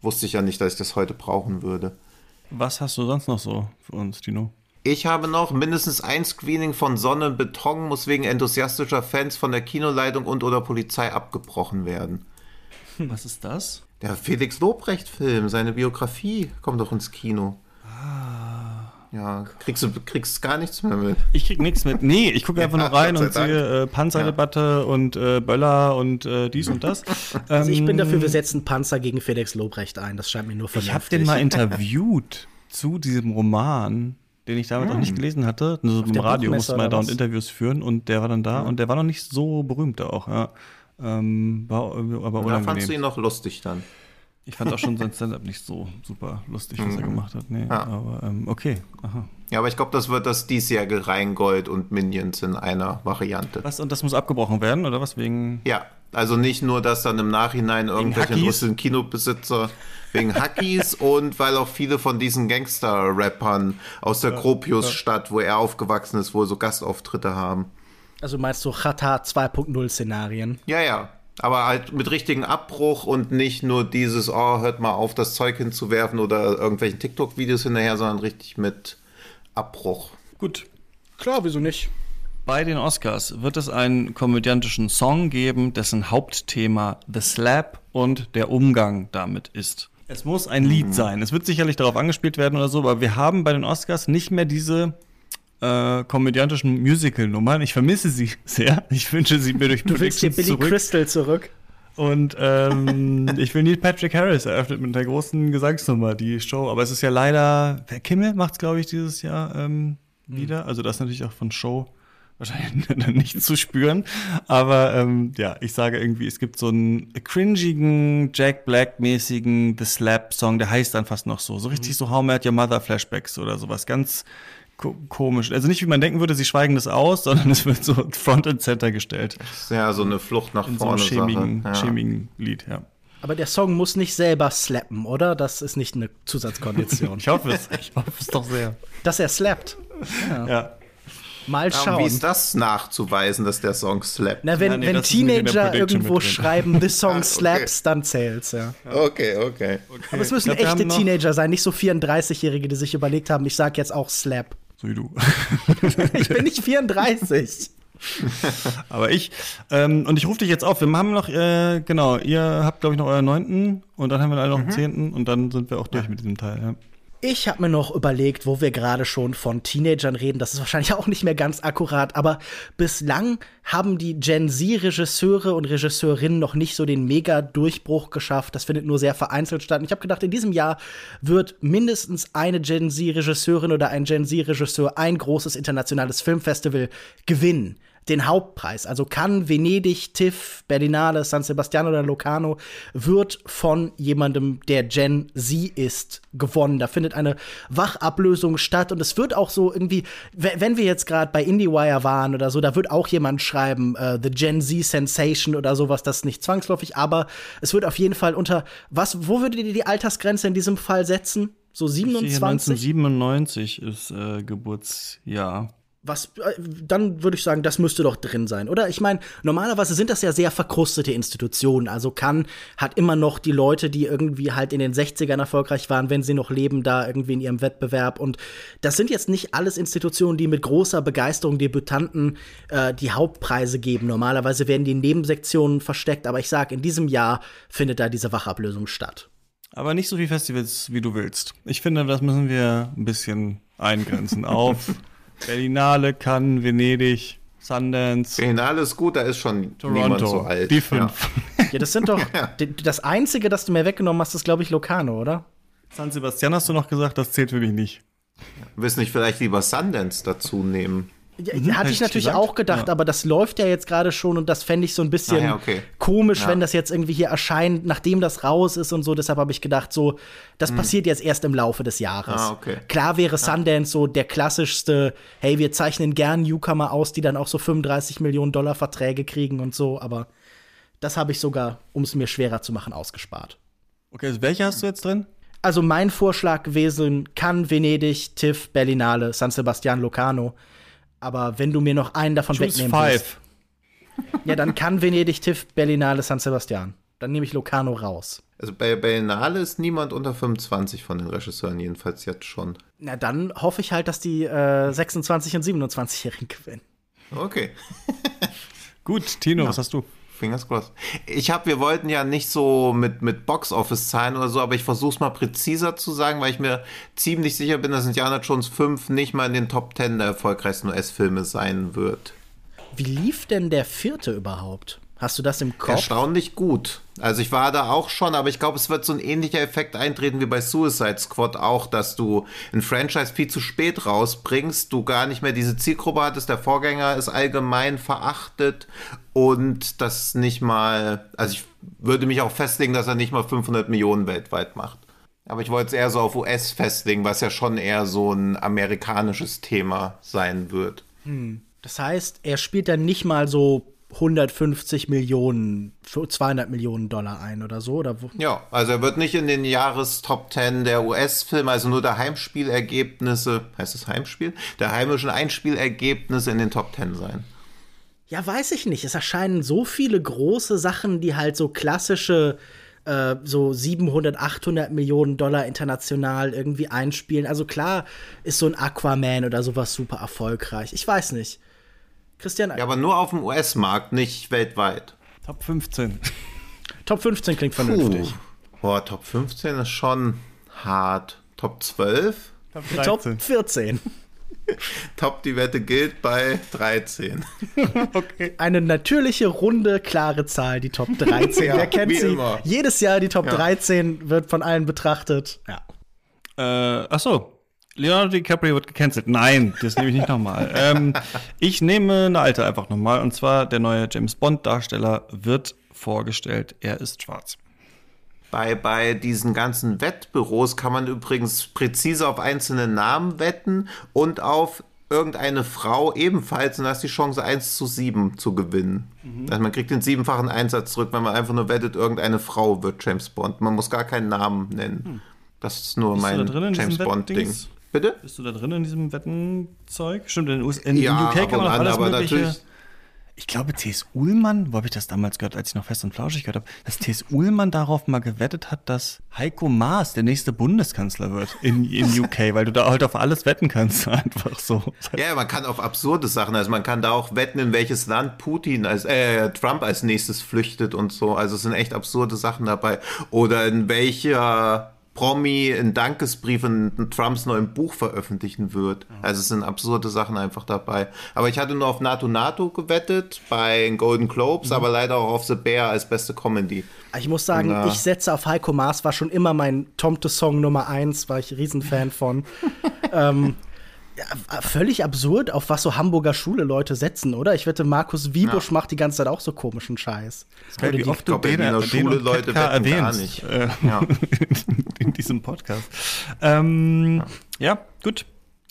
Wusste ich ja nicht, dass ich das heute brauchen würde. Was hast du sonst noch so für uns, Dino? Ich habe noch mindestens ein Screening von Sonne und Beton muss wegen enthusiastischer Fans von der Kinoleitung und oder Polizei abgebrochen werden. Was ist das? Der Felix Lobrecht-Film, seine Biografie, kommt doch ins Kino. Ja, kriegst du kriegst gar nichts mehr mit. Ich krieg nichts mit. Nee, ich gucke einfach Ja, nur rein und sehe äh, Panzerdebatte und äh, Böller und äh, dies und das. Also ich bin Ähm, dafür, wir setzen Panzer gegen Felix Lobrecht ein. Das scheint mir nur Ich vernünftig. habe den mal interviewt zu diesem Roman, den ich damals noch nicht gelesen hatte. So im der Radio musste man dauernd was? Interviews führen und der war dann da und der war noch nicht so berühmt da auch. Ja. Ähm, war aber Da fandst du ihn noch lustig dann. Ich fand auch schon sein Stand-up nicht so super lustig, was er gemacht hat. Nee, Ja. aber ähm, okay. Aha. Ja, aber ich glaube, das wird das diesjährige Rheingold und Minions in einer Variante. Was, und das muss abgebrochen werden, oder was? Wegen. Ja, also nicht nur, dass dann im Nachhinein irgendwelche interessierten Kinobesitzer wegen Hackies und weil auch viele von diesen Gangster-Rappern aus der Gropius-Stadt, wo er aufgewachsen ist, wohl so Gastauftritte haben. Also meinst du Chata 2.0 Szenarien? Ja, ja. Aber halt mit richtigen Abbruch und nicht nur dieses, oh, hört mal auf, das Zeug hinzuwerfen oder irgendwelchen TikTok-Videos hinterher, sondern richtig mit Abbruch. Gut. Klar, wieso nicht? Bei den Oscars wird es einen komödiantischen Song geben, dessen Hauptthema The Slap und der Umgang damit ist. Es muss ein Lied sein. Es wird sicherlich darauf angespielt werden oder so, aber wir haben bei den Oscars nicht mehr diese äh, komödiantischen Musical-Nummern. Ich vermisse sie sehr. Ich wünsche sie mir durch Du willst dir Billy zurück. Crystal zurück? Und ähm, ich will Neil Patrick Harris eröffnet mit der großen Gesangsnummer die Show. Aber es ist ja leider, Herr Kimmel macht es, glaube ich, dieses Jahr ähm, wieder. Also das ist natürlich auch von Show wahrscheinlich nicht zu spüren. Aber ähm, ja, ich sage irgendwie, es gibt so einen cringigen, Jack Black-mäßigen The Slap-Song, der heißt dann fast noch so. So richtig so How Met Your Mother Flashbacks oder sowas. Ganz ko komisch. Also nicht, wie man denken würde, sie schweigen das aus, sondern es wird so Front and Center gestellt. Ja so eine Flucht nach In so einem vorne. schämigen, Sache. Ja. schämigen Lied, ja. Aber der Song muss nicht selber slappen, oder? Das ist nicht eine Zusatzkondition. Ich hoffe es. Ich hoffe es doch sehr. Dass er slappt. Ja. Ja, und schauen. wie ist das nachzuweisen, dass der Song slappt? Na, wenn, Ja, nee, wenn Teenager irgendwo schreiben, this song Ah, okay. slaps, dann zählt's, ja. Okay, okay. Aber es müssen glaub, echte Teenager sein, nicht so 34-Jährige, die sich überlegt haben, ich sag jetzt auch slap. So wie du. Ich bin nicht 34. Aber ich, ähm, und ich rufe dich jetzt auf. Wir haben noch, äh, genau, ihr habt, glaube ich, noch euren neunten und dann haben wir alle noch einen zehnten und dann sind wir auch durch mit diesem Teil. Ja. Ich habe mir noch überlegt, wo wir gerade schon von Teenagern reden, das ist wahrscheinlich auch nicht mehr ganz akkurat, aber bislang haben die Gen Z-Regisseure und Regisseurinnen noch nicht so den Mega-Durchbruch geschafft. Das findet nur sehr vereinzelt statt. Und ich habe gedacht, in diesem Jahr wird mindestens eine Gen Z-Regisseurin oder ein Gen Z-Regisseur ein großes internationales Filmfestival gewinnen. Den Hauptpreis, also Cannes, Venedig, TIFF, Berlinale, San Sebastian oder Locarno, wird von jemandem, der Gen Z ist, gewonnen. Da findet eine Wachablösung statt und es wird auch so irgendwie, we- wenn wir jetzt gerade bei IndieWire waren oder so, da wird auch jemand schreiben, äh, The Gen Z Sensation oder sowas, das ist nicht zwangsläufig, aber es wird auf jeden Fall unter, was, wo würdet ihr die Altersgrenze in diesem Fall setzen? So Ich sehe hier 27? 1997 ist äh, Geburtsjahr. Was, äh, dann würde ich sagen, das müsste doch drin sein, oder? Ich meine, normalerweise sind das ja sehr verkrustete Institutionen. Also kann hat immer noch die Leute, die irgendwie halt in den 60ern erfolgreich waren, wenn sie noch leben, da irgendwie in ihrem Wettbewerb. Und das sind jetzt nicht alles Institutionen, die mit großer Begeisterung Debütanten äh, die Hauptpreise geben. Normalerweise werden die in Nebensektionen versteckt, aber ich sag, in diesem Jahr findet da diese Wachablösung statt. Aber nicht so viele Festivals, wie du willst. Ich finde, das müssen wir ein bisschen eingrenzen. Auf Berlinale, Cannes, Venedig, Sundance, Berlinale ist gut, da ist schon niemand Toronto. so alt. Die fünf. Ja, das sind doch das einzige, das du mir weggenommen hast, ist glaube ich Locarno, oder? San Sebastian hast du noch gesagt, das zählt für mich nicht. Ja. Willst nicht vielleicht lieber Sundance dazu nehmen? Ja, Mhm, hatte ich ich natürlich gesagt. auch gedacht, Ja. aber das läuft ja jetzt gerade schon und das fände ich so ein bisschen Ah, ja, okay. komisch, Ja. wenn das jetzt irgendwie hier erscheint, nachdem das raus ist und so. Deshalb habe ich gedacht, so, das passiert jetzt erst im Laufe des Jahres. Hm. Ah, okay. Klar wäre Sundance so der klassischste, hey, wir zeichnen gern Newcomer aus, die dann auch so 35 Millionen Dollar Verträge kriegen und so, aber das habe ich sogar, um es mir schwerer zu machen, ausgespart. Okay, also welche hast du jetzt drin? Also mein Vorschlag gewesen, Cannes, Venedig, TIFF, Berlinale, San Sebastian, Locarno. Aber wenn du mir noch einen davon Choose wegnehmen willst, five. ja, dann kann Venedig, TIFF, Berlinale, San Sebastian. Dann nehme ich Locarno raus. Also bei Berlinale ist niemand unter 25 von den Regisseuren, jedenfalls jetzt schon. Na, dann hoffe ich halt, dass die äh, 26- und 27-Jährigen gewinnen. Okay. Gut, Tino, was hast du? Fingers crossed. Ich habe, wir wollten ja nicht so mit, mit Box-Office-Zahlen oder so, aber ich versuche es mal präziser zu sagen, weil ich mir ziemlich sicher bin, dass Indiana Jones 5 nicht mal in den Top 10 der erfolgreichsten US-Filme sein wird. Wie lief denn der vierte überhaupt? Hast du das im Kopf? Erstaunlich gut. Also ich war da auch schon, aber ich glaube, es wird so ein ähnlicher Effekt eintreten wie bei Suicide Squad auch, dass du ein Franchise viel zu spät rausbringst, du gar nicht mehr diese Zielgruppe hattest, der Vorgänger ist allgemein verachtet und das nicht mal, also ich würde mich auch festlegen, dass er nicht mal 500 Millionen weltweit macht. Aber ich wollte es eher so auf US festlegen, was ja schon eher so ein amerikanisches Thema sein wird. Das heißt, er spielt dann nicht mal so 150 Millionen, 200 Millionen Dollar ein oder so? Oder? Ja, also er wird nicht in den Jahrestop 10 der US-Filme, also nur der Heimspielergebnisse, heißt es Heimspiel? Der heimischen Einspielergebnisse in den Top 10 sein. Ja, weiß ich nicht. Es erscheinen so viele große Sachen, die halt so klassische, äh, so 700, 800 Millionen Dollar international irgendwie einspielen. Also klar ist so ein Aquaman oder sowas super erfolgreich. Ich weiß nicht. Christian, Ja, aber nur auf dem US-Markt, nicht weltweit. Top 15. Top 15 klingt vernünftig. Boah, Top 15 ist schon hart. Top 12? Top 14. Top, die Wette gilt bei 13. Okay. natürliche, runde, klare Zahl, die Top 13. Ja, Wer kennt wie sie? immer. Jedes Jahr die Top Ja. 13 wird von allen betrachtet. Ja. Äh, ach so. Leonardo DiCaprio wird gecancelt. Nein, das nehme ich nicht nochmal. ähm, ich nehme eine alte einfach nochmal. Und zwar der neue James Bond-Darsteller wird vorgestellt. Er ist schwarz. Bei, bei diesen ganzen Wettbüros kann man übrigens präzise auf einzelne Namen wetten und auf irgendeine Frau ebenfalls und da ist die Chance 1 zu 7 zu gewinnen. Also man kriegt den siebenfachen Einsatz zurück, wenn man einfach nur wettet, irgendeine Frau wird James Bond. Man muss gar keinen Namen nennen. Das ist nur Bist mein James Bond-Ding. Bitte? Bist du da drin in diesem Wettenzeug? Stimmt, in, den US in, Ja, in UK kann man alles aber mögliche. natürlich- Ich glaube, T.S. Uhlmann, wo habe ich das damals gehört, als ich noch fest und flauschig gehört habe, dass T.S. Uhlmann darauf mal gewettet hat, dass Heiko Maas der nächste Bundeskanzler wird in, in UK, weil du da halt auf alles wetten kannst, einfach so. Ja, man kann auf absurde Sachen, also man kann da auch wetten, in welches Land Putin als äh, Trump als nächstes flüchtet und so. Also es sind echt absurde Sachen dabei. Oder in welcher Promi einen Dankesbrief in Trumps neuem Buch veröffentlichen wird. Also es sind absurde Sachen einfach dabei. Aber ich hatte nur auf NATO NATO gewettet bei den Golden Globes, aber leider auch auf The Bear als beste Comedy. Ich muss sagen, Na. ich setze auf Heiko Maas, war schon immer mein Tom to Song Nummer 1, war ich Riesenfan von. ähm, ja, völlig absurd, auf was so Hamburger Schule-Leute setzen, oder? Ich wette, Markus Wiebusch macht die ganze Zeit auch so komischen Scheiß. Oder wie die- oft du den Schule Leute wetten gar erwähnst nicht. Äh, Ja. in diesem Podcast. Ähm, ja. gut.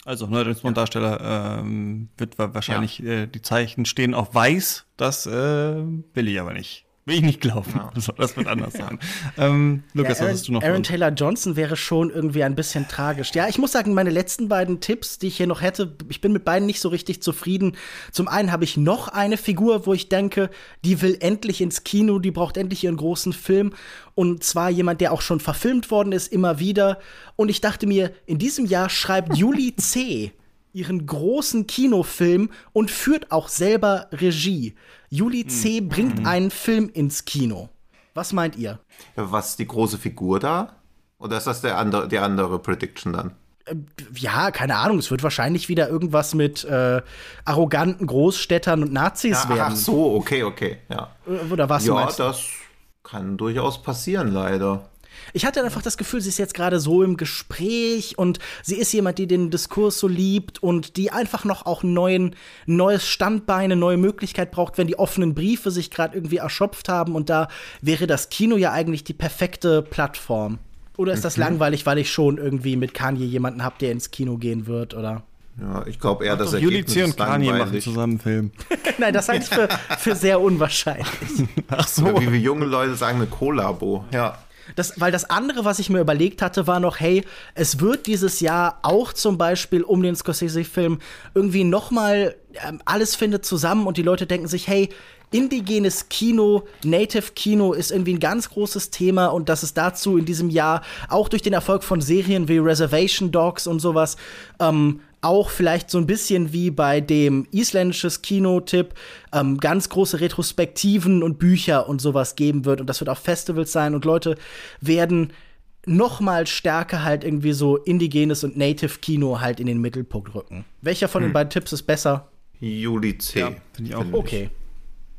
Also, Bond-Darsteller ähm, wird wa- wahrscheinlich, äh, die Zeichen stehen auf weiß. Das äh, will ich aber nicht. Will ich nicht glauben. So, das wird anders sein. Ähm, Lukas, Ja, was hast du noch? Aaron? Taylor Johnson wäre schon irgendwie ein bisschen tragisch. Ja, ich muss sagen, meine letzten beiden Tipps, die ich hier noch hätte, ich bin mit beiden nicht so richtig zufrieden. Zum einen habe ich noch eine Figur, wo ich denke, die will endlich ins Kino, die braucht endlich ihren großen Film. Und zwar jemand, der auch schon verfilmt worden ist, immer wieder. Und ich dachte mir, in diesem Jahr schreibt Julie C. ihren großen Kinofilm und führt auch selber Regie. Julie C. bringt einen Film ins Kino. Was meint ihr? Was ist die große Figur da? Oder ist das der andere, die andere Prediction dann? ja, keine Ahnung, es wird wahrscheinlich wieder irgendwas mit äh, arroganten Großstädtern und Nazis Ach, werden. ach so, okay, okay, ja. Oder was du Ja, das kann durchaus passieren, leider. Ich hatte einfach das Gefühl, sie ist jetzt gerade so im Gespräch und sie ist jemand, die den Diskurs so liebt und die einfach noch auch neuen, neues Standbein, eine neue Möglichkeit braucht, wenn die offenen Briefe sich gerade irgendwie erschöpft haben. Und da wäre das Kino ja eigentlich die perfekte Plattform. Oder ist das mhm. langweilig, weil ich schon irgendwie mit Kanye jemanden habe, der ins Kino gehen wird, oder? Ja, ich glaube eher, dass er Juli C. und Kanye machen zusammen einen Film. Nein, das halte ich für, für sehr unwahrscheinlich. Ach so. Oder wie wir junge Leute sagen, eine Kollabo. Ja. Das, weil das andere, was ich mir überlegt hatte, war noch, hey, es wird dieses Jahr auch zum Beispiel um den Scorsese-Film irgendwie noch mal ähm, alles findet zusammen und die Leute denken sich, hey, indigenes Kino, Native Kino ist irgendwie ein ganz großes Thema und dass es dazu in diesem Jahr auch durch den Erfolg von Serien wie Reservation Dogs und sowas ähm, auch vielleicht so ein bisschen wie bei dem isländisches Kino-Tipp ähm, ganz große Retrospektiven und Bücher und sowas geben wird. Und das wird auf Festivals sein und Leute werden noch mal stärker halt irgendwie so indigenes und Native Kino halt in den Mittelpunkt rücken. Welcher von hm. den beiden Tipps ist besser? Juli C. Ja, finde ich auch. Okay.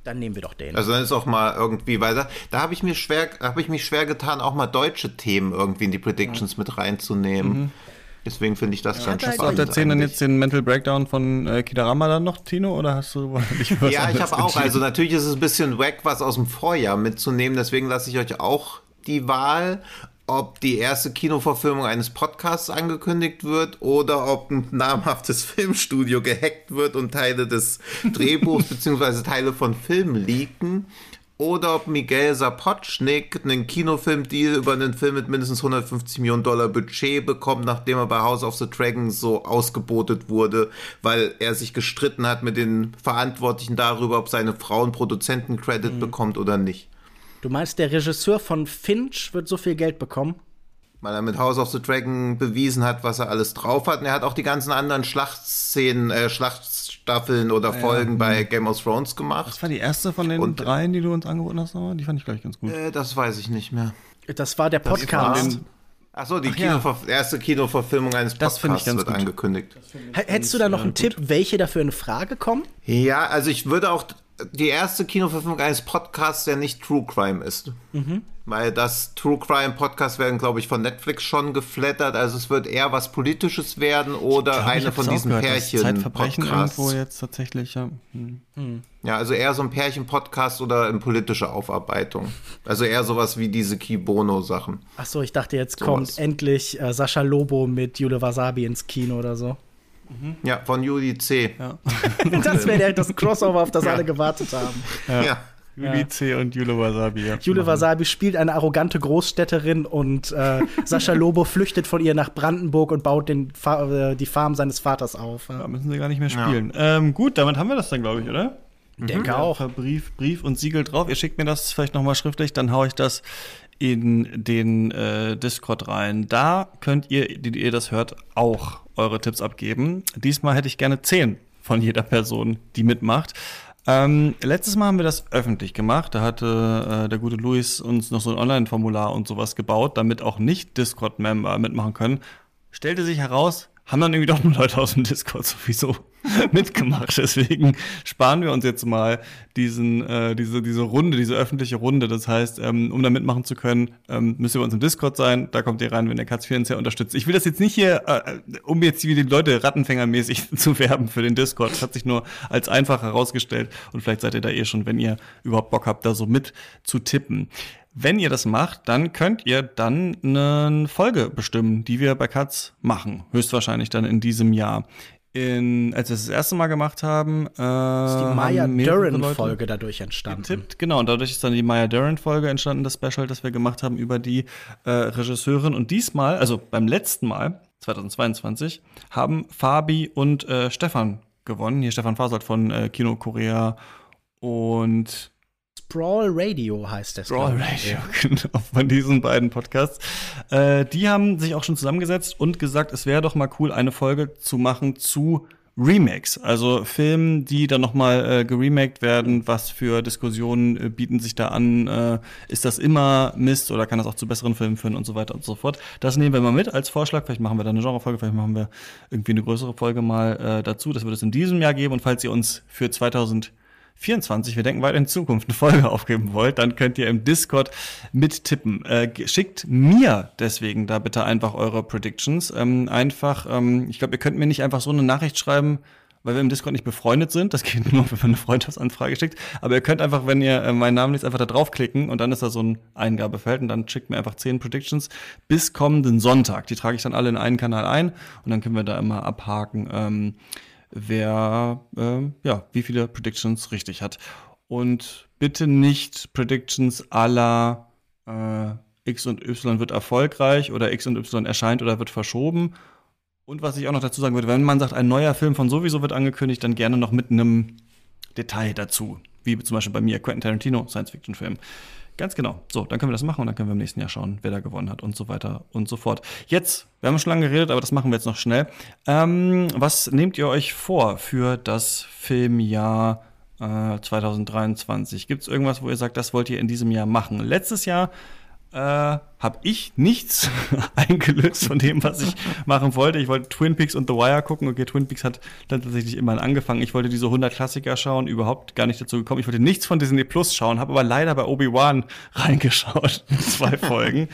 Dann nehmen wir doch den. Also dann ist auch mal irgendwie, weil da, da habe ich mir schwer, habe ich mich schwer getan, auch mal deutsche Themen irgendwie in die Predictions ja. mit reinzunehmen. Mhm. Deswegen finde ich das ja, ganz spannend. Hast du auf der 10 dann jetzt den Mental Breakdown von äh, Kidarama dann noch, Tino? Oder hast du nicht was Ja, ich habe auch. Also natürlich ist es ein bisschen wack, was aus dem Vorjahr mitzunehmen. Deswegen lasse ich euch auch die Wahl, ob die erste Kinoverfilmung eines Podcasts angekündigt wird oder ob ein namhaftes Filmstudio gehackt wird und Teile des Drehbuchs bzw. Teile von Filmen leaken oder ob Miguel Sapochnik einen Kinofilm-Deal über einen Film mit mindestens 150 Millionen Dollar Budget bekommt, nachdem er bei House of the Dragon so ausgebotet wurde, weil er sich gestritten hat mit den Verantwortlichen darüber, ob seine Frau einen Produzenten-Credit mhm. bekommt oder nicht. Du meinst, der Regisseur von Finch wird so viel Geld bekommen? Weil er mit House of the Dragon bewiesen hat, was er alles drauf hat. Und er hat auch die ganzen anderen Schlachtszenen, äh, Schlachtstaffeln oder ja, Folgen ja. bei Game of Thrones gemacht. Das war die erste von den und, dreien, die du uns angeboten hast, Die fand ich gleich ganz gut. Äh, das weiß ich nicht mehr. Das war der Podcast. Achso, die Ach, Kinover ja. erste Kinoverfilmung eines Podcasts das ich ganz wird gut. angekündigt. Hättest du da noch einen Tipp, welche dafür in Frage kommen? Ja, also ich würde auch die erste Kinoverfilmung eines Podcasts, der nicht True Crime ist. Mhm. Weil das True Crime Podcasts werden, glaube ich, von Netflix schon geflattert. Also es wird eher was Politisches werden oder glaub, eine von diesen Pärchen. Zeitverbrechen Podcasts. irgendwo jetzt tatsächlich, ja. Hm. Ja, also eher so ein Pärchen-Podcast oder eine politische Aufarbeitung. Also eher sowas wie diese Kibono-Sachen. Ach so, ich dachte, jetzt so kommt was. endlich äh, Sascha Lobo mit Jule Wasabi ins Kino oder so. Mhm. Ja, von Juli C. Ja. das wäre das Crossover, auf das ja. alle gewartet haben. Ja. ja. Juli C. und Jule Wasabi. Ja. Jule Wasabi spielt eine arrogante Großstädterin und äh, Sascha Lobo flüchtet von ihr nach Brandenburg und baut den Fa äh, die Farm seines Vaters auf. Da müssen sie gar nicht mehr spielen. Ähm, gut, damit haben wir das dann, glaube ich, oder? Denke mhm. auch. Brief, Brief und Siegel drauf. Ihr schickt mir das vielleicht nochmal schriftlich, dann haue ich das in den äh, Discord rein. Da könnt ihr, die ihr das hört, auch eure Tipps abgeben. Diesmal hätte ich gerne zehn von jeder Person, die mitmacht. Ähm, letztes Mal haben wir das öffentlich gemacht. Da hatte äh, der gute Luis uns noch so ein Online-Formular und sowas gebaut, damit auch nicht Discord-Member mitmachen können. Stellte sich heraus, haben dann irgendwie doch nur Leute aus dem Discord sowieso mitgemacht. Deswegen sparen wir uns jetzt mal diesen, äh, diese, diese Runde, diese öffentliche Runde. Das heißt, ähm, um da mitmachen zu können, ähm, müsst ihr bei uns im Discord sein. Da kommt ihr rein, wenn der Katz finanziell unterstützt. Ich will das jetzt nicht hier, äh, um jetzt wie die Leute rattenfängermäßig zu werben für den Discord. Das hat sich nur als einfach herausgestellt. Und vielleicht seid ihr da eh schon, wenn ihr überhaupt Bock habt, da so mit zu tippen. Wenn ihr das macht, dann könnt ihr dann eine Folge bestimmen, die wir bei Katz machen. Höchstwahrscheinlich dann in diesem Jahr. In, als wir es das erste Mal gemacht haben, äh, ist die Maya Dern-Folge dadurch entstanden. Getippt, genau, und dadurch ist dann die Maya Dern-Folge entstanden, das Special, das wir gemacht haben über die äh, Regisseurin. Und diesmal, also beim letzten Mal, 2022, haben Fabi und äh, Stefan gewonnen. Hier Stefan Fasold von äh, Kino Korea und Sprawl Radio heißt das. Sprawl Radio, genau, von diesen beiden Podcasts. Äh, die haben sich auch schon zusammengesetzt und gesagt, es wäre doch mal cool, eine Folge zu machen zu Remakes, also Filmen, die dann nochmal äh, geremaked werden, was für Diskussionen äh, bieten sich da an, äh, ist das immer Mist oder kann das auch zu besseren Filmen führen und so weiter und so fort. Das nehmen wir mal mit als Vorschlag, vielleicht machen wir da eine Genrefolge, vielleicht machen wir irgendwie eine größere Folge mal äh, dazu, das wird es in diesem Jahr geben und falls ihr uns für 2000 24, wir denken weiter in Zukunft, eine Folge aufgeben wollt, dann könnt ihr im Discord mittippen. Äh, schickt mir deswegen da bitte einfach eure Predictions. Ähm, einfach, ähm, ich glaube, ihr könnt mir nicht einfach so eine Nachricht schreiben, weil wir im Discord nicht befreundet sind. Das geht nur, wenn man eine Freundschaftsanfrage schickt. Aber ihr könnt einfach, wenn ihr äh, meinen Namen liest, einfach da draufklicken und dann ist da so ein Eingabefeld und dann schickt mir einfach zehn Predictions bis kommenden Sonntag. Die trage ich dann alle in einen Kanal ein und dann können wir da immer abhaken, ähm, wer, äh, ja, wie viele Predictions richtig hat. Und bitte nicht Predictions aller äh, X und Y wird erfolgreich oder X und Y erscheint oder wird verschoben und was ich auch noch dazu sagen würde, wenn man sagt, ein neuer Film von sowieso wird angekündigt, dann gerne noch mit einem Detail dazu. Wie zum Beispiel bei mir, Quentin Tarantino, Science-Fiction-Film. Ganz genau. So, dann können wir das machen und dann können wir im nächsten Jahr schauen, wer da gewonnen hat und so weiter und so fort. Jetzt, wir haben schon lange geredet, aber das machen wir jetzt noch schnell. Ähm, was nehmt ihr euch vor für das Filmjahr äh, 2023? Gibt es irgendwas, wo ihr sagt, das wollt ihr in diesem Jahr machen? Letztes Jahr äh, habe ich nichts eingelöst von dem, was ich machen wollte. Ich wollte Twin Peaks und The Wire gucken. Okay, Twin Peaks hat dann tatsächlich immer angefangen. Ich wollte diese 100 Klassiker schauen, überhaupt gar nicht dazu gekommen. Ich wollte nichts von Disney Plus schauen, habe aber leider bei Obi-Wan reingeschaut, zwei Folgen.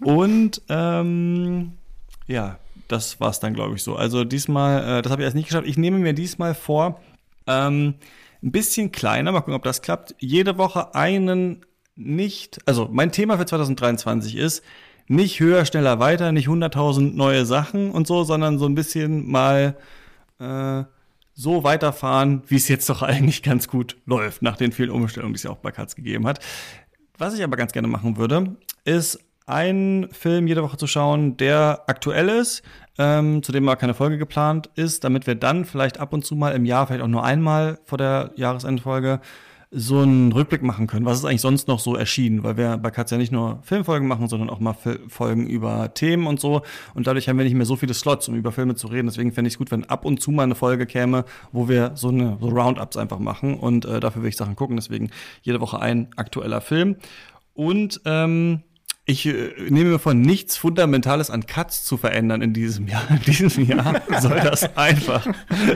Und ähm, ja, das war's dann, glaube ich, so. Also diesmal, äh, das habe ich erst nicht geschafft. Ich nehme mir diesmal vor, ähm, ein bisschen kleiner, mal gucken, ob das klappt, jede Woche einen nicht, also mein Thema für 2023 ist nicht höher, schneller, weiter, nicht 100.000 neue Sachen und so, sondern so ein bisschen mal äh, so weiterfahren, wie es jetzt doch eigentlich ganz gut läuft, nach den vielen Umstellungen, die es ja auch bei Katz gegeben hat. Was ich aber ganz gerne machen würde, ist einen Film jede Woche zu schauen, der aktuell ist, ähm, zu dem aber keine Folge geplant ist, damit wir dann vielleicht ab und zu mal im Jahr, vielleicht auch nur einmal vor der Jahresendfolge, so einen Rückblick machen können. Was ist eigentlich sonst noch so erschienen? Weil wir bei Katz ja nicht nur Filmfolgen machen, sondern auch mal Folgen über Themen und so. Und dadurch haben wir nicht mehr so viele Slots, um über Filme zu reden. Deswegen fände ich es gut, wenn ab und zu mal eine Folge käme, wo wir so eine so Roundups einfach machen. Und äh, dafür will ich Sachen gucken. Deswegen jede Woche ein aktueller Film. Und ähm, ich äh, nehme mir von nichts Fundamentales an Cuts zu verändern in diesem Jahr. In diesem Jahr soll das einfach,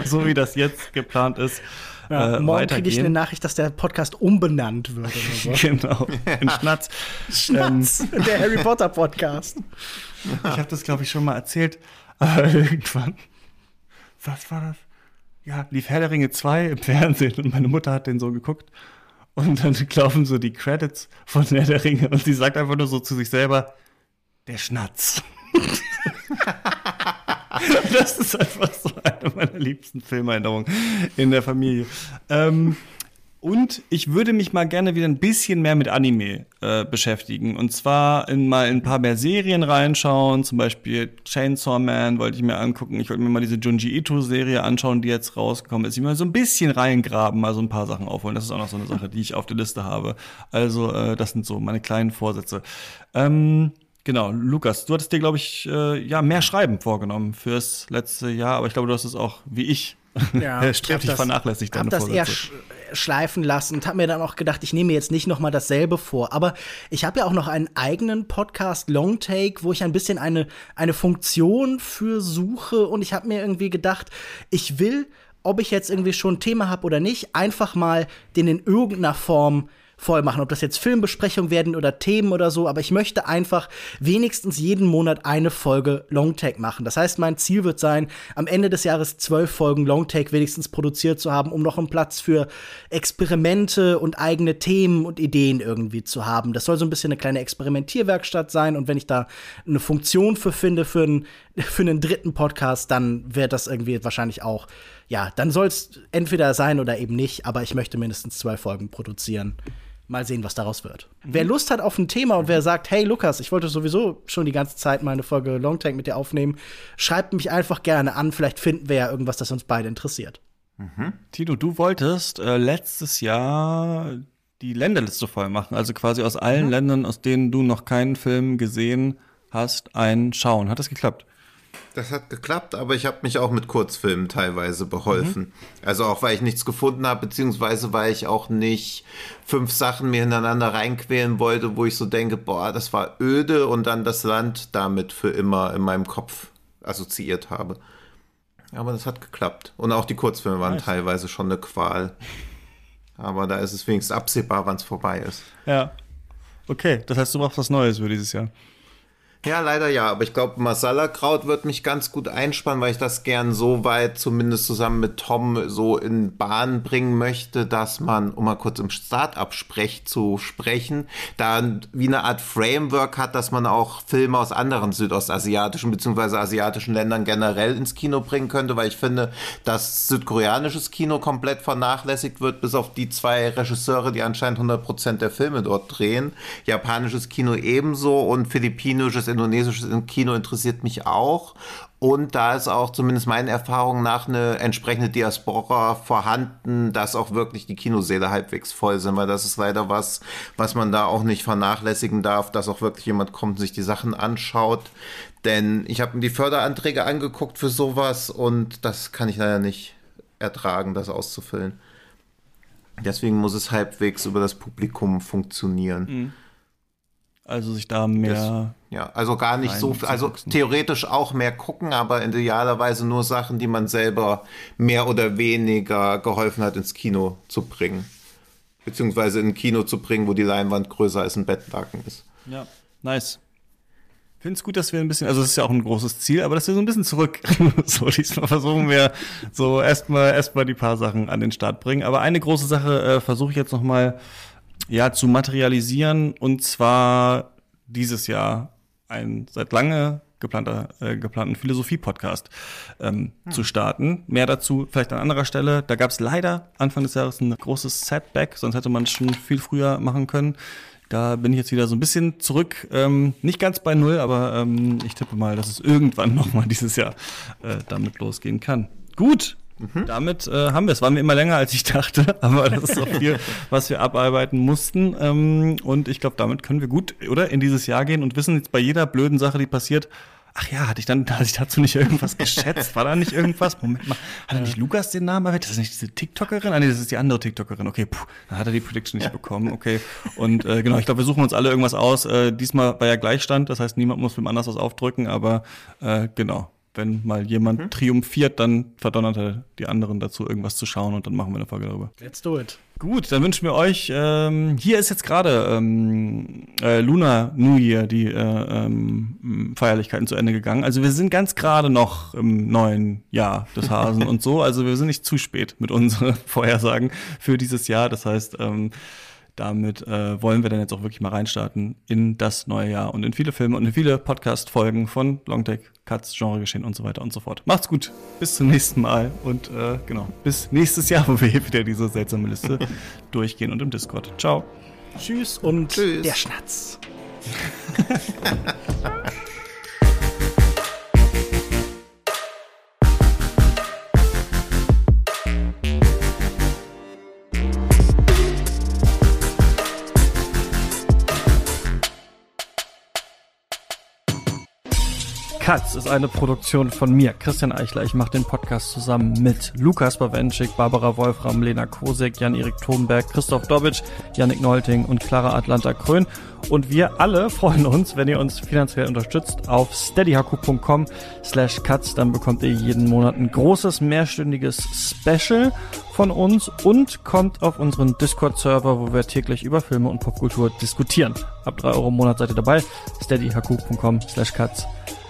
so wie das jetzt geplant ist, ja, äh, morgen kriege ich eine Nachricht, dass der Podcast umbenannt wird. Oder so. genau. In Schnatz. Schnatz. Ähm, der Harry Potter Podcast. Ich habe das, glaube ich, schon mal erzählt. Aber irgendwann. Was war das? Ja, lief Herr der Ringe 2 im Fernsehen und meine Mutter hat den so geguckt. Und dann laufen so die Credits von Herr der Ringe und sie sagt einfach nur so zu sich selber, der Schnatz. das ist einfach so eine meiner liebsten Filmerinnerungen in der Familie. Ähm, und ich würde mich mal gerne wieder ein bisschen mehr mit Anime äh, beschäftigen. Und zwar in mal in ein paar mehr Serien reinschauen. Zum Beispiel Chainsaw Man wollte ich mir angucken. Ich wollte mir mal diese Junji Ito-Serie anschauen, die jetzt rausgekommen ist. Ich mal so ein bisschen reingraben, mal so ein paar Sachen aufholen. Das ist auch noch so eine Sache, die ich auf der Liste habe. Also, äh, das sind so meine kleinen Vorsätze. Ähm, Genau, Lukas, du hattest dir, glaube ich, äh, ja, mehr Schreiben vorgenommen fürs letzte Jahr, aber ich glaube, du hast es auch, wie ich, ja, sträflich vernachlässigt. Ich habe das eher sch schleifen lassen und habe mir dann auch gedacht, ich nehme jetzt nicht noch mal dasselbe vor. Aber ich habe ja auch noch einen eigenen Podcast, Long Take, wo ich ein bisschen eine, eine Funktion für suche und ich habe mir irgendwie gedacht, ich will, ob ich jetzt irgendwie schon ein Thema habe oder nicht, einfach mal den in irgendeiner Form voll machen, ob das jetzt Filmbesprechungen werden oder Themen oder so, aber ich möchte einfach wenigstens jeden Monat eine Folge Longtake machen. Das heißt, mein Ziel wird sein, am Ende des Jahres zwölf Folgen Longtake wenigstens produziert zu haben, um noch einen Platz für Experimente und eigene Themen und Ideen irgendwie zu haben. Das soll so ein bisschen eine kleine Experimentierwerkstatt sein und wenn ich da eine Funktion für finde für einen, für einen dritten Podcast, dann wird das irgendwie wahrscheinlich auch ja, dann soll es entweder sein oder eben nicht, aber ich möchte mindestens zwei Folgen produzieren. Mal sehen, was daraus wird. Mhm. Wer Lust hat auf ein Thema und wer sagt, hey Lukas, ich wollte sowieso schon die ganze Zeit mal eine Folge Longtank mit dir aufnehmen, schreibt mich einfach gerne an. Vielleicht finden wir ja irgendwas, das uns beide interessiert. Mhm. Tino, du wolltest äh, letztes Jahr die Länderliste voll machen, also quasi aus allen mhm. Ländern, aus denen du noch keinen Film gesehen hast, einen schauen. Hat das geklappt? Das hat geklappt, aber ich habe mich auch mit Kurzfilmen teilweise beholfen. Mhm. Also auch weil ich nichts gefunden habe, beziehungsweise weil ich auch nicht fünf Sachen mir hintereinander reinquälen wollte, wo ich so denke, boah, das war öde und dann das Land damit für immer in meinem Kopf assoziiert habe. Aber das hat geklappt. Und auch die Kurzfilme waren nice. teilweise schon eine Qual. Aber da ist es wenigstens absehbar, wann es vorbei ist. Ja. Okay, das heißt, du brauchst was Neues für dieses Jahr. Ja, leider ja, aber ich glaube, Masala-Kraut wird mich ganz gut einspannen, weil ich das gern so weit, zumindest zusammen mit Tom, so in Bahn bringen möchte, dass man, um mal kurz im Start-up-Sprech zu sprechen, da wie eine Art Framework hat, dass man auch Filme aus anderen südostasiatischen bzw. asiatischen Ländern generell ins Kino bringen könnte, weil ich finde, dass südkoreanisches Kino komplett vernachlässigt wird, bis auf die zwei Regisseure, die anscheinend 100% der Filme dort drehen. Japanisches Kino ebenso und philippinisches indonesisches Kino interessiert mich auch. Und da ist auch zumindest meinen Erfahrungen nach eine entsprechende Diaspora vorhanden, dass auch wirklich die Kinosäle halbwegs voll sind, weil das ist leider was, was man da auch nicht vernachlässigen darf, dass auch wirklich jemand kommt und sich die Sachen anschaut. Denn ich habe mir die Förderanträge angeguckt für sowas und das kann ich leider nicht ertragen, das auszufüllen. Deswegen muss es halbwegs über das Publikum funktionieren. Mhm. Also sich da mehr. Das, ja, also gar nicht so viel. Also theoretisch auch mehr gucken, aber idealerweise nur Sachen, die man selber mehr oder weniger geholfen hat, ins Kino zu bringen. Beziehungsweise in ein Kino zu bringen, wo die Leinwand größer als ein Bettlaken ist. Ja, nice. Ich finde es gut, dass wir ein bisschen, also es ist ja auch ein großes Ziel, aber dass wir so ein bisschen zurück, so diesmal versuchen wir so erstmal erstmal die paar Sachen an den Start bringen. Aber eine große Sache äh, versuche ich jetzt noch mal ja, zu materialisieren und zwar dieses Jahr ein seit lange geplanter, äh, geplanten Philosophie-Podcast ähm, hm. zu starten. Mehr dazu vielleicht an anderer Stelle. Da gab es leider Anfang des Jahres ein großes Setback, sonst hätte man es schon viel früher machen können. Da bin ich jetzt wieder so ein bisschen zurück, ähm, nicht ganz bei null, aber ähm, ich tippe mal, dass es irgendwann nochmal dieses Jahr äh, damit losgehen kann. Gut, Mhm. Damit äh, haben wir es. Waren wir immer länger, als ich dachte, aber das ist auch viel, was wir abarbeiten mussten. Ähm, und ich glaube, damit können wir gut, oder, in dieses Jahr gehen und wissen jetzt bei jeder blöden Sache, die passiert, Ach ja, hatte ich dann, hatte ich dazu nicht irgendwas geschätzt? War da nicht irgendwas? Moment mal, hat er nicht Lukas den Namen erwähnt? Das ist nicht diese TikTokerin? Ah nee, das ist die andere TikTokerin. Okay, puh, dann hat er die Prediction nicht ja. bekommen. Okay. Und äh, genau, ich glaube, wir suchen uns alle irgendwas aus. Äh, diesmal war ja Gleichstand, das heißt, niemand muss dem anders was aufdrücken, aber äh, genau wenn mal jemand mhm. triumphiert, dann verdonnert er die anderen dazu, irgendwas zu schauen und dann machen wir eine Folge darüber. Let's do it. Gut, dann wünschen wir euch, ähm, hier ist jetzt gerade ähm, äh, Luna New Year, die äh, ähm, Feierlichkeiten zu Ende gegangen. Also wir sind ganz gerade noch im neuen Jahr des Hasen und so. Also wir sind nicht zu spät mit unseren Vorhersagen für dieses Jahr. Das heißt, ähm, damit äh, wollen wir dann jetzt auch wirklich mal reinstarten in das neue Jahr und in viele Filme und in viele Podcast-Folgen von Longtake, Cuts, Genregeschehen und so weiter und so fort. Macht's gut, bis zum nächsten Mal und äh, genau, bis nächstes Jahr, wo wir hier wieder diese seltsame Liste durchgehen und im Discord. Ciao. Tschüss und Tschüss. der Schnatz. Katz ist eine Produktion von mir, Christian Eichler. Ich mache den Podcast zusammen mit Lukas Bawenschik, Barbara Wolfram, Lena Kosek, Jan-Erik Thomberg, Christoph Dobitsch, Yannick Nolting und Clara Atlanta Krön. Und wir alle freuen uns, wenn ihr uns finanziell unterstützt auf steadyhaku.com slash cuts. Dann bekommt ihr jeden Monat ein großes mehrstündiges Special von uns und kommt auf unseren Discord-Server, wo wir täglich über Filme und Popkultur diskutieren. Ab drei Euro im Monat seid ihr dabei. steadyhaku.com slash cuts